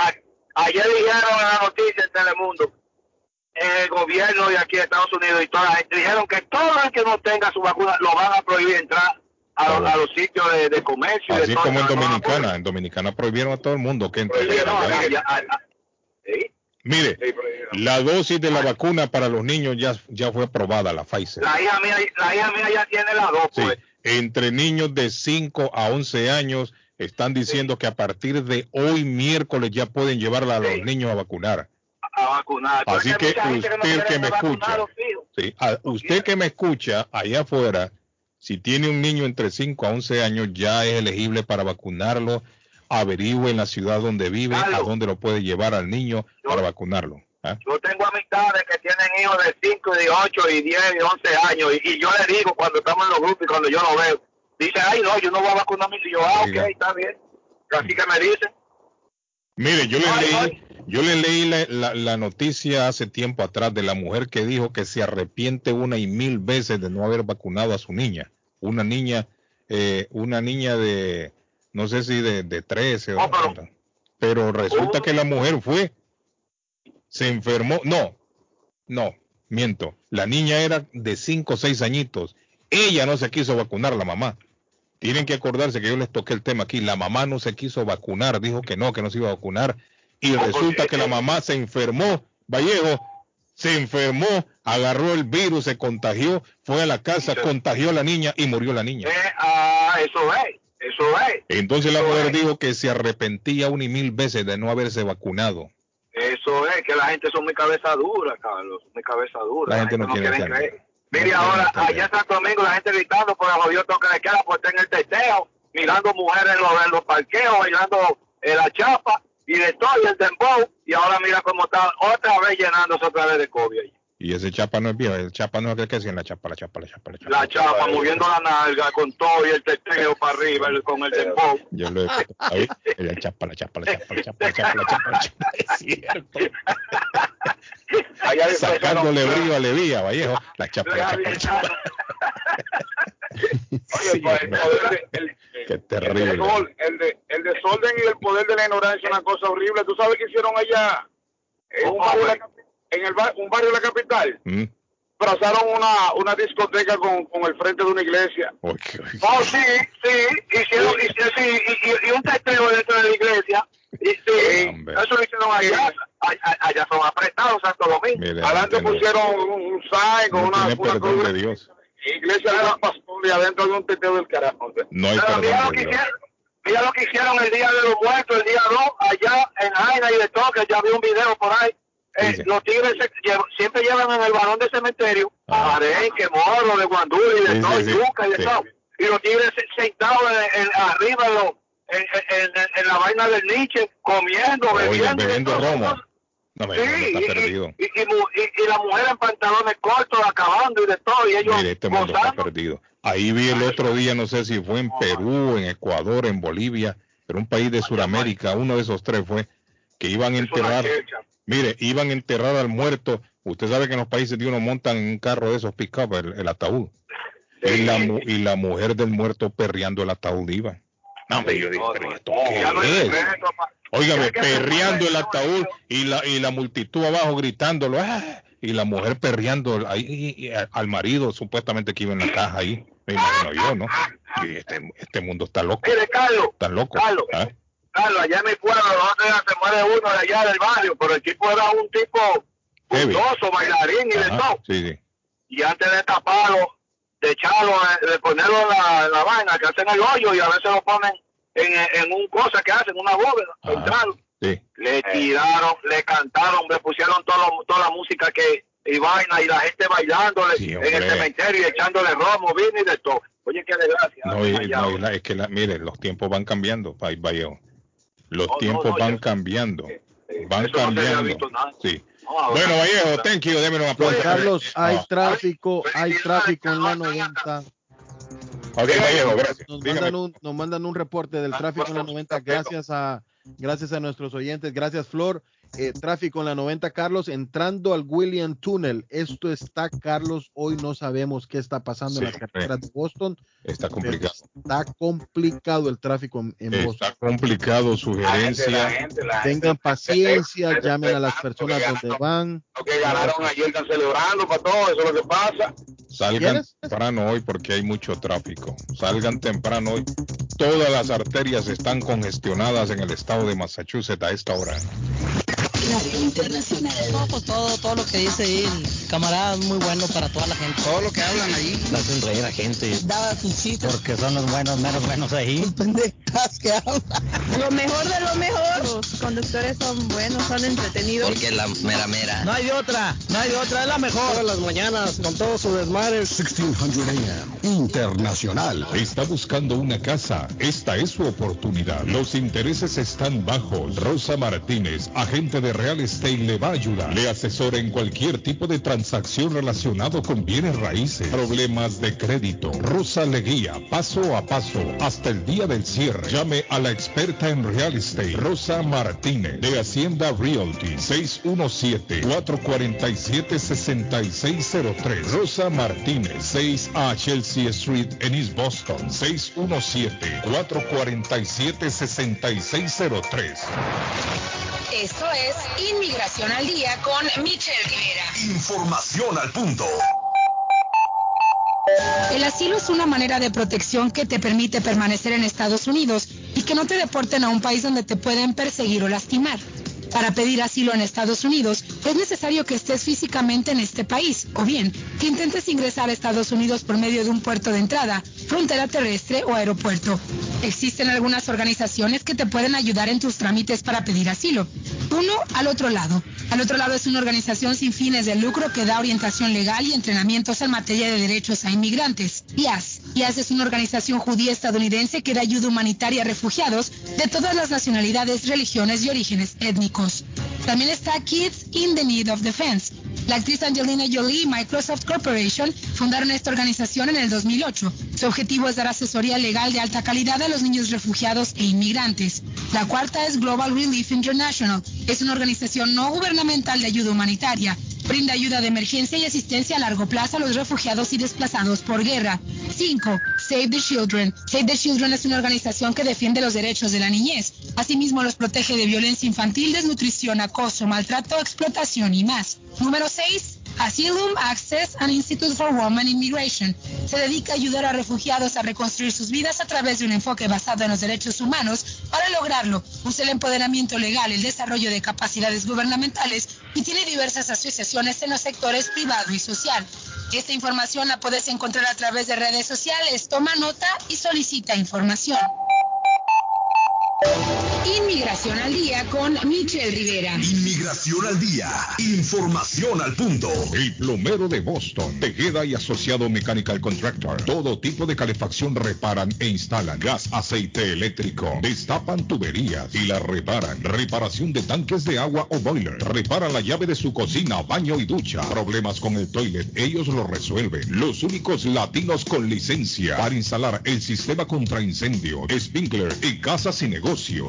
ayer dijeron en la noticia en Telemundo el gobierno de aquí de Estados Unidos y toda la gente dijeron que todo el que no tenga su vacuna lo van a prohibir entrar a, los sitios de, comercio. Así como en Dominicana. En Dominicana prohibieron a todo el mundo que entre. Mire, la dosis de la vacuna para los niños ya, ya fue aprobada, la Pfizer. La hija mía, la hija mía ya tiene la dos. Pues. Entre niños de 5 a 11 años están diciendo que a partir de hoy miércoles ya pueden llevarla a los niños a vacunar. A vacunar. Así que usted que, me escucha, usted que me escucha allá afuera, si tiene un niño entre 5 a 11 años ya es elegible para vacunarlo. Averigüe en la ciudad donde vive a dónde lo puede llevar al niño para vacunarlo. ¿ah? Yo tengo amistades que tienen hijos de 5, de 8, y 10, y 11 años, y, yo le digo cuando estamos en los grupos y cuando yo lo veo, dice, ay, no, yo no voy a vacunar a mi hijo. Ah, ok, está bien. Así que me dicen. Mire, yo le leí, yo le leí la, la, noticia hace tiempo atrás de la mujer que dijo que se arrepiente una y mil veces de no haber vacunado a su niña. Una niña, eh, una niña de, no sé si de, de 13 o pero, pero resulta que la mujer fue. Se enfermó, no, no, miento, la niña era de 5 o 6 añitos, ella no se quiso vacunar, la mamá. Tienen que acordarse que yo les toqué el tema aquí, la mamá no se quiso vacunar, dijo que no, que no se iba a vacunar, y resulta que la mamá se enfermó, Vallejo, se enfermó, agarró el virus, se contagió, fue a la casa, contagió a la niña y murió la niña. Eh, ah, eso es, eso es. Entonces la mujer dijo que se arrepentía una y mil veces de no haberse vacunado. Eso es, que la gente son muy cabeza dura, Carlos, muy cabeza dura. La, gente, no, quiere creer. Mire, ahora, allá en Santo Domingo, la gente gritando por el jodido toque de queda, por estar en el teteo, mirando mujeres en los, en los parqueos, bailando en la chapa, y de todo, y el dembow, y ahora mira cómo está otra vez llenándose otra vez de COVID. Y ese chapa no es viejo, el chapa no es aquel que hacía la chapa, la chapa, la chapa, la chapa. La chapa, moviendo la nalga con todo y el teteo para arriba, con el dembow. Yo lo he ahí, el chapa, la chapa, la chapa, la chapa, la chapa, la chapa, la chapa, es cierto. Sacándole brillo a Levía, Vallejo, la chapa, la chapa, la chapa. Oye, pues, el poder el, Qué terrible. El, de, el desorden y el poder de la ignorancia es una cosa horrible. ¿Tú sabes qué hicieron allá? Un en el un barrio de la capital. Mm. Trazaron una, una discoteca con, con el frente de una iglesia. Oh, sí, sí, hicieron, y, sí, y, y, un teteo dentro de la iglesia. Y, sí, eso lo hicieron allá. Allá, son apretados Santo Domingo. Adelante pusieron un, un sign con una, una cruz. De Dios. Iglesia de la Pastor y adentro de un teteo del carajo. No hay Pero mira, lo que hicieron, mira lo que hicieron el día de los muertos, el día 2, allá en Jaina y de todo, que ya vi un video por ahí eh, los tigres siempre llevan en el balón de cementerio ah. arenque, morro, de guandul y de todo, y yuca y de todo. Y los tigres sentados en, arriba en, en, la vaina del Nietzsche, comiendo, bebiendo. bebiendo romo. No, me, sí, está perdido. Y, y, la mujer en pantalones cortos, acabando y de todo. Y ellos Mire, este mundo está perdido. Ahí vi el otro día, no sé si fue en Perú, en Ecuador, en Bolivia, pero un país de Sudamérica, uno de esos tres fue, que iban a enterrar Mire, iban a enterrar al muerto. Usted sabe que en los países de uno montan un carro de esos pick el, ataúd. Y la, y la mujer del muerto perreando el ataúd iba. No, yo digo, pero ¿esto qué es? Óigame, perreando el ataúd y la, y la multitud abajo gritándolo. ¡ah! Y la mujer perreando ahí, al marido supuestamente que iba en la caja ahí. Me imagino yo, ¿no? Y este, este mundo está loco. Mire, Carlos. Está loco. Carlos, ¿ah? Carlos, allá en mi pueblo, los se muere uno de allá del barrio, pero el tipo era un tipo gustoso, bailarín y de todo. Sí, sí. Y antes de taparlo, de echarlo, de ponerlo en la, la vaina, que hacen el hoyo y a veces lo ponen en, en un cosa que hacen, una bóveda, entrarlo. Sí. Le tiraron, le cantaron, le pusieron todo, toda la música que y vaina y la gente bailándole en el cementerio y echándole romo, vino y de todo. Oye, qué desgracia. No, no, es que, la, mire, los tiempos van cambiando, Vallejo. Los tiempos van cambiando. van cambiando. sí. bueno, Vallejo, thank you. Démelo un aplauso. Carlos, hay tráfico, hay tráfico en la 90. Ok, Vallejo, gracias. Nos mandan, un, nos mandan un reporte del tráfico en la 90 gracias a, gracias a nuestros oyentes. Gracias, Flor. Eh, tráfico en la 90, Carlos, entrando al William Tunnel. Esto está, Carlos, hoy no sabemos qué está pasando en las carreteras de Boston. Está complicado. Está complicado el tráfico en, Boston. Está complicado, sugerencia. Tengan paciencia, llamen a las personas donde van. Lo que ganaron ayer están celebrando para todo, eso es lo que pasa. Salgan temprano hoy porque hay mucho tráfico. Salgan temprano hoy. Todas las arterias están congestionadas en el estado de Massachusetts a esta hora. Internacional. pues todo, todo lo que dice ahí, el camarada es muy bueno para toda la gente. Todo lo que hablan ahí. La hacen reír a gente. Daba sus chistes. Porque son los buenos, menos buenos ahí. Los pendejas que hablan. Lo mejor de lo mejor. Los conductores son buenos, son entretenidos. Porque la mera mera. No hay otra, no hay otra, es la mejor. Todas las mañanas, con todo su desmadre. 1600 AM. Internacional. Está buscando una casa. Esta es su oportunidad. Los intereses están bajos. Rosa Martínez, agente de Real Estate, le va a ayudar. Le asesora en cualquier tipo de transacción relacionado con bienes raíces, problemas de crédito. Rosa le guía paso a paso hasta el día del cierre. Llame a la experta en Real Estate, Rosa Martínez, de Hacienda Realty, 617-447-6603. Rosa Martínez, 6 a Chelsea Street en East Boston, 617-447-6603. Esto es Inmigración al Día con Michelle Rivera. Información al punto. El asilo es una manera de protección que te permite permanecer en Estados Unidos y que no te deporten a un país donde te pueden perseguir o lastimar. Para pedir asilo en Estados Unidos es necesario que estés físicamente en este país o bien que intentes ingresar a Estados Unidos por medio de un puerto de entrada, frontera terrestre o aeropuerto. Existen algunas organizaciones que te pueden ayudar en tus trámites para pedir asilo. Uno, al otro lado. Al otro lado es una organización sin fines de lucro que da orientación legal y entrenamientos en materia de derechos a inmigrantes. IAS. IAS es una organización judía estadounidense que da ayuda humanitaria a refugiados de todas las nacionalidades, religiones y orígenes étnicos. También está Kids in the Need of Defense. La actriz Angelina Jolie y Microsoft Corporation fundaron esta organización en el 2008. Su objetivo es dar asesoría legal de alta calidad a los niños refugiados e inmigrantes. La cuarta es Global Relief International. Es una organización no gubernamental de ayuda humanitaria. Brinda ayuda de emergencia y asistencia a largo plazo a los refugiados y desplazados por guerra. 5. Save the Children. Save the Children es una organización que defiende los derechos de la niñez. Asimismo, los protege de violencia infantil, desnutrición, acoso, maltrato, explotación y más. Número 6. Asylum Access and Institute for Women Immigration. Se dedica a ayudar a refugiados a reconstruir sus vidas a través de un enfoque basado en los derechos humanos. Para lograrlo, usa el empoderamiento legal, el desarrollo de capacidades gubernamentales y tiene diversas asociaciones en los sectores privado y social. Esta información la puedes encontrar a través de redes sociales. Toma nota y solicita información. Inmigración al día con Michelle Rivera. Inmigración al día. Información al punto. El plomero de Boston. Tejeda y asociado Mechanical Contractor. Todo tipo de calefacción reparan e instalan. Gas, aceite eléctrico. Destapan tuberías y la reparan. Reparación de tanques de agua o boiler. Reparan la llave de su cocina, baño y ducha. Problemas con el toilet. Ellos lo resuelven. Los únicos latinos con licencia para instalar el sistema contra incendio, sprinkler y casas sin negocio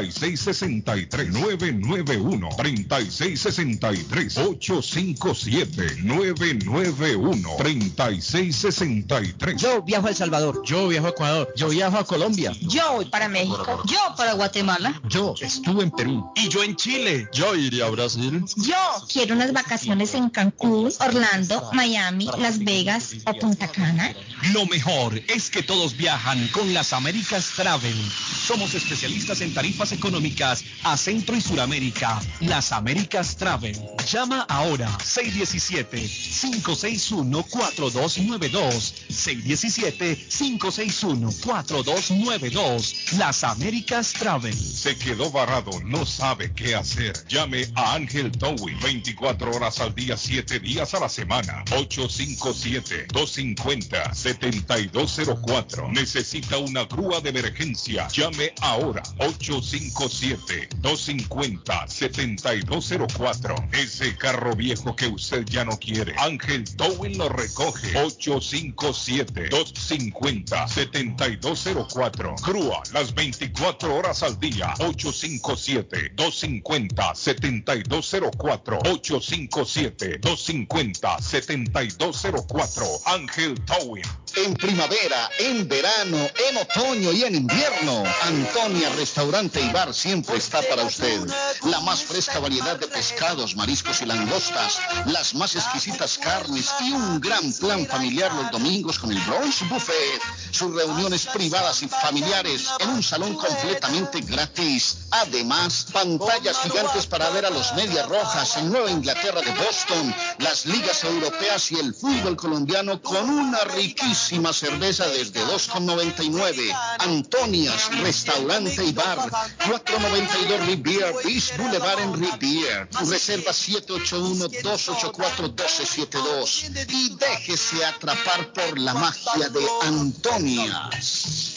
3663 991 3663 857 991 3663 Yo viajo a El Salvador. Yo viajo a Ecuador. Yo viajo a Colombia. Yo voy para México. Yo para Guatemala. Yo estuve en Perú. Y yo en Chile. Yo iría a Brasil. Yo quiero unas vacaciones en Cancún, Orlando, Miami, Las Vegas o Punta Cana. Lo mejor es que todos viajan con las Américas Travel. Somos especialistas en tarifas económicas a Centro y Suramérica. Las Américas Travel. Llama ahora 617-561-4292. 617-561-4292. Las Américas Travel. Se quedó varado, no sabe qué hacer. Llame a Ángel Towing 24 horas al día, 7 días a la semana. 857-250-7204. Necesita una grúa de emergencia. Llame ahora 857-250-7204. Ese carro viejo que usted ya no quiere. Ángel Towing lo recoge. 857-250-7204. Crua las 24 horas al día. 857-250-7204. 857-250-7204. Ángel Towing. En primavera, en verano, en otoño y en invierno, Antonia Restaurante y Bar siempre está para usted. La más fresca variedad de pescados, mariscos y langostas, las más exquisitas carnes y un gran plan familiar los domingos con el brunch buffet. Sus reuniones privadas y familiares en un salón completamente gratis. Además, pantallas gigantes para ver a los Medias Rojas en Nueva Inglaterra de Boston, las ligas europeas y el fútbol colombiano con una riquísima cerveza desde 2,99. Antonias, restaurante y bar, 492 Rivier, Beach Boulevard en Rivier. Reserva 781-284-1272 y déjese atrapar por la magia de Antonias.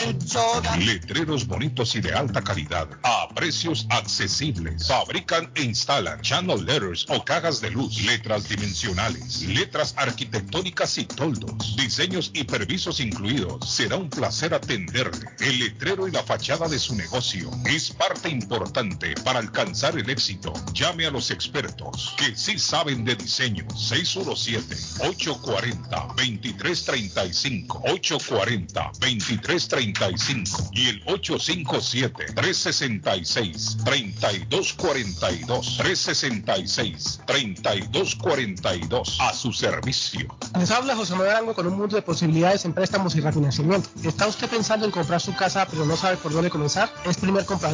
Letreros bonitos y de alta calidad, a precios accesibles. Fabrican e instalan channel letters o cajas de luz, letras dimensionales, letras arquitectónicas y toldos, diseños y permisos incluidos. Será un placer atenderle. El letrero y la fachada de su negocio es parte importante para alcanzar el éxito. Llame a los expertos que sí saben de diseño. 617-840-2335. 840-2335 y el 857-366-3242. 366-3242 a su servicio. Les habla José Manuel Arango con un mundo de posibilidades en préstamos y refinanciamiento. ¿Está usted pensando en comprar su casa pero no sabe por dónde comenzar? ¿Es primer comprador?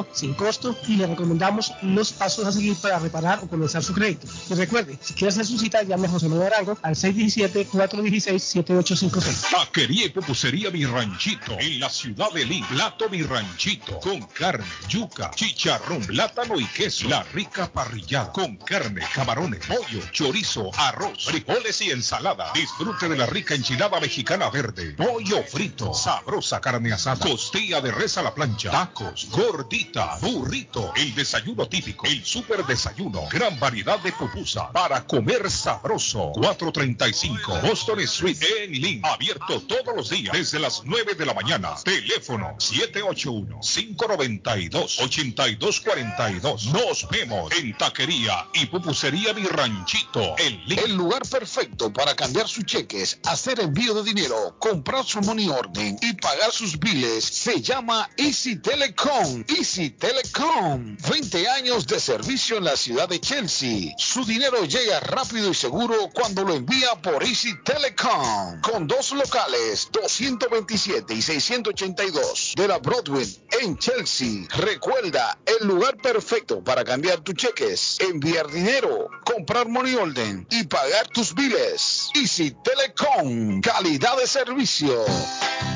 sin costo y le recomendamos los pasos a seguir para reparar o comenzar su crédito. Y recuerde, si quiere hacer su cita, llame a José Manuel Arango al 617-416-7856. Taquería y pupusería Mi Ranchito en la ciudad de Lima. Plato Mi Ranchito con carne, yuca, chicharrón, plátano y queso. La rica parrillada con carne, camarones, pollo, chorizo, arroz, frijoles y ensalada. Disfrute de la rica enchilada mexicana verde, pollo frito, sabrosa carne asada, costilla de res a la plancha, tacos, gordita, burrito, el desayuno típico, el super desayuno, gran variedad de pupusa para comer sabroso. 435 Boston Street en Lynn, abierto todos los días desde las 9 de la mañana. Teléfono 781-592-8242. Nos vemos en Taquería y Pupusería Mi Ranchito en Lynn. El lugar perfecto para cambiar sus cheques, hacer envío de dinero, comprar su money order y pagar sus biles se llama Easy Telecom. Easy Telecom. 20 años de servicio en la ciudad de Chelsea. Su dinero llega rápido y seguro cuando lo envía por Easy Telecom. Con dos locales, 227 y 682 de la Broadway en Chelsea. Recuerda, el lugar perfecto para cambiar tus cheques, enviar dinero, comprar money order y pagar tus biles. Easy Telecom. Calidad de servicio.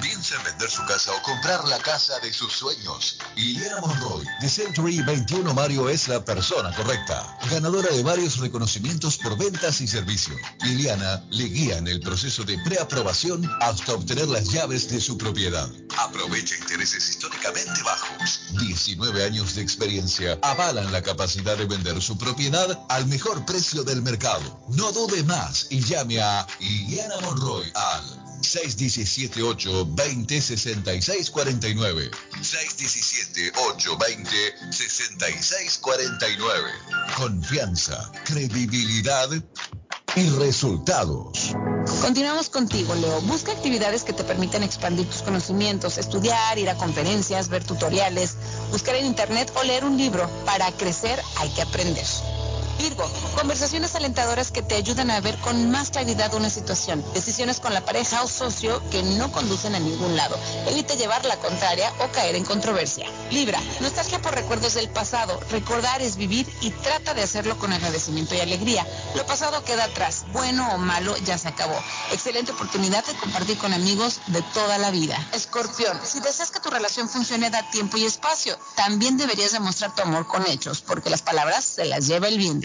Piensa en vender su casa o comprar la casa de sus sueños. Liliana Monroy, de Century 21 Mario es la persona correcta. Ganadora de varios reconocimientos por ventas y servicio. Liliana le guía en el proceso de preaprobación hasta obtener las llaves de su propiedad. Aprovecha intereses históricamente bajos. 19 años de experiencia avalan la capacidad de vender su propiedad al mejor precio del mercado. No dude más y llame a Liliana Monroy al 617-820-6649. 617-820-6649. Confianza, credibilidad y resultados. Continuamos contigo, Leo. Busca actividades que te permitan expandir tus conocimientos, estudiar, ir a conferencias, ver tutoriales, buscar en internet o leer un libro. Para crecer hay que aprender. Virgo, conversaciones alentadoras que te ayudan a ver con más claridad una situación. Decisiones con la pareja o socio que no conducen a ningún lado. Evita llevar la contraria o caer en controversia. Libra, nostalgia por recuerdos del pasado. Recordar es vivir y trata de hacerlo con agradecimiento y alegría. Lo pasado queda atrás. Bueno o malo ya se acabó. Excelente oportunidad de compartir con amigos de toda la vida. Escorpión, si deseas que tu relación funcione, da tiempo y espacio. También deberías demostrar tu amor con hechos, porque las palabras se las lleva el viento.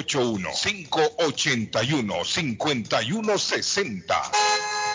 781-581-5160.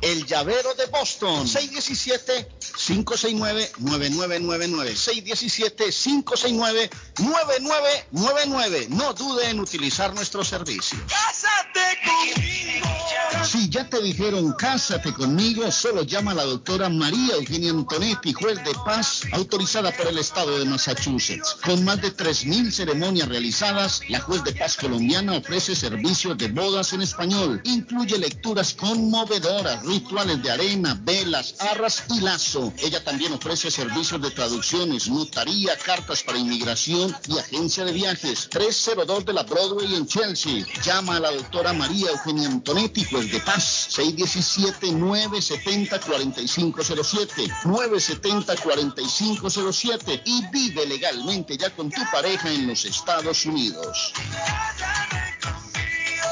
el llavero de Boston. 617-569-9999. 617-569-9999. No dude en utilizar nuestro servicio. ¡Cásate conmigo! Si ya te dijeron cásate conmigo, solo llama a la doctora María Eugenia Antonetti, juez de paz, autorizada por el estado de Massachusetts. Con más de 3.000 ceremonias realizadas, la juez de paz colombiana ofrece servicios de bodas en español. Incluye lecturas conmovedoras rituales de arena, velas, arras y lazo. Ella también ofrece servicios de traducciones, notaría, cartas para inmigración y agencia de viajes. 302 de la Broadway en Chelsea. Llama a la doctora María Eugenia Antonetti, pues de paz. 617-970-4507. 970-4507. Y vive legalmente ya con tu pareja en los Estados Unidos.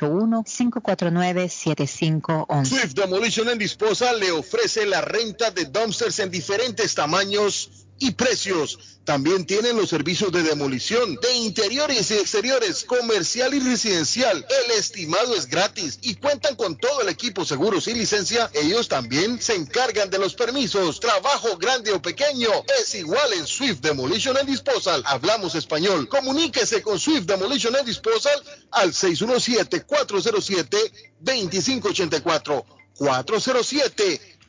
781-549-7511. Swift Demolition and Disposal le ofrece la renta de dumpsters en diferentes tamaños y precios. También tienen los servicios de demolición de interiores y exteriores, comercial y residencial. El estimado es gratis y cuentan con todo el equipo seguros y licencia. Ellos también se encargan de los permisos. Trabajo grande o pequeño es igual en Swift Demolition and Disposal. Hablamos español. Comuníquese con Swift Demolition and Disposal al 617-407-2584. 407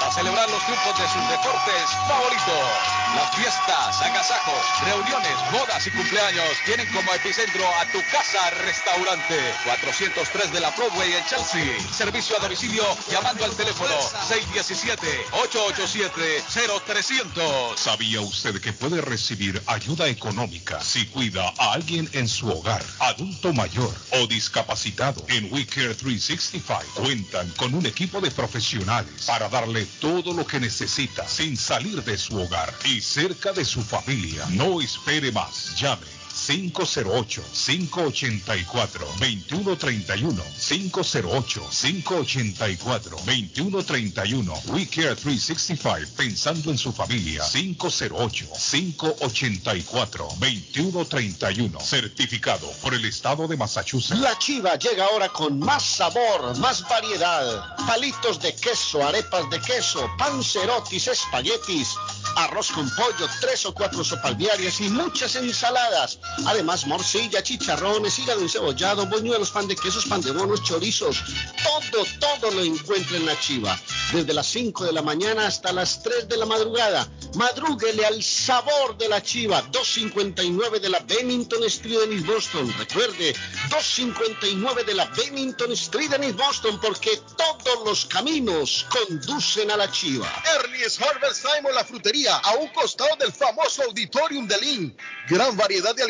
para celebrar los triunfos de sus deportes favoritos. Las fiestas, agasajos, reuniones, bodas y cumpleaños tienen como epicentro a tu casa restaurante 403 de la Broadway en Chelsea. Servicio a domicilio llamando al teléfono 617-887-0300. ¿Sabía usted que puede recibir ayuda económica si cuida a alguien en su hogar, adulto mayor o discapacitado? En WeCare 365 cuentan con un equipo de profesionales para darle todo lo que necesita sin salir de su hogar y cerca de su familia. No espere más. Llame 508-584-2131. 508-584-2131. We Care 365, pensando en su familia. 508-584-2131. Certificado por el Estado de Massachusetts. La chiva llega ahora con más sabor, más variedad. Palitos de queso, arepas de queso, pancerotis, espaguetis, arroz con pollo, tres o cuatro sopalviarias y muchas ensaladas. Además, morcilla, chicharrones, hígado encebollado, boñuelos, pan de quesos, pan de bonos, chorizos. Todo, todo lo encuentra en la chiva. Desde las 5 de la mañana hasta las 3 de la madrugada. Madrúguele al sabor de la chiva. 259 de la Bennington Street en East Boston. Recuerde, 259 de la Bennington Street en East Boston porque todos los caminos conducen a la chiva. Ernie's Harvest Time la frutería a un costado del famoso Auditorium de Lynn. Gran variedad de alimentos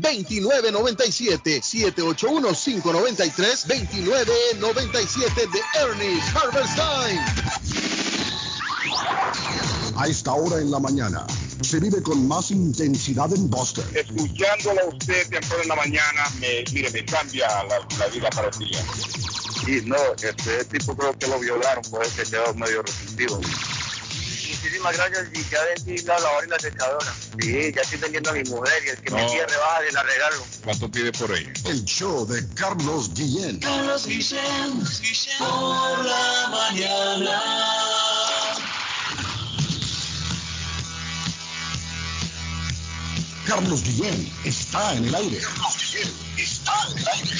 2997 781 593 2997 de Ernie's Harvest Time. A esta hora en la mañana se vive con más intensidad en Boston. Escuchándolo a usted temprano en la mañana, me, mire, me cambia la, la vida para el día. Y no, este tipo creo que lo violaron, por eso quedó medio resentido. Muchísimas gracias y ya vendí la lavadora y la secadora. Sí, ya estoy vendiendo a mi mujer y el que me No. quiere baja de la regalo. ¿Cuánto pide por ella? El show de Carlos Guillén. Carlos Guillén, por la mañana. Carlos Guillén está en el aire. Carlos Guillén está en el aire.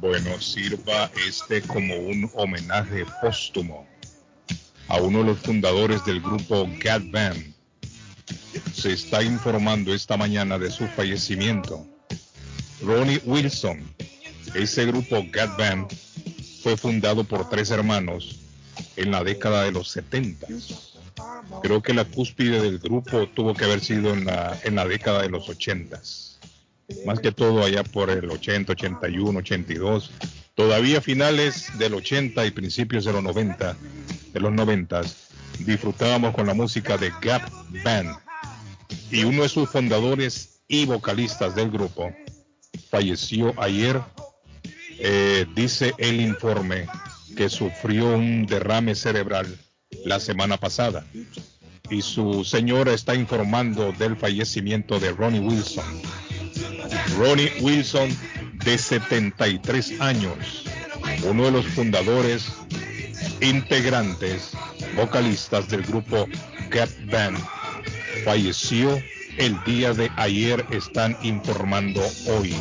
Bueno, sirva este como un homenaje póstumo a uno de los fundadores del grupo Gad Band, se está informando esta mañana de su fallecimiento. Ronnie Wilson, ese grupo Gat Band, fue fundado por tres hermanos en la década de los 70. Creo que la cúspide del grupo tuvo que haber sido en la, en la década de los 80. Más que todo allá por el 80, 81, 82. Todavía finales del 80 y principios de los 90, de los 90, disfrutábamos con la música de Gap Band. Y uno de sus fundadores y vocalistas del grupo falleció ayer. Eh, dice el informe que sufrió un derrame cerebral la semana pasada y su señora está informando del fallecimiento de Ronnie Wilson. Ronnie Wilson, de 73 años, uno de los fundadores, integrantes, vocalistas del grupo Gap Band, falleció el día de ayer, están informando hoy.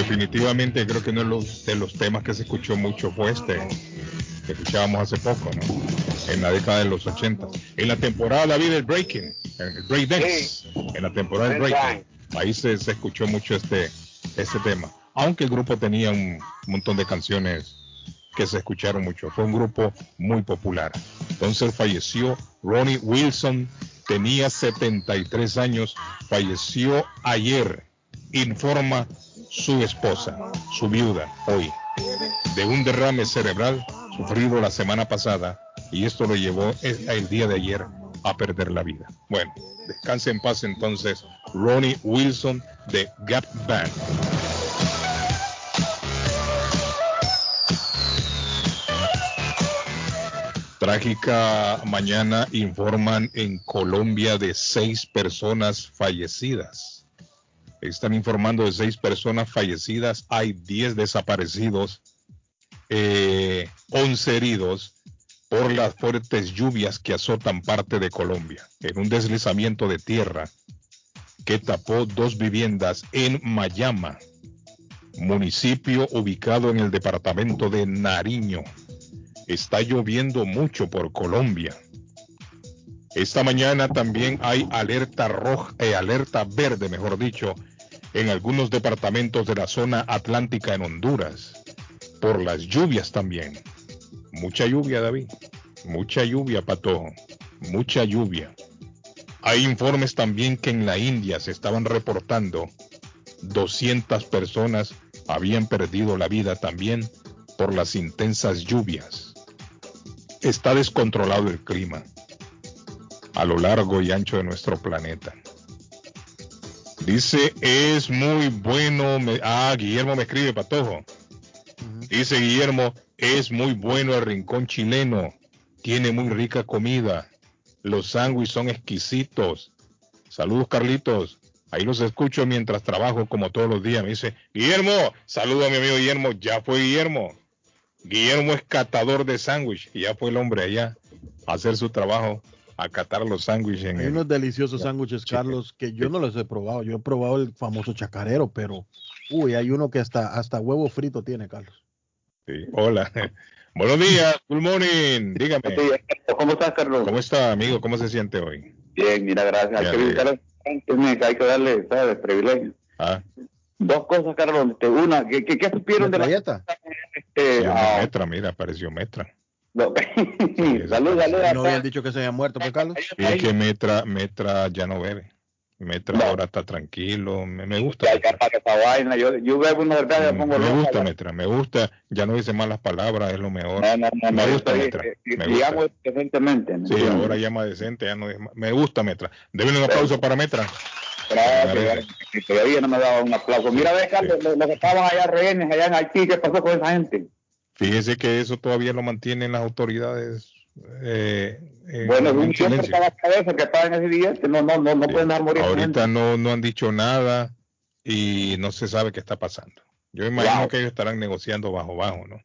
definitivamente creo que uno de los, temas que se escuchó mucho fue este, que escuchábamos hace poco, ¿no? En la década de los 80. En la temporada David el breaking, el break dance, en la temporada del breaking, ahí se, escuchó mucho este, este tema. Aunque el grupo tenía un montón de canciones que se escucharon mucho. Fue un grupo muy popular. Entonces falleció Ronnie Wilson, tenía 73 años, falleció ayer, informa su esposa, su viuda, hoy, de un derrame cerebral sufrido la semana pasada y esto lo llevó el día de ayer a perder la vida. Bueno, descanse en paz entonces Ronnie Wilson de Gap Band. Trágica mañana informan en Colombia de seis personas fallecidas. Están informando de seis personas fallecidas, hay diez desaparecidos, eh, once heridos por las fuertes lluvias que azotan parte de Colombia, en un deslizamiento de tierra que tapó dos viviendas en Mayama, municipio ubicado en el departamento de Nariño. Está lloviendo mucho por Colombia. Esta mañana también hay alerta roja, eh, alerta verde, mejor dicho, en algunos departamentos de la zona atlántica en Honduras, por las lluvias también. Mucha lluvia, David. Mucha lluvia, Pato. Mucha lluvia. Hay informes también que en la India se estaban reportando 200 personas habían perdido la vida también por las intensas lluvias. Está descontrolado el clima a lo largo y ancho de nuestro planeta. Dice, es muy bueno. ah, Guillermo me escribe, Patojo. Dice Guillermo, es muy bueno el rincón chileno. Tiene muy rica comida. Los sándwiches son exquisitos. Saludos, Carlitos. Ahí los escucho mientras trabajo como todos los días. Me dice, Guillermo, saludo a mi amigo Guillermo. Ya fue Guillermo. Guillermo es catador de sándwich. Y ya fue el hombre allá a hacer su trabajo a catar los sándwiches. Hay unos deliciosos sándwiches, Carlos, que yo no los he probado. Yo he probado el famoso chacarero, pero uy, hay uno que hasta, hasta huevo frito tiene, Carlos. Sí, hola. Buenos días, good morning. Dígame. ¿Cómo estás, Carlos? ¿Cómo está, amigo? ¿Cómo se siente hoy? Bien, mira, gracias. Hay que, hay que darle, ¿sabes? Privilegio. Ah. Dos cosas, Carlos. Este, una, ¿qué, qué, qué supieron de la, dieta? Este, ah, Metra, mira, apareció Metra. No. salud, salud. ¿No habían dicho que se había muerto, pues, Carlos? Y que Metra, Metra ya no bebe. Metra ahora está tranquilo. Me, me gusta. Vaina. Yo, yo bebo una verdad, me, me gusta Metra, me gusta. Ya no dice malas palabras, es lo mejor. No, no, no, me, gusta Metra. me llamo decentemente. Sí, ahora llama decente, ya no Me gusta Metra. Deben un aplauso para Metra. Gracias, todavía no me daba un aplauso. Mira, ve, Carlos, los que estaban allá rehenes, allá en Haití, ¿qué pasó con esa gente? Fíjese que eso todavía lo mantienen las autoridades. Eh, bueno, es un siempre la cabeza que en ese día, no, no, no, no pueden dar morir. Ahorita no, no han dicho nada y no se sabe qué está pasando. Yo imagino que ellos estarán negociando bajo bajo, ¿no?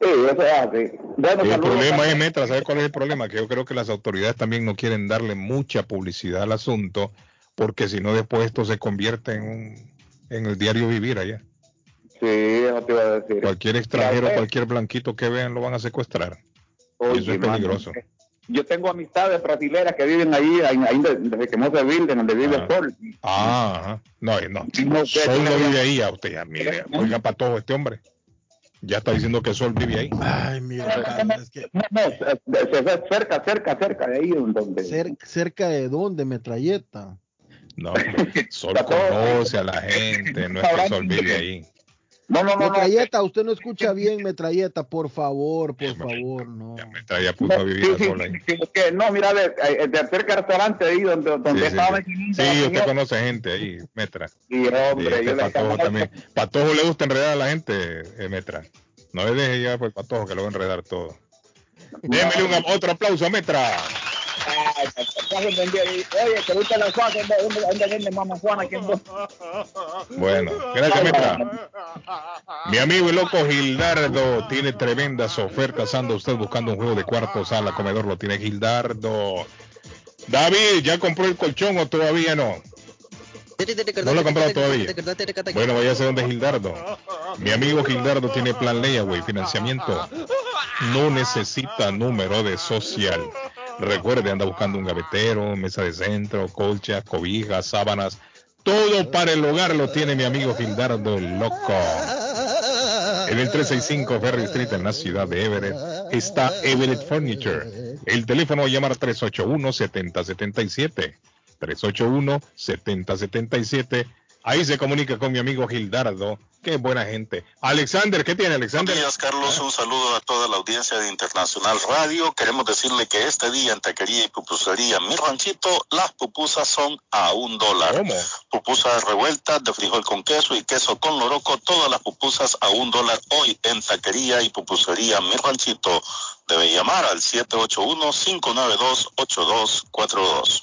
Sí, eso es así. Bueno, el problema es, Metra, ¿sabes cuál es el problema? Que yo creo que las autoridades también no quieren darle mucha publicidad al asunto, porque si no después esto se convierte en, un, en el diario vivir allá. Sí, no te iba a decir. Cualquier extranjero, cualquier blanquito que vean lo van a secuestrar. Eso es peligroso. yo tengo amistades brasileras que viven ahí, ahí, desde que no se vive, donde vive el sol. Ah, no, no. Sol no vive ahí, a usted ya, mire, oiga para todo este hombre. Ya está diciendo que Sol vive ahí. Ay, mira, es que... No, no, cerca, cerca, cerca de ahí donde... cerca de dónde, metralleta. No, Sol conoce a la gente, no es que Sol vive ahí. No, no, no. Metralleta, usted no escucha bien, metralleta, por favor, por favor, no. metralleta puso a vivir sí, sola. Sí, que, no, mira, de, de cerca restaurante ahí donde, donde estaba. Sí, sí usted conoce gente ahí, Metra. Sí, hombre, este yo Patojo también. Patojo le gusta enredar a la gente, eh, Metra. No le deje ya por Patojo que lo va a enredar todo. Démele un, otro aplauso a Metra. Bueno, gracias. Mi amigo el loco Gildardo tiene tremendas ofertas. Anda usted buscando un juego de cuarto, sala, comedor, lo tiene Gildardo. David, ¿ya compró el colchón o todavía no? No lo ha comprado todavía. Bueno, vaya a ser donde Gildardo. Mi amigo Gildardo tiene plan layaway, financiamiento. No necesita número de social. Recuerde, anda buscando un gavetero, mesa de centro, colchas, cobijas, sábanas. Todo para el hogar lo tiene mi amigo Gildardo el Loco. En el 365 Ferry Street en la ciudad de Everett está Everett Furniture. El teléfono a llamar 381-7077. 381-7077. Ahí se comunica con mi amigo Gildardo Qué buena gente. Alexander, ¿qué tiene Alexander? Buenos días, Carlos. Un saludo a toda la audiencia de Internacional Radio. Queremos decirle que este día en taquería y pupusería Mi Ranchito, las pupusas son a un dólar. ¿Cómo? Pupusas revueltas de frijol con queso y queso con loroco, todas las pupusas a un dólar hoy en taquería y pupusería Mi Ranchito. Debe llamar al 781-592-8242.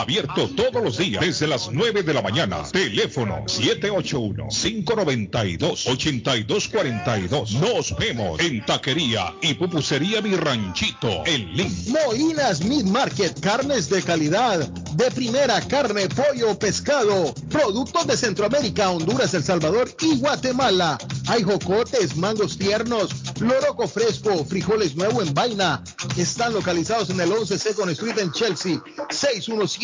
abierto todos los días desde las 9 de la mañana. Teléfono 781 592 8242. Nos vemos en Taquería y Pupusería Mi Ranchito en Link. Molinas Meat Market, carnes de calidad, de primera carne, pollo, pescado, productos de Centroamérica, Honduras, El Salvador y Guatemala. Hay jocotes, mangos tiernos, loroco fresco, frijoles nuevo en vaina. Están localizados en el 11 Second Street en Chelsea, 617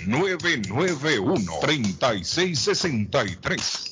991-3663.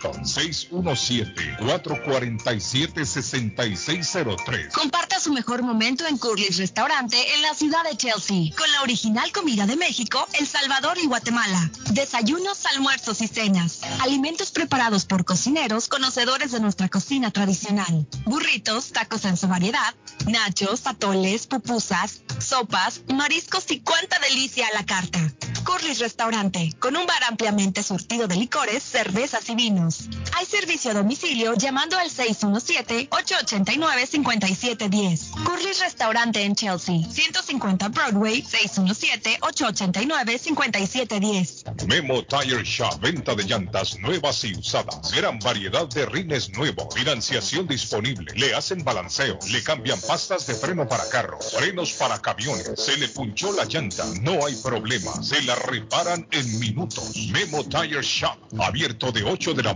617-447-6603. Comparta su mejor momento en Curly's Restaurante en la ciudad de Chelsea, con la original comida de México, El Salvador y Guatemala. Desayunos, almuerzos y cenas. Alimentos preparados por cocineros conocedores de nuestra cocina tradicional. Burritos, tacos en su variedad, nachos, atoles, pupusas, sopas, mariscos y cuánta delicia a la carta. Curly's Restaurante, con un bar ampliamente surtido de licores, cervezas y vinos hay servicio a domicilio llamando al 617-889-5710. Curly's Restaurante en Chelsea, 150 Broadway, 617-889-5710. Memo Tire Shop, venta de llantas nuevas y usadas. Gran variedad de rines nuevos, financiación disponible. Le hacen balanceo, le cambian pastas de freno para carros, frenos para camiones. Se le punchó la llanta, no hay problema. Se la reparan en minutos. Memo Tire Shop, abierto de 8 de la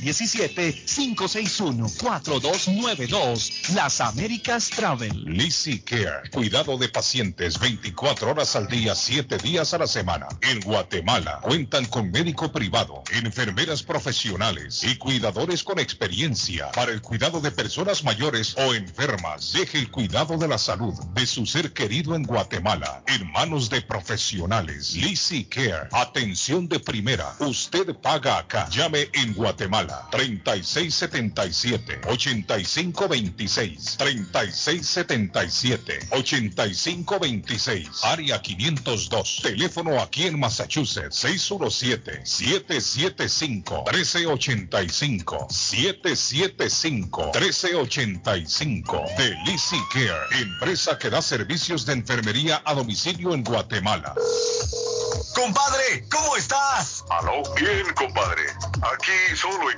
617-561-4292. Las Américas Travel. Lizzy Care. Cuidado de pacientes 24 horas al día, 7 días a la semana. En Guatemala cuentan con médico privado, enfermeras profesionales y cuidadores con experiencia para el cuidado de personas mayores o enfermas. Deje el cuidado de la salud de su ser querido en Guatemala en manos de profesionales. Lizzy Care. Atención de primera. Usted paga acá. Llame en Guatemala 3677 8526 3677 8526 área 502 teléfono aquí en Massachusetts 617 775 1385 775 1385 de Care empresa que da servicios de enfermería a domicilio en Guatemala Compadre, ¿cómo estás? Aló, bien, compadre. Aquí solo en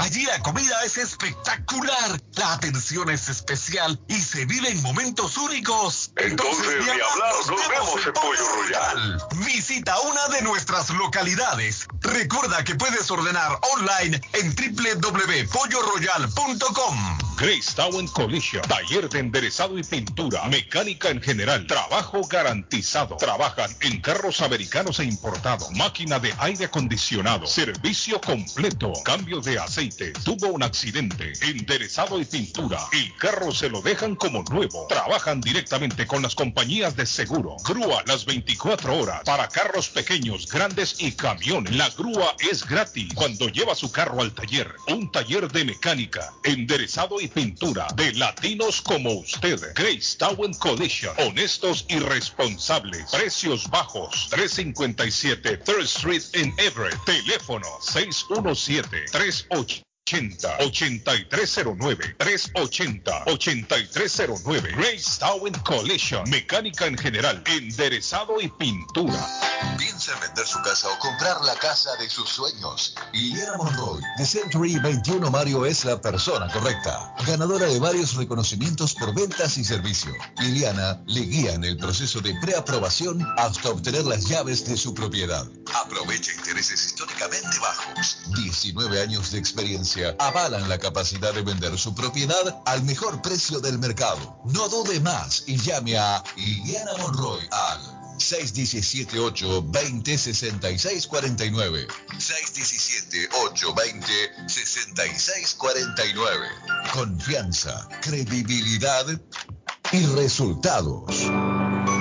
Allí la comida es espectacular, la atención es especial y se viven momentos únicos. Entonces, ni hablar, nos, vemos en Pollo Royal. Visita una de nuestras localidades. Recuerda que puedes ordenar online en www.polloroyal.com. Grace Town Collision, taller de enderezado y pintura, mecánica en general, trabajo garantizado. Trabajan en carros americanos e importados, máquina de aire acondicionado, servicio completo, cambio de aceite tuvo un accidente, enderezado y pintura. El carro se lo dejan como nuevo. Trabajan directamente con las compañías de seguro. Grúa las 24 horas para carros pequeños, grandes y camiones. La grúa es gratis cuando lleva su carro al taller. Un taller de mecánica, enderezado y pintura de latinos como usted. Grace Town Collision. Honestos y responsables. Precios bajos. 357 Third Street en Everett. Teléfono 617 38 380-8309. 380-8309. Grace Town Collision. Mecánica en general. Enderezado y pintura. Piensa en vender su casa o comprar la casa de sus sueños. Liliana Monroy, de Century 21 Mario, es la persona correcta. Ganadora de varios reconocimientos por ventas y servicio. Liliana le guía en el proceso de preaprobación hasta obtener las llaves de su propiedad. Aprovecha intereses históricamente bajos. 19 años de experiencia avalan la capacidad de vender su propiedad al mejor precio del mercado. No dude más y llame a Liliana Monroy al 617-820-6649. 617-820-6649. Confianza, credibilidad y resultados.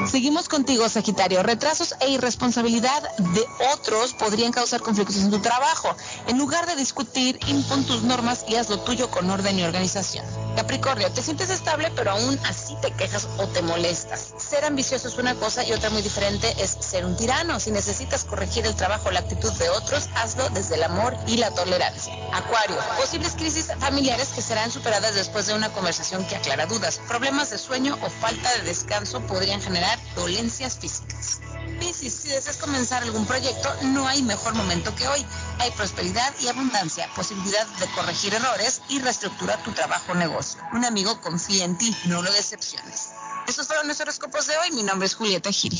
Seguimos contigo, Sagitario. Retrasos e irresponsabilidad de otros podrían causar conflictos en tu trabajo. En lugar de discutir, impon tus normas y haz lo tuyo con orden y organización. Capricornio, te sientes estable, pero aún así te quejas o te molestas. Ser ambicioso es una cosa y otra muy diferente es ser un tirano. Si necesitas corregir el trabajo o la actitud de otros, hazlo desde el amor y la tolerancia. Acuario, posibles crisis familiares que serán superadas después de una conversación que aclara dudas. Problemas de sueño o falta de descanso podrían generar dolencias físicas. Piscis, si deseas comenzar algún proyecto, no hay mejor momento que hoy. Hay prosperidad y abundancia, posibilidad de corregir errores y reestructurar tu trabajo o negocio. Un amigo confía en ti, no lo decepciones. Esos fueron los horóscopos de hoy. Mi nombre es Julieta Gil.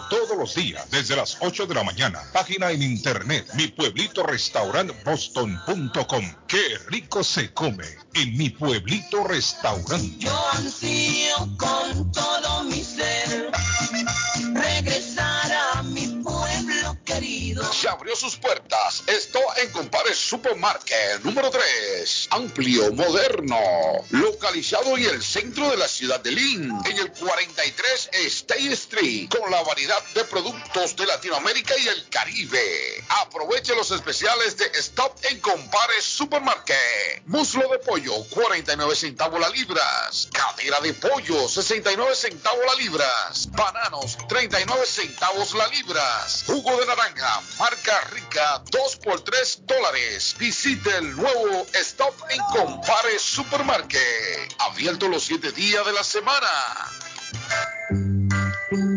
todos los días desde las 8 de la mañana. Página en internet, mi pueblito boston.com. Qué rico se come en mi pueblito restaurante. Yo ansío con todo mi ser Se abrió sus puertas. Esto en Compare Supermarket número 3. Amplio, moderno. Localizado en el centro de la ciudad de Lynn. En el 43 State Street. Con la variedad de productos de Latinoamérica y el Caribe. Aproveche los especiales de Stop en Compare Supermarket. Muslo de pollo, 49 centavos la libras. Cadera de pollo, 69 centavos la libras. Bananos, 39 centavos la libras. Jugo de naranja, marca rica, 2 por 3 dólares. Visite el nuevo Stop en Compare Supermarket. Abierto los 7 días de la semana.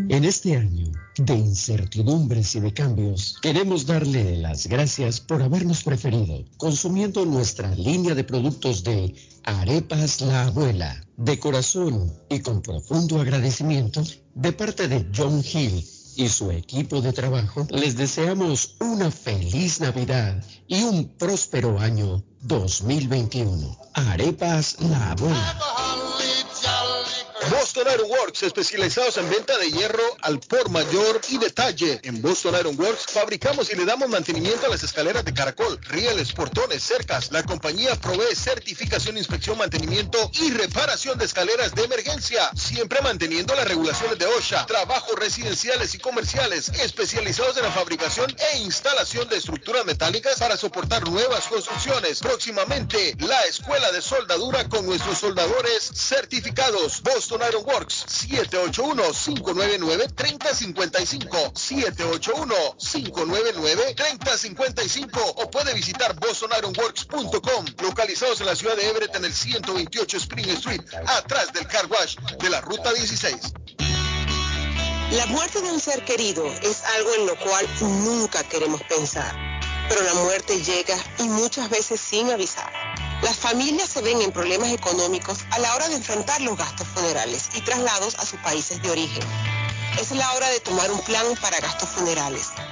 En este año de incertidumbres y de cambios, queremos darle las gracias por habernos preferido, consumiendo nuestra línea de productos de Arepas La Abuela, de corazón y con profundo agradecimiento, de parte de John Hill y su equipo de trabajo, les deseamos una feliz Navidad y un próspero año 2021. Arepas La Abuela. Boston Iron Works, especializados en venta de hierro al por mayor y detalle. En Boston Iron Works fabricamos y le damos mantenimiento a las escaleras de caracol, rieles, portones, cercas. La compañía provee certificación, inspección, mantenimiento y reparación de escaleras de emergencia, siempre manteniendo las regulaciones de OSHA. Trabajos residenciales y comerciales especializados en la fabricación e instalación de estructuras metálicas para soportar nuevas construcciones. Próximamente, la escuela de soldadura con nuestros soldadores certificados. Boston Iron Works 781-599-3055 781-599-3055 o puede visitar bostonironworks.com localizados en la ciudad de Everett en el 128 Spring Street atrás del car wash de la ruta 16 La muerte de un ser querido es algo en lo cual nunca queremos pensar, pero la muerte llega y muchas veces sin avisar. Las familias se ven en problemas económicos a la hora de enfrentar los gastos funerales y traslados a sus países de origen. Es la hora de tomar un plan para gastos funerales.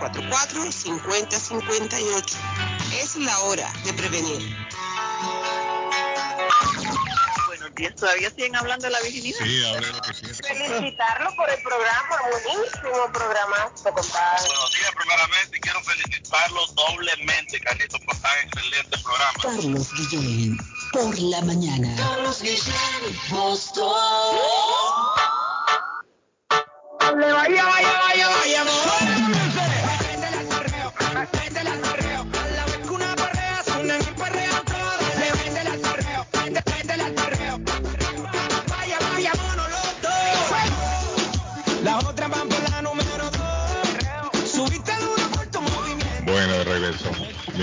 617-744-5058. Es la hora de prevenir. Buenos días, ¿todavía siguen hablando de la virginidad? Sí, hablé lo que sí. Felicitarlo por el programa, buenísimo programa, compadre. Buenos días, primeramente, quiero felicitarlo doblemente, Carlitos, por tan excelente programa. Carlos Guillén, por la mañana. Carlos Guillén, Boston.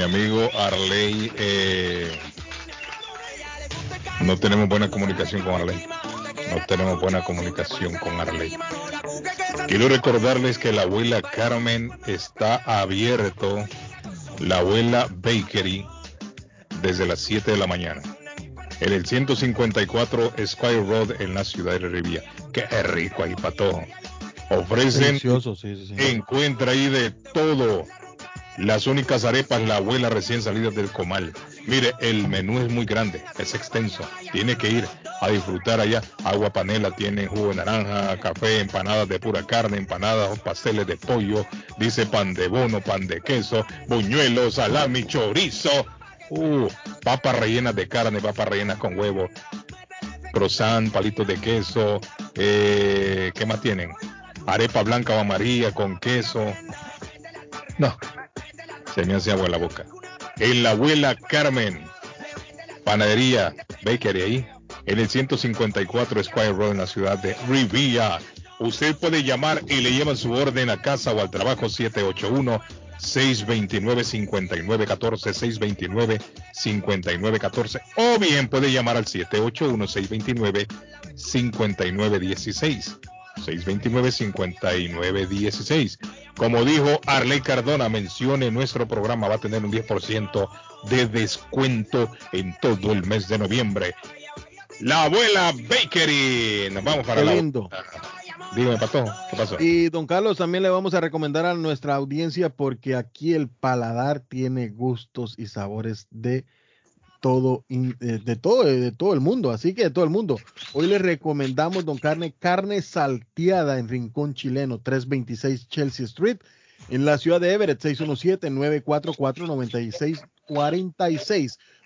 Amigo Arley, eh, no tenemos buena comunicación con Arley. No tenemos buena comunicación con Arley. Quiero recordarles que la abuela Carmen está abierto, la abuela Bakery, desde las 7 de la mañana. En el 154 Squire Road en la ciudad de Rivia. Qué rico ahí, patojo. Ofrecen, Delicioso, sí, sí, sí. encuentra ahí de todo. Las únicas arepas, la abuela recién salida del comal. Mire, el menú es muy grande, es extenso. Tiene que ir a disfrutar allá. Agua panela, tiene jugo de naranja, café, empanadas de pura carne, empanadas, pasteles de pollo, dice pan de bono, pan de queso, buñuelos, salami, chorizo, uh, papas rellenas de carne, papas rellenas con huevo, croissant, palitos de queso, eh, ¿qué más tienen? Arepa blanca o amarilla con queso. No, se me hace agua la boca. En la abuela Carmen, panadería, bakery ahí, en el 154 Squire Road en la ciudad de Rivia. Usted puede llamar y le llevan su orden a casa o al trabajo 781 629 5914 629 5914 o bien puede llamar al 781 629 5916 629-5916. Como dijo Arley Cardona, mencione nuestro programa, va a tener un 10% de descuento en todo el mes de noviembre. La abuela Bakery. Nos vamos para Qué la. lindo. Dígame, Pato, ¿qué pasó? Y don Carlos, también le vamos a recomendar a nuestra audiencia porque aquí el paladar tiene gustos y sabores de todo, in- eh, de todo, el mundo, así que de todo el mundo. Hoy le recomendamos, don Carne, carne salteada en Rincón Chileno, 326 Chelsea Street, en la ciudad de Everett, 617-944-9646.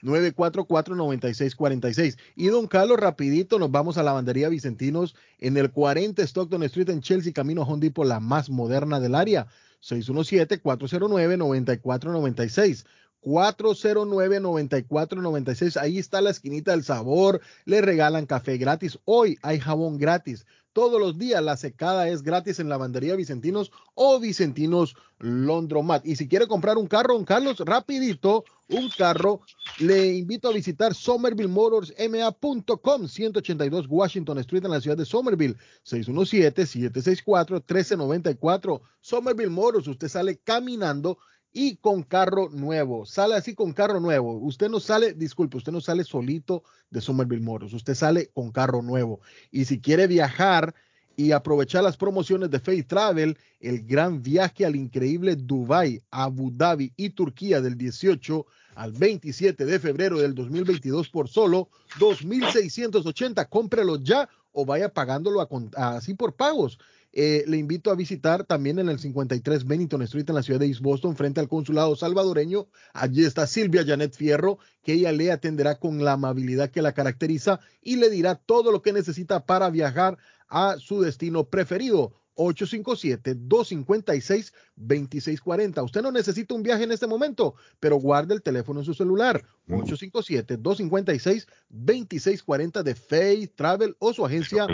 944-9646. Y don Carlos, rapidito, nos vamos a Lavandería Vicentinos en el 40 Stockton Street en Chelsea, camino a Home Depot, la más moderna del área. 617-409-9496. 409-9496. Ahí está la esquinita del sabor. Le regalan café gratis. Hoy hay jabón gratis. Todos los días la secada es gratis en Lavandería Vicentinos o Vicentinos Londromat. Y si quiere comprar un carro, don Carlos, rapidito, un carro, le invito a visitar somervillemotorsma.com, 182 Washington Street en la ciudad de Somerville, 617-764-1394. Somerville Motors, usted sale caminando y con carro nuevo. Sale así con carro nuevo. Usted no sale, disculpe, usted no sale solito de Somerville Motors. Usted sale con carro nuevo. Y si quiere viajar y aprovechar las promociones de Faith Travel, el gran viaje al increíble Dubai, Abu Dhabi y Turquía del 18 al 27 de febrero del 2022 por solo 2.680. Cómprelo ya o vaya pagándolo a con- así por pagos. Eh, le invito a visitar también en el 53 Bennington Street en la ciudad de East Boston, frente al consulado salvadoreño. Allí está Silvia Janet Fierro, que ella le atenderá con la amabilidad que la caracteriza y le dirá todo lo que necesita para viajar a su destino preferido. 857-256-2640. Usted no necesita un viaje en este momento, pero guarde el teléfono en su celular. 857-256-2640 de Faith Travel o su agencia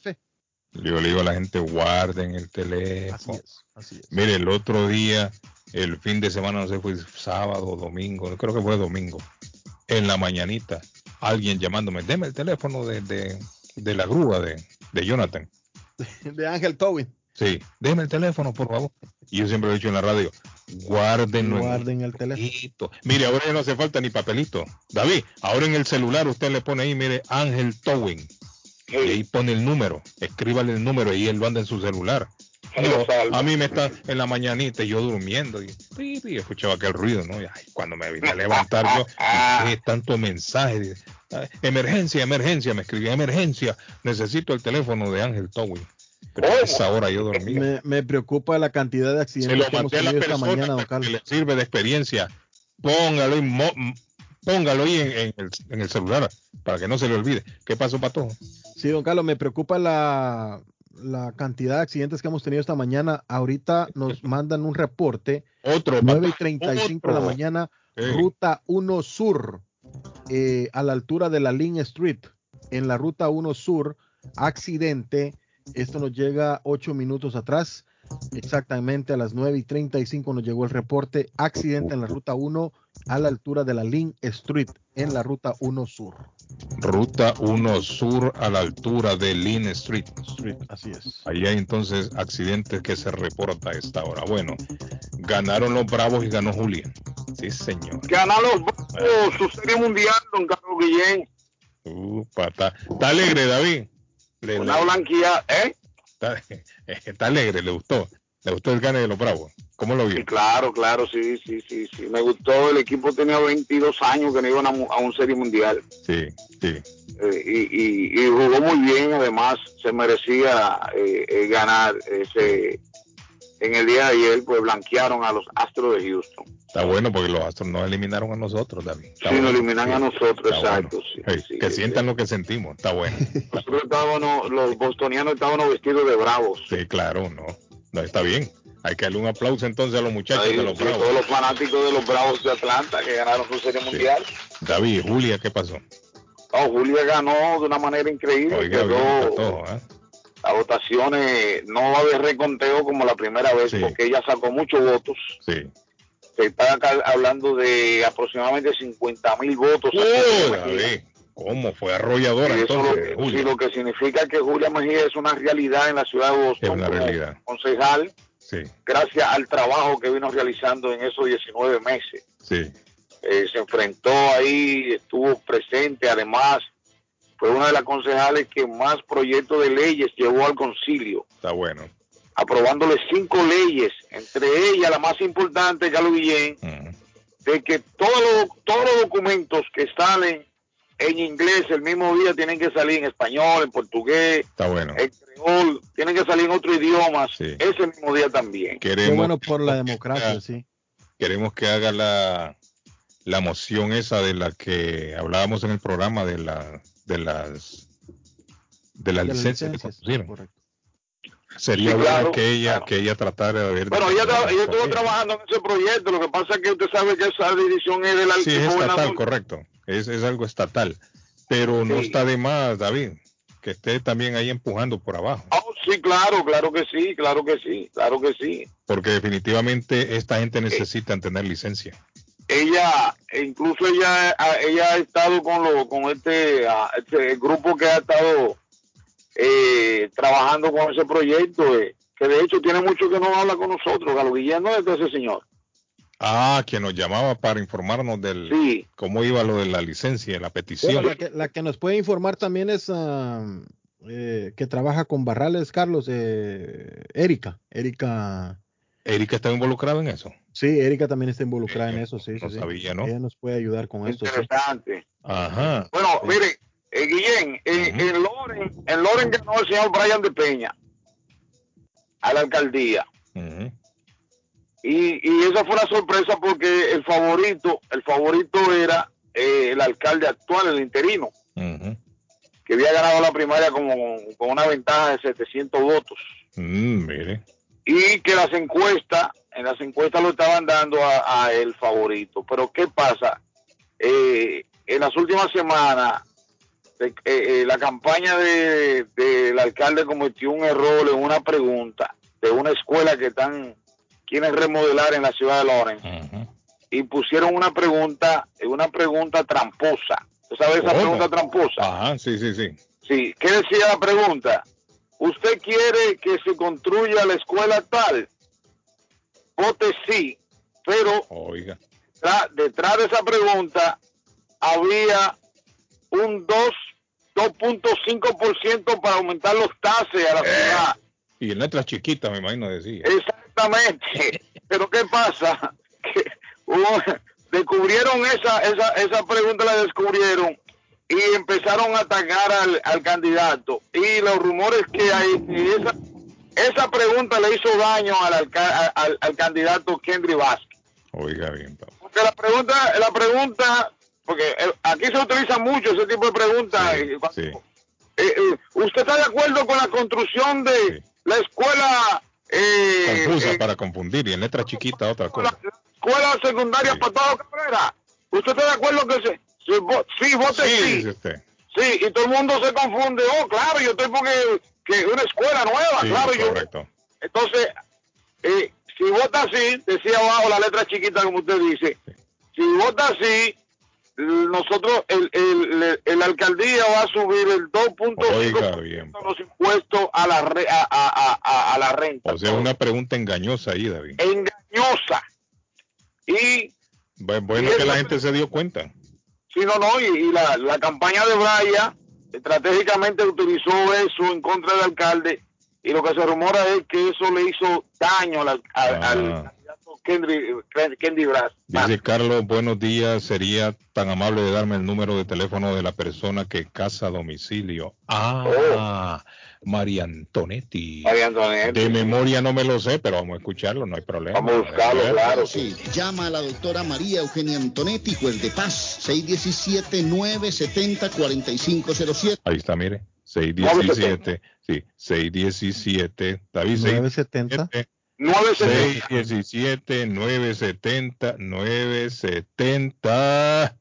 fe. Yo le digo a la gente, guarden el teléfono. Así es. Mire, el otro día, el fin de semana, no sé, fue sábado o domingo, creo que fue domingo, en la mañanita, alguien llamándome, deme el teléfono de, de, de la grúa de, de Jonathan. De Ángel Towing. Sí, déjeme el teléfono, por favor. Y yo siempre lo he dicho en la radio, guárdenlo. Guarden el teléfono. Mire, ahora ya no hace falta ni papelito. David, ahora en el celular usted le pone ahí, mire, Ángel Towing. Y ahí pone el número, escríbale el número y él lo anda en su celular. No, a mí me está en la mañanita y yo durmiendo y, pi, escuchaba aquel ruido, ¿no? Y, ay, cuando me vine a levantar yo, ¿qué tanto mensaje? "Ah, Emergencia, emergencia, me escribía emergencia, necesito el teléfono de Ángel Towing. Pero a esa hora yo dormía. Me, me preocupa la cantidad de Se accidentes lo que hemos tenido esta mañana, don que Carlos. le sirve de experiencia. Póngalo m- póngalo ahí en, en el, en el celular para que no se le olvide. ¿Qué pasó, Pato? Sí, don Carlos, me preocupa la, la cantidad de accidentes que hemos tenido esta mañana. Ahorita nos mandan un reporte. Otro. 9 y 35 de la mañana, Sí. ruta 1 Sur, eh, a la altura de la Lynn Street. En la ruta 1 Sur, accidente. Esto nos llega ocho minutos atrás. Exactamente a las 9 y 35 nos llegó el reporte. Accidente en la ruta 1 a la altura de la Lynn Street, en la ruta 1 Sur. Ruta 1 Sur a la altura de Lynn Street. Street, así es. Ahí hay entonces accidentes que se reporta a esta hora. Bueno, ganaron los Bravos y ganó Julia. Sí, señor. Ganar los Bravos, su serie mundial, don Carlos Guillén. Upa, está, está alegre, David. Le- Una le- blanquilla, ¿eh? Está, está alegre, le gustó. Le gustó el gane de los Bravos. ¿Cómo lo vio? Sí, claro, claro, sí, sí, sí, sí. Me gustó, el equipo tenía 22 años que no iban a, a un serie mundial. Sí, sí. Eh, y, y- y jugó muy bien, además se merecía eh, eh, ganar ese en el día de ayer, pues blanquearon a los Astros de Houston. Está bueno porque los Astros nos eliminaron a nosotros, David. Está Sí, nos bueno. eliminan a nosotros, Está exacto. bueno. Hey, que sientan lo que sentimos. Está bueno. Nosotros estábamos, los bostonianos estábamos vestidos de bravos. Sí, claro, no. No, está bien. Hay que darle un aplauso entonces a los muchachos Ahí, de los Bravos. todos los fanáticos de los Bravos de Atlanta que ganaron su serie mundial. David, Julia, ¿qué pasó? Oh, Julia ganó de una manera increíble. Oiga, quedó- bien, está todo, ¿eh? Las votaciones no va a haber reconteo como la primera vez porque ella sacó muchos votos. Sí. Se está hablando de aproximadamente 50 mil votos. ¿Cómo fue arrolladora Y entonces, lo, Julia? sí, lo que significa que Julia Mejía es una realidad en la ciudad de Es Boston una como realidad. concejal, Sí, gracias al trabajo que vino realizando en esos 19 meses. sí. Eh, se enfrentó ahí, estuvo presente, además fue una de las concejales que más proyectos de leyes llevó al concilio, Está bueno. aprobándole cinco leyes, entre ellas la más importante, Carlos Guillén, de que todos los, todos los documentos que salen en inglés el mismo día tienen que salir en español, en portugués, Está bueno. en creol, tienen que salir en otro idioma ese mismo día también. Qué Queremos, bueno por la democracia, sí. queremos que haga la, la moción esa de la que hablábamos en el programa de la de las de las De que pusieron. Sería Sí, bueno que ella que ella tratara de ver Bueno, ella, tra- ella estuvo trabajando en ese proyecto, lo que pasa es que usted sabe que esa decisión es del Sí, es estatal, correcto. Es, es algo estatal. Pero no está de más, David, que esté también ahí empujando por abajo. Oh, sí, claro, claro que sí, claro que sí, claro que sí. Porque definitivamente esta gente necesita tener licencia. Ella, incluso ella, ha- ella ha estado con lo, con este, ah, este grupo que ha estado eh, trabajando con ese proyecto, eh, que de hecho tiene mucho que no habla con nosotros, Galo Guillén no es de ese señor. Ah, quien nos llamaba para informarnos del cómo iba lo de la licencia, la petición. Bueno, la, que, la que nos puede informar también es ah, eh, que trabaja con Barrales, Carlos, eh, Erika. Erika. Erika está involucrada en eso. Sí, Erika también está involucrada en eso, sí. no sí, sí. sabía, ¿no? Ella nos puede ayudar con esto. sí. Interesante. Ajá. Bueno, mire, eh, Guillén, en, en Loren, en Loren ganó el señor Brian de Peña a la alcaldía. Y, y esa fue una sorpresa porque el favorito, el favorito era eh, el alcalde actual, el interino, que había ganado la primaria como, con una ventaja de 700 votos. Mm, mire. Y que las encuestas, en las encuestas lo estaban dando a, a el favorito. Pero ¿qué pasa? Eh, en las últimas semanas, eh, eh, la campaña de- del alcalde cometió un error en una pregunta de una escuela que están quieren remodelar en la ciudad de Lawrence y pusieron una pregunta una pregunta tramposa ¿tú sabes esa ¿Cómo? pregunta tramposa? Ajá, sí, sí, sí. sí ¿qué decía la pregunta? ¿Usted quiere que se construya la escuela tal? Vote sí, pero Oiga. detrás de esa pregunta había un 2, 2.5% para aumentar los taxes a la ciudad. Y en letras chiquitas, me imagino decía. Exactamente. Pero ¿qué pasa? Que hubo- descubrieron esa, esa, esa pregunta, la descubrieron y empezaron a atacar al, al candidato. Y los rumores que hay, esa, esa pregunta le hizo daño al, alca- al, al candidato Kendry Vázquez. Oiga bien, papá. Porque la pregunta, la pregunta, porque eh, aquí se utiliza mucho ese tipo de preguntas. cuando- Sí. eh, eh, ¿Usted está de acuerdo con la construcción de la escuela eh, Confusa eh, para confundir y en letras chiquitas otra cosa. escuela secundaria para todo Cabrera? ¿Usted está de acuerdo que se, vo- sí, vote Sí, sí? dice usted. Sí, y todo el mundo se confunde. Oh, claro, yo estoy porque que es una escuela nueva, Sí, claro. Yo, correcto. entonces, eh, si vota así, decía abajo la letra chiquita como usted dice, si vota así, nosotros, el, el, el, alcaldía va a subir el 2.5% Oiga bien. de los impuestos a la, re- a, a, a, a- la renta. O sea, una pregunta engañosa ahí, David. Engañosa. Y Bu- Bueno que la gente se dio cuenta. Sí, no, no, y, y la, la campaña de Braya estratégicamente utilizó eso en contra del alcalde y lo que se rumora es que eso le hizo daño al, al, Ah. al Kendry, Kendi Brás. Dice Carlos, buenos días. Sería tan amable de darme el número de teléfono de la persona que casa a domicilio. Ah, María Antonetti. María Antonetti. De memoria no me lo sé, pero vamos a escucharlo, no hay problema. Vamos a buscarlo, claro. Sí, llama a la doctora María Eugenia Antonetti, juez de paz, 617-970-4507. Ahí está, mire. 617, sí, 617, David, 970. 617, 970, 970.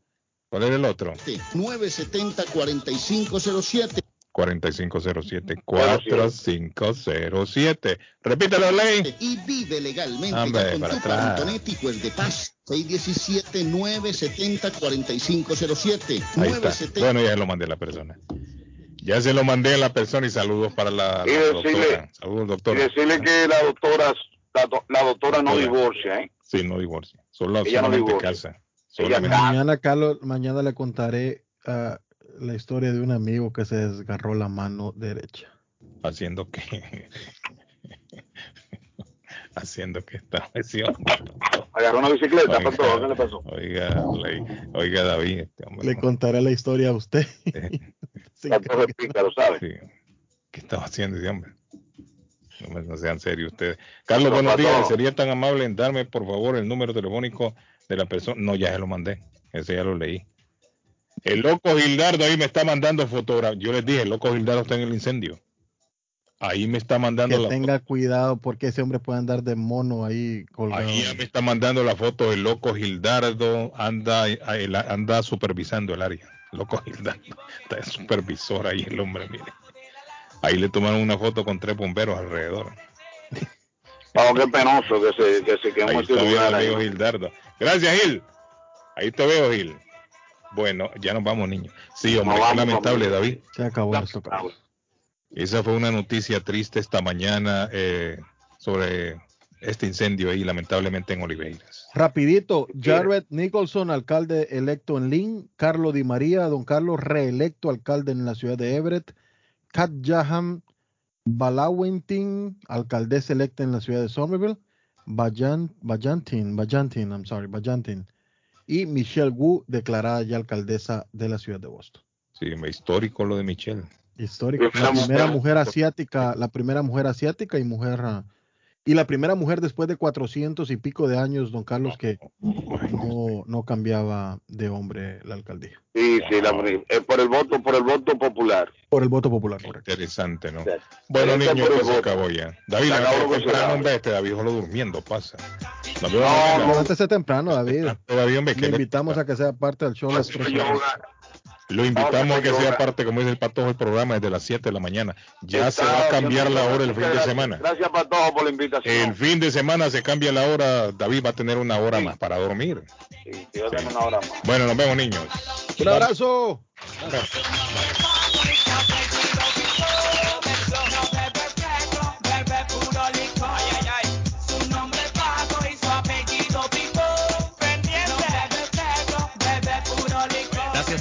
¿Cuál era el otro? 970-4507. 4507, 4507. Repítelo, Ley. Y vive legalmente Hombre, con para tu. Antonetti, juez de paz, 617-970-4507. Ahí está. Bueno, ya lo mandé a la persona. Ya se lo mandé a la persona y saludos para la, Y la decirle- doctora. Saludos, Y doctora. decirle que la doctora, la, do- la doctora no Doctora. divorcia, ¿eh? Sí, no divorcia. Solo, Ella no solamente divorcia. casa. Ella. Mañana, Carlos, mañana le contaré ah, la historia de un amigo que se desgarró la mano derecha. Haciendo que. Haciendo que esta lesión. Agarró una bicicleta, Oiga, ¿qué le pasó? Oiga, oiga, David. este hombre, Le contaré la historia a usted. La torre pícaro, ¿sabe? Sí. ¿Qué estaba haciendo ese hombre? No, sean serios ustedes. Carlos, buenos pasó. días. ¿Sería tan amable en darme, por favor, el número telefónico de la persona? No, ya se lo mandé. Ese ya lo leí. El loco Gildardo ahí me está mandando fotografías. Yo les dije, el loco Gildardo está en el incendio. Ahí me está mandando que la tenga cuidado porque ese hombre puede andar de mono ahí colgado. Ahí ya me está mandando la foto del loco Gildardo, anda, la- anda supervisando el área. Loco Gildardo, está de supervisor ahí el hombre, mire. Ahí le tomaron una foto con tres bomberos alrededor. Vamos, qué penoso que se, que se quemó Ahí está ahí. amigo Gildardo. Gracias, Gil. Ahí te veo, Gil. Bueno, ya nos vamos, niños. Sí, hombre, qué lamentable. David. Se acabó esto. Carlos. Esa fue una noticia triste esta mañana eh, sobre este incendio ahí, lamentablemente en Oliveiras. Rapidito, Jared Nicholson, alcalde electo en Lynn, Carlos Di María, don Carlos reelecto alcalde en la ciudad de Everett, Kat Jaham Balawintin, alcaldesa electa en la ciudad de Somerville, Bajan, Bajantin, Bajantin, I'm sorry, Bajantin, y Michelle Wu, declarada ya alcaldesa de la ciudad de Boston. Sí, histórico lo de Michelle. Histórico. Primera La primera mujer. mujer asiática, la primera mujer asiática y mujer ah, y la primera mujer después de 400 y pico de años, don Carlos, que no, no cambiaba de hombre la alcaldía. Sí, sí, la, eh, por el voto, por el voto popular. Por el voto popular, correcto. Interesante, ¿no? Exacto. Bueno, niños, por el pues se acabó ya. David, lo que temprano, hombre, este David solo durmiendo pasa. No, mañana. Levántese temprano, David. Todavía, que Le invitamos a que sea parte del show las próximas. Lo invitamos No, a que sea parte, como dice el patojo, el programa desde las 7 de la mañana. Ya se va a cambiar la hora el fin de semana. Gracias para todos por la invitación. El fin de semana se cambia la hora. David va a tener una hora más para dormir. Sí, sí, yo tengo una hora más. Bueno, nos vemos, niños. Un abrazo.